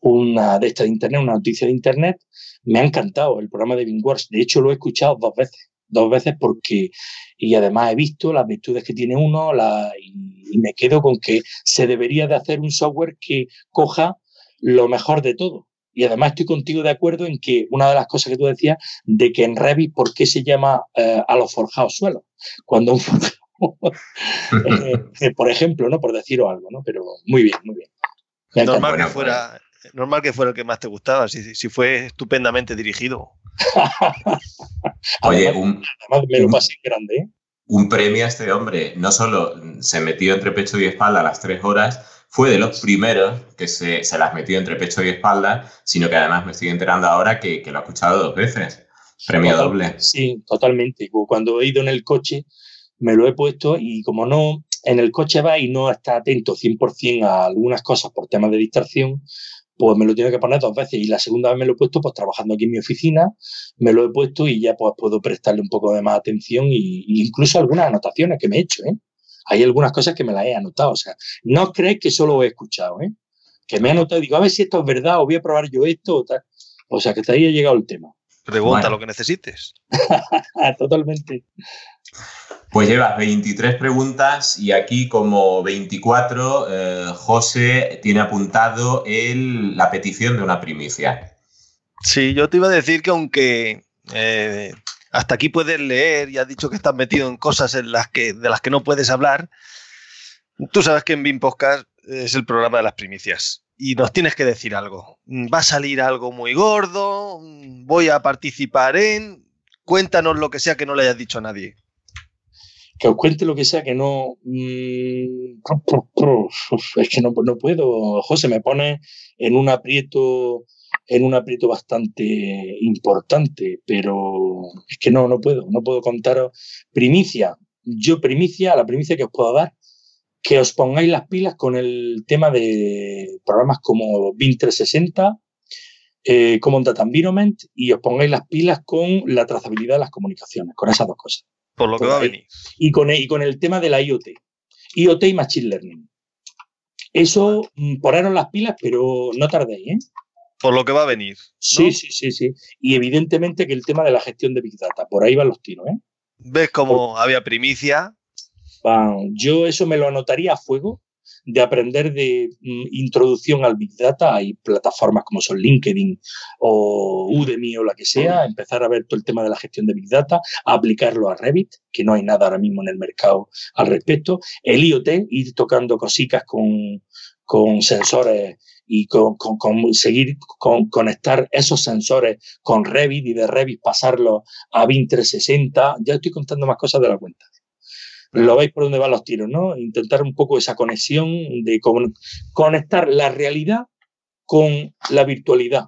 una de internet, una noticia de internet. Me ha encantado el programa de Wars. De hecho, lo he escuchado dos veces. Dos veces porque, y además he visto las virtudes que tiene uno la, y, me quedo con que se debería de hacer un software que coja lo mejor de todo y además estoy contigo de acuerdo en que una de las cosas que tú decías, de que en Revit, ¿por qué se llama eh, a los forjados suelos? Cuando un eh, eh, por ejemplo, ¿no? Por deciros algo, ¿no? Pero muy bien, muy bien. Normal que, fuera, normal que fuera el que más te gustaba, si, si fue estupendamente dirigido. Oye, un, además me lo pasé grande, ¿eh? Un premio a este hombre. No solo se metió entre pecho y espalda a las tres horas, fue de los primeros que se, las metió entre pecho y espalda, sino que además me estoy enterando ahora que, lo ha escuchado dos veces. Premio doble. Sí, totalmente. Cuando he ido en el coche, me lo he puesto y como no, en el coche va y no está atento 100% a algunas cosas por temas de distracción, pues me lo tiene que poner dos veces. Y la segunda vez me lo he puesto, pues trabajando aquí en mi oficina, me lo he puesto y ya pues puedo prestarle un poco de más atención y, incluso algunas anotaciones que me he hecho, ¿eh? hay algunas cosas que me las he anotado. O sea, no crees que solo he escuchado, ¿eh? Que me he anotado y digo, a ver si esto es verdad o voy a probar yo esto o tal. O sea, que hasta ahí ha llegado el tema. Pregunta lo que necesites. Totalmente. Pues llevas 23 preguntas y aquí como 24, eh, José tiene apuntado el, la petición de una primicia. Sí, yo te iba a decir que aunque eh, hasta aquí puedes leer y has dicho que estás metido en cosas en las que, de las que no puedes hablar, tú sabes que en BIM Podcast es el programa de las primicias y nos tienes que decir algo. Va a salir algo muy gordo, voy a participar en... Cuéntanos lo que sea que no le hayas dicho a nadie que os cuente lo que sea que no. Mm, es que no, no puedo. José, me pone en un aprieto en un aprieto bastante importante, pero es que no, no puedo, no puedo contaros primicia. Yo primicia, la primicia que os puedo dar, que os pongáis las pilas con el tema de programas como BIM 360, eh, Common Data Environment y os pongáis las pilas con la trazabilidad de las comunicaciones, con esas dos cosas. Por lo que va a venir. Y con, el, y con el tema de la IoT. IoT y Machine Learning. Eso, mm, poneros las pilas, pero no tardéis, ¿eh? Por lo que va a venir. Sí, sí, sí, sí. Y evidentemente que el tema de la gestión de Big Data, por ahí van los tiros, ¿eh? ¿Ves cómo había primicia? Yo eso me lo anotaría a fuego de aprender de mm, introducción al Big Data. Hay plataformas como son LinkedIn o Udemy o la que sea, empezar a ver todo el tema de la gestión de Big Data, aplicarlo a Revit, que no hay nada ahora mismo en el mercado al respecto. El IoT, ir tocando cositas con, con sensores y con, seguir con, conectar esos sensores con Revit y de Revit pasarlo a BIM 360. Ya estoy contando más cosas de la cuenta lo veis por dónde van los tiros, ¿no? Intentar un poco esa conexión de conectar la realidad con la virtualidad.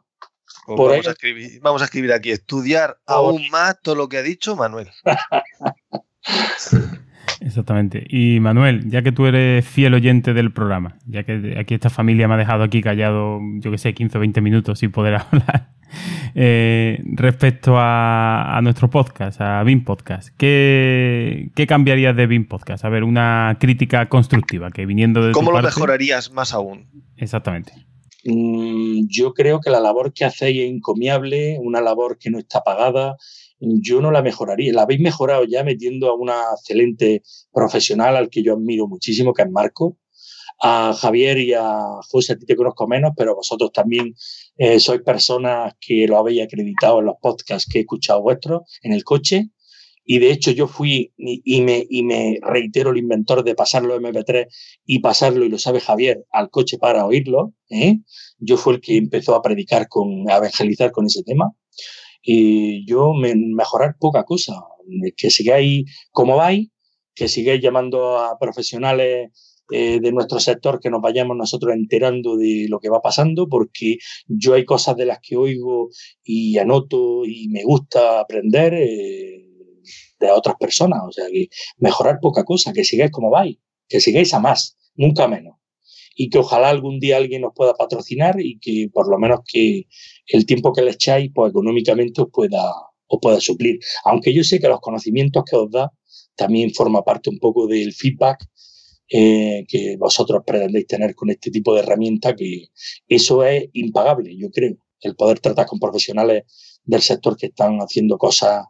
Pues vamos, a escribir, vamos, a escribir, aquí, estudiar aún más todo lo que ha dicho Manuel. Exactamente. Y Manuel, ya que tú eres fiel oyente del programa, ya que aquí esta familia me ha dejado aquí callado, yo que sé, 15 o 20 minutos sin poder hablar, eh, respecto a, nuestro podcast, a BIM Podcast, ¿qué, ¿qué, cambiarías de BIM Podcast? A ver, una crítica constructiva, que viniendo de... ¿Cómo lo mejorarías más aún? Exactamente. Mm, yo creo que la labor que hacéis es encomiable, una labor que no está pagada, yo no la mejoraría. La habéis mejorado ya metiendo a una excelente profesional al que yo admiro muchísimo, que es Marco. A Javier y a José, a ti te conozco menos, pero vosotros también eh, sois personas que lo habéis acreditado en los podcasts que he escuchado vuestros en el coche. Y de hecho yo fui y, me, y me reitero el inventor de pasarlo MP3 y pasarlo, y lo sabe Javier, al coche para oírlo. ¿eh? Yo fui el que empezó a predicar, con, a evangelizar con ese tema. Y yo me, mejorar poca cosa, que sigáis como vais, que sigáis llamando a profesionales eh, de nuestro sector, que nos vayamos nosotros enterando de lo que va pasando, porque yo hay cosas de las que oigo y anoto y me gusta aprender eh, de otras personas, o sea, que mejorar poca cosa, que sigáis como vais, que sigáis a más, nunca menos y que ojalá algún día alguien nos pueda patrocinar y que por lo menos que el tiempo que le echáis, pues económicamente os pueda, os pueda suplir. Aunque yo sé que los conocimientos que os da también forma parte un poco del feedback eh, que vosotros pretendéis tener con este tipo de herramienta, que eso es impagable, yo creo. El poder tratar con profesionales del sector que están haciendo cosas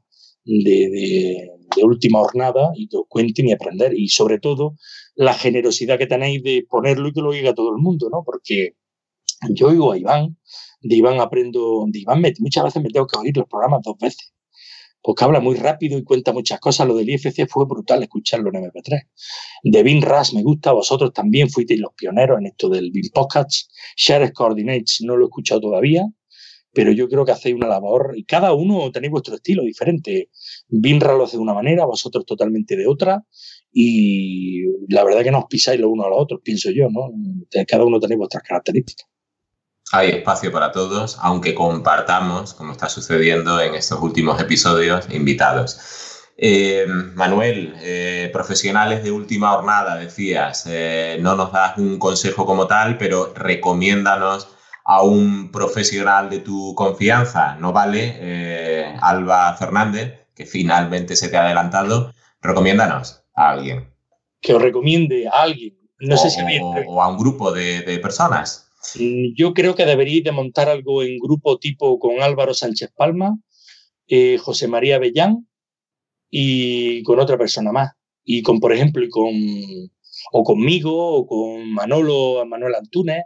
de, última jornada y que os cuenten y aprender. Y sobre todo, la generosidad que tenéis de ponerlo y que lo oiga todo el mundo, ¿no? Porque yo oigo a Iván, de Iván aprendo, de Iván muchas veces me tengo que oír los programas dos veces, porque habla muy rápido y cuenta muchas cosas. Lo del IFC fue brutal escucharlo en MP3. De Vin Ras me gusta, vosotros también fuisteis los pioneros en esto del Vin Podcast. Share Coordinates no lo he escuchado todavía, pero yo creo que hacéis una labor y cada uno tenéis vuestro estilo diferente. Vinra lo hace de una manera, vosotros totalmente de otra y la verdad que no os pisáis los unos a los otros, pienso yo, ¿no? Cada uno tiene vuestras características. Hay espacio para todos, aunque compartamos, como está sucediendo en estos últimos episodios, invitados. Eh, Manuel, eh, profesionales de última jornada, decías, eh, no nos das un consejo como tal, pero recomiéndanos a un profesional de tu confianza. No vale, Alba Fernández, que finalmente se te ha adelantado. Recomiéndanos a alguien. Que os recomiende a alguien. No o, sé si o a un grupo de, personas. Mm, yo creo que deberíais de montar algo en grupo tipo con Álvaro Sánchez Palma, eh, José María Bellán y con otra persona más. y con, por ejemplo, y con, o conmigo, o con Manolo, Manuel Antúnez.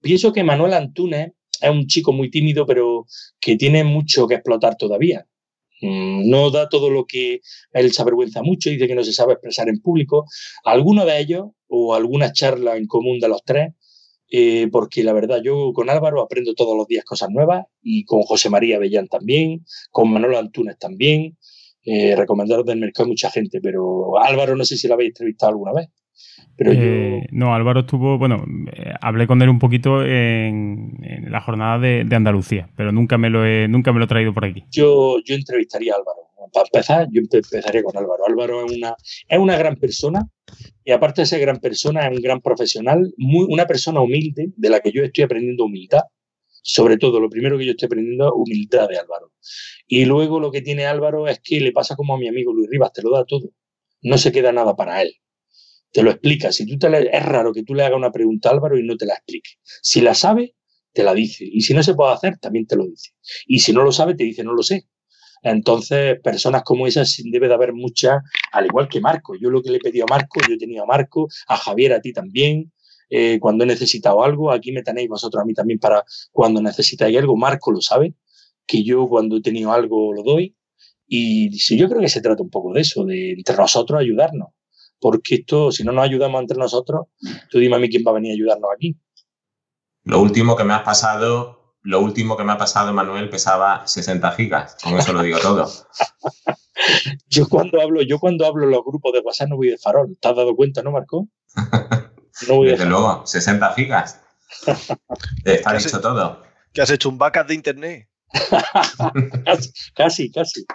Pienso que Manuel Antúnez es un chico muy tímido, pero que tiene mucho que explotar todavía. Mm, no da todo lo que él se avergüenza mucho, dice que no se sabe expresar en público. Alguno de ellos, o alguna charla en común de los tres, eh, porque la verdad yo con Álvaro aprendo todos los días cosas nuevas y con José María Bellán también, con Manolo Antúnez también. Eh, recomendaros del mercado mucha gente, pero Álvaro no sé si lo habéis entrevistado alguna vez. Pero eh, No, Álvaro estuvo, bueno, eh, hablé con él un poquito en, la jornada de, Andalucía, pero nunca me lo he, nunca me lo he traído por aquí. Yo, yo entrevistaría a Álvaro. Para empezar, yo empezaría con Álvaro. Álvaro es una, es una gran persona y aparte de ser gran persona, es un gran profesional, muy, una persona humilde, de la que yo estoy aprendiendo humildad. Sobre todo, lo primero que yo estoy aprendiendo es humildad de Álvaro. Y luego lo que tiene Álvaro es que le pasa como a mi amigo Luis Rivas, te lo da todo. No se queda nada para él te lo explica. Si tú te es raro que tú le hagas una pregunta a Álvaro y no te la explique. Si la sabe, te la dice. Y si no se puede hacer, también te lo dice. Y si no lo sabe, te dice, no lo sé. Entonces, personas como esas debe de haber muchas, al igual que Marco. Yo lo que le he pedido a Marco, yo he tenido a Marco, a Javier, a ti también. Eh, cuando he necesitado algo, aquí me tenéis vosotros a mí también para cuando necesitáis algo. Marco lo sabe, que yo cuando he tenido algo lo doy. Y si yo creo que se trata un poco de eso, de entre nosotros ayudarnos porque esto, si no nos ayudamos entre nosotros, tú dime a mí quién va a venir a ayudarnos aquí. Lo último que me has pasado, lo último que me ha pasado, Manuel, pesaba 60 gigas. Con eso lo digo todo. yo cuando hablo, yo cuando hablo en los grupos de WhatsApp no voy de farol. ¿Te has dado cuenta, no, Marco? No voy Desde luego, 60 gigas. Está dicho todo. ¿Que has hecho un backup de internet? casi, casi.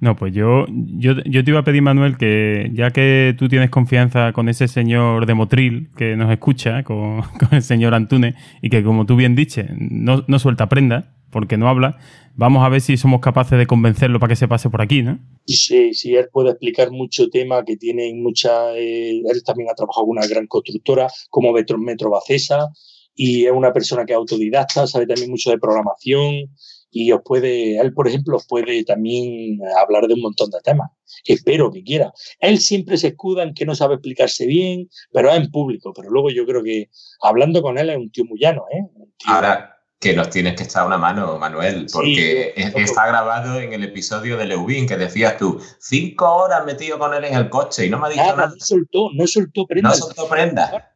No, pues yo, yo, te iba a pedir, Manuel, que ya que tú tienes confianza con ese señor de Motril que nos escucha, con, el señor Antune, y que como tú bien dices, no, no suelta prenda, porque no habla, vamos a ver si somos capaces de convencerlo para que se pase por aquí, ¿no? Sí, sí, él puede explicar mucho tema que tiene mucha... Eh, él también ha trabajado con una gran constructora como Metro, Metro Bacesa y es una persona que es autodidacta, sabe también mucho de programación, y os puede, él por ejemplo, os puede también hablar de un montón de temas. Espero que quiera. Él siempre se escuda en que no sabe explicarse bien, pero es en público. Pero luego yo creo que hablando con él es un tío muy llano. ¿eh? Ahora que nos tienes que echar una mano, Manuel, porque está grabado en el episodio de Leubin que decías tú, cinco horas metido con él en el coche y no me ha dicho nada. No soltó, no soltó prenda. No soltó prenda.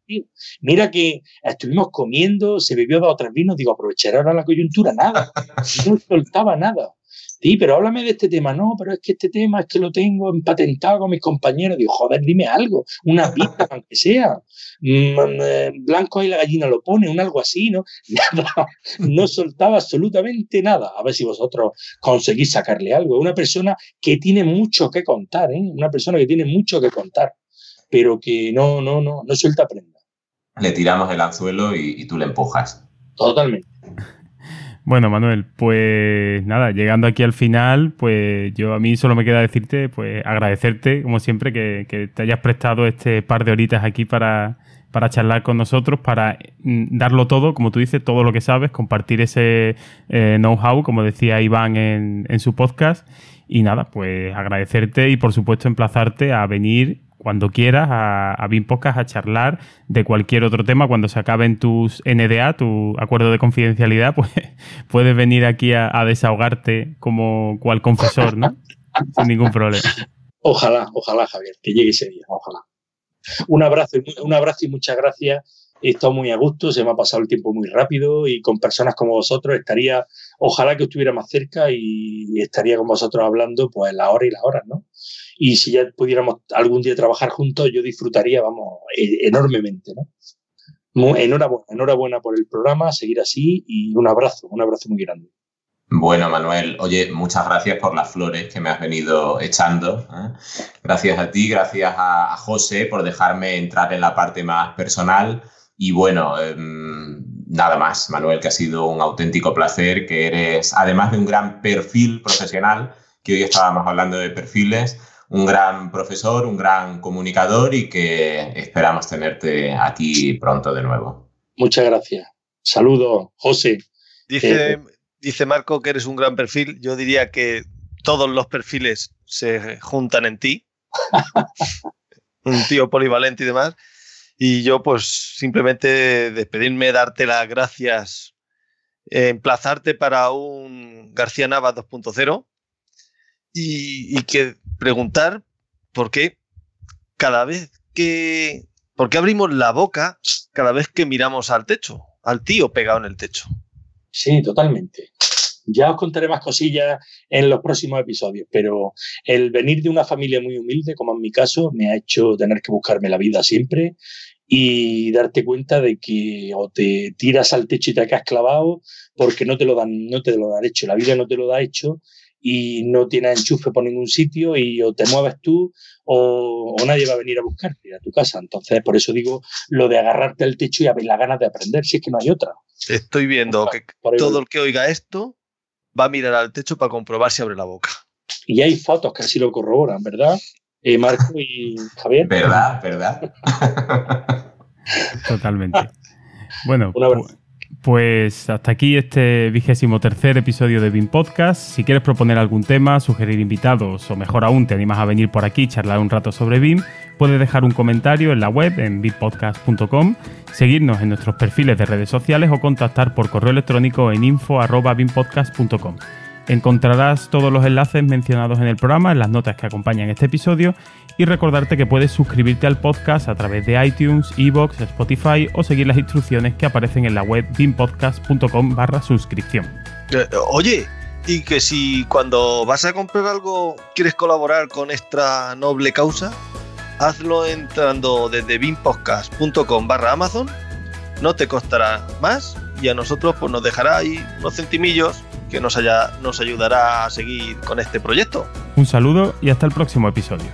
Mira que estuvimos comiendo, se bebió dos o tres vinos, digo, aprovechar ahora la coyuntura, nada, no soltaba nada. Sí, pero háblame de este tema. No, pero es que este tema es que lo tengo empatentado con mis compañeros. Digo, joder, dime algo, una pista, aunque sea. Mm, eh, blanco y la gallina lo pone, un algo así, ¿no? Nada, no soltaba absolutamente nada. A ver si vosotros conseguís sacarle algo. Una persona que tiene mucho que contar, ¿eh? Una persona que tiene mucho que contar, pero que no, no, no, no suelta prenda le tiramos el anzuelo y, tú le empujas. Totalmente. Bueno, Manuel, pues nada, llegando aquí al final, pues yo a mí solo me queda decirte, pues agradecerte, como siempre, que, te hayas prestado este par de horitas aquí para, para charlar con nosotros, para mm, darlo todo, como tú dices, todo lo que sabes, compartir ese eh, know-how, como decía Iván en, en su podcast. Y nada, pues agradecerte y por supuesto emplazarte a venir cuando quieras a, a a charlar de cualquier otro tema. Cuando se acaben tus NDA, tu acuerdo de confidencialidad, pues puedes venir aquí a, desahogarte como cual confesor, ¿no? Sin ningún problema. Ojalá, ojalá, Javier, que llegue ese día, ojalá. Un abrazo, un abrazo y muchas gracias. He estado muy a gusto, se me ha pasado el tiempo muy rápido y con personas como vosotros estaría, ojalá que estuviera más cerca y estaría con vosotros hablando pues la hora y las horas, ¿no? Y si ya pudiéramos algún día trabajar juntos, yo disfrutaría, vamos, e, enormemente, ¿no? enhorabuena, enhorabuena por el programa, seguir así y un abrazo, un abrazo muy grande. Bueno, Manuel, oye, muchas gracias por las flores que me has venido echando. ¿eh? Gracias a ti, gracias a, José por dejarme entrar en la parte más personal. Y bueno, em, nada más, Manuel, que ha sido un auténtico placer, que eres, además de un gran perfil profesional, que hoy estábamos hablando de perfiles, un gran profesor, un gran comunicador y que esperamos tenerte aquí pronto de nuevo. Muchas gracias. Saludos, José. Dice, eh, dice Marco que eres un gran perfil. Yo diría que todos los perfiles se juntan en ti. un tío polivalente y demás. Y yo, pues, simplemente despedirme, darte las gracias, emplazarte para un García Nava 2.0 y, que preguntar por qué cada vez que. ¿Por qué abrimos la boca cada vez que miramos al techo? Al tío pegado en el techo. Sí, totalmente. Ya os contaré más cosillas en los próximos episodios, pero el venir de una familia muy humilde, como en mi caso, me ha hecho tener que buscarme la vida siempre y darte cuenta de que o te tiras al techo y te quedas clavado porque no te lo dan, no te lo dan hecho, la vida no te lo da hecho y no tienes enchufe por ningún sitio y o te mueves tú o, nadie va a venir a buscarte a tu casa. Entonces, por eso digo lo de agarrarte al techo y haber las ganas de aprender, si es que no hay otra. Estoy viendo que todo el que oiga esto va a mirar al techo para comprobar si abre la boca. Y hay fotos que así lo corroboran, ¿verdad? Eh, Marco y Javier. ¿Verdad? ¿Verdad? Totalmente. Bueno, pues hasta aquí este vigésimo tercer episodio de BIM Podcast. Si quieres proponer algún tema, sugerir invitados o mejor aún te animas a venir por aquí y charlar un rato sobre BIM, puedes dejar un comentario en la web en bimpodcast.com, seguirnos en nuestros perfiles de redes sociales o contactar por correo electrónico en info.bimpodcast.com. Encontrarás todos los enlaces mencionados en el programa en las notas que acompañan este episodio y recordarte que puedes suscribirte al podcast a través de iTunes, Evox, Spotify o seguir las instrucciones que aparecen en la web bimpodcast.com barra suscripción. Eh, oye, y que si cuando vas a comprar algo quieres colaborar con esta noble causa, hazlo entrando desde bimpodcast.com barra Amazon, no te costará más y a nosotros pues nos dejará ahí unos centimillos que nos, haya, nos ayudará a seguir con este proyecto. Un saludo y hasta el próximo episodio.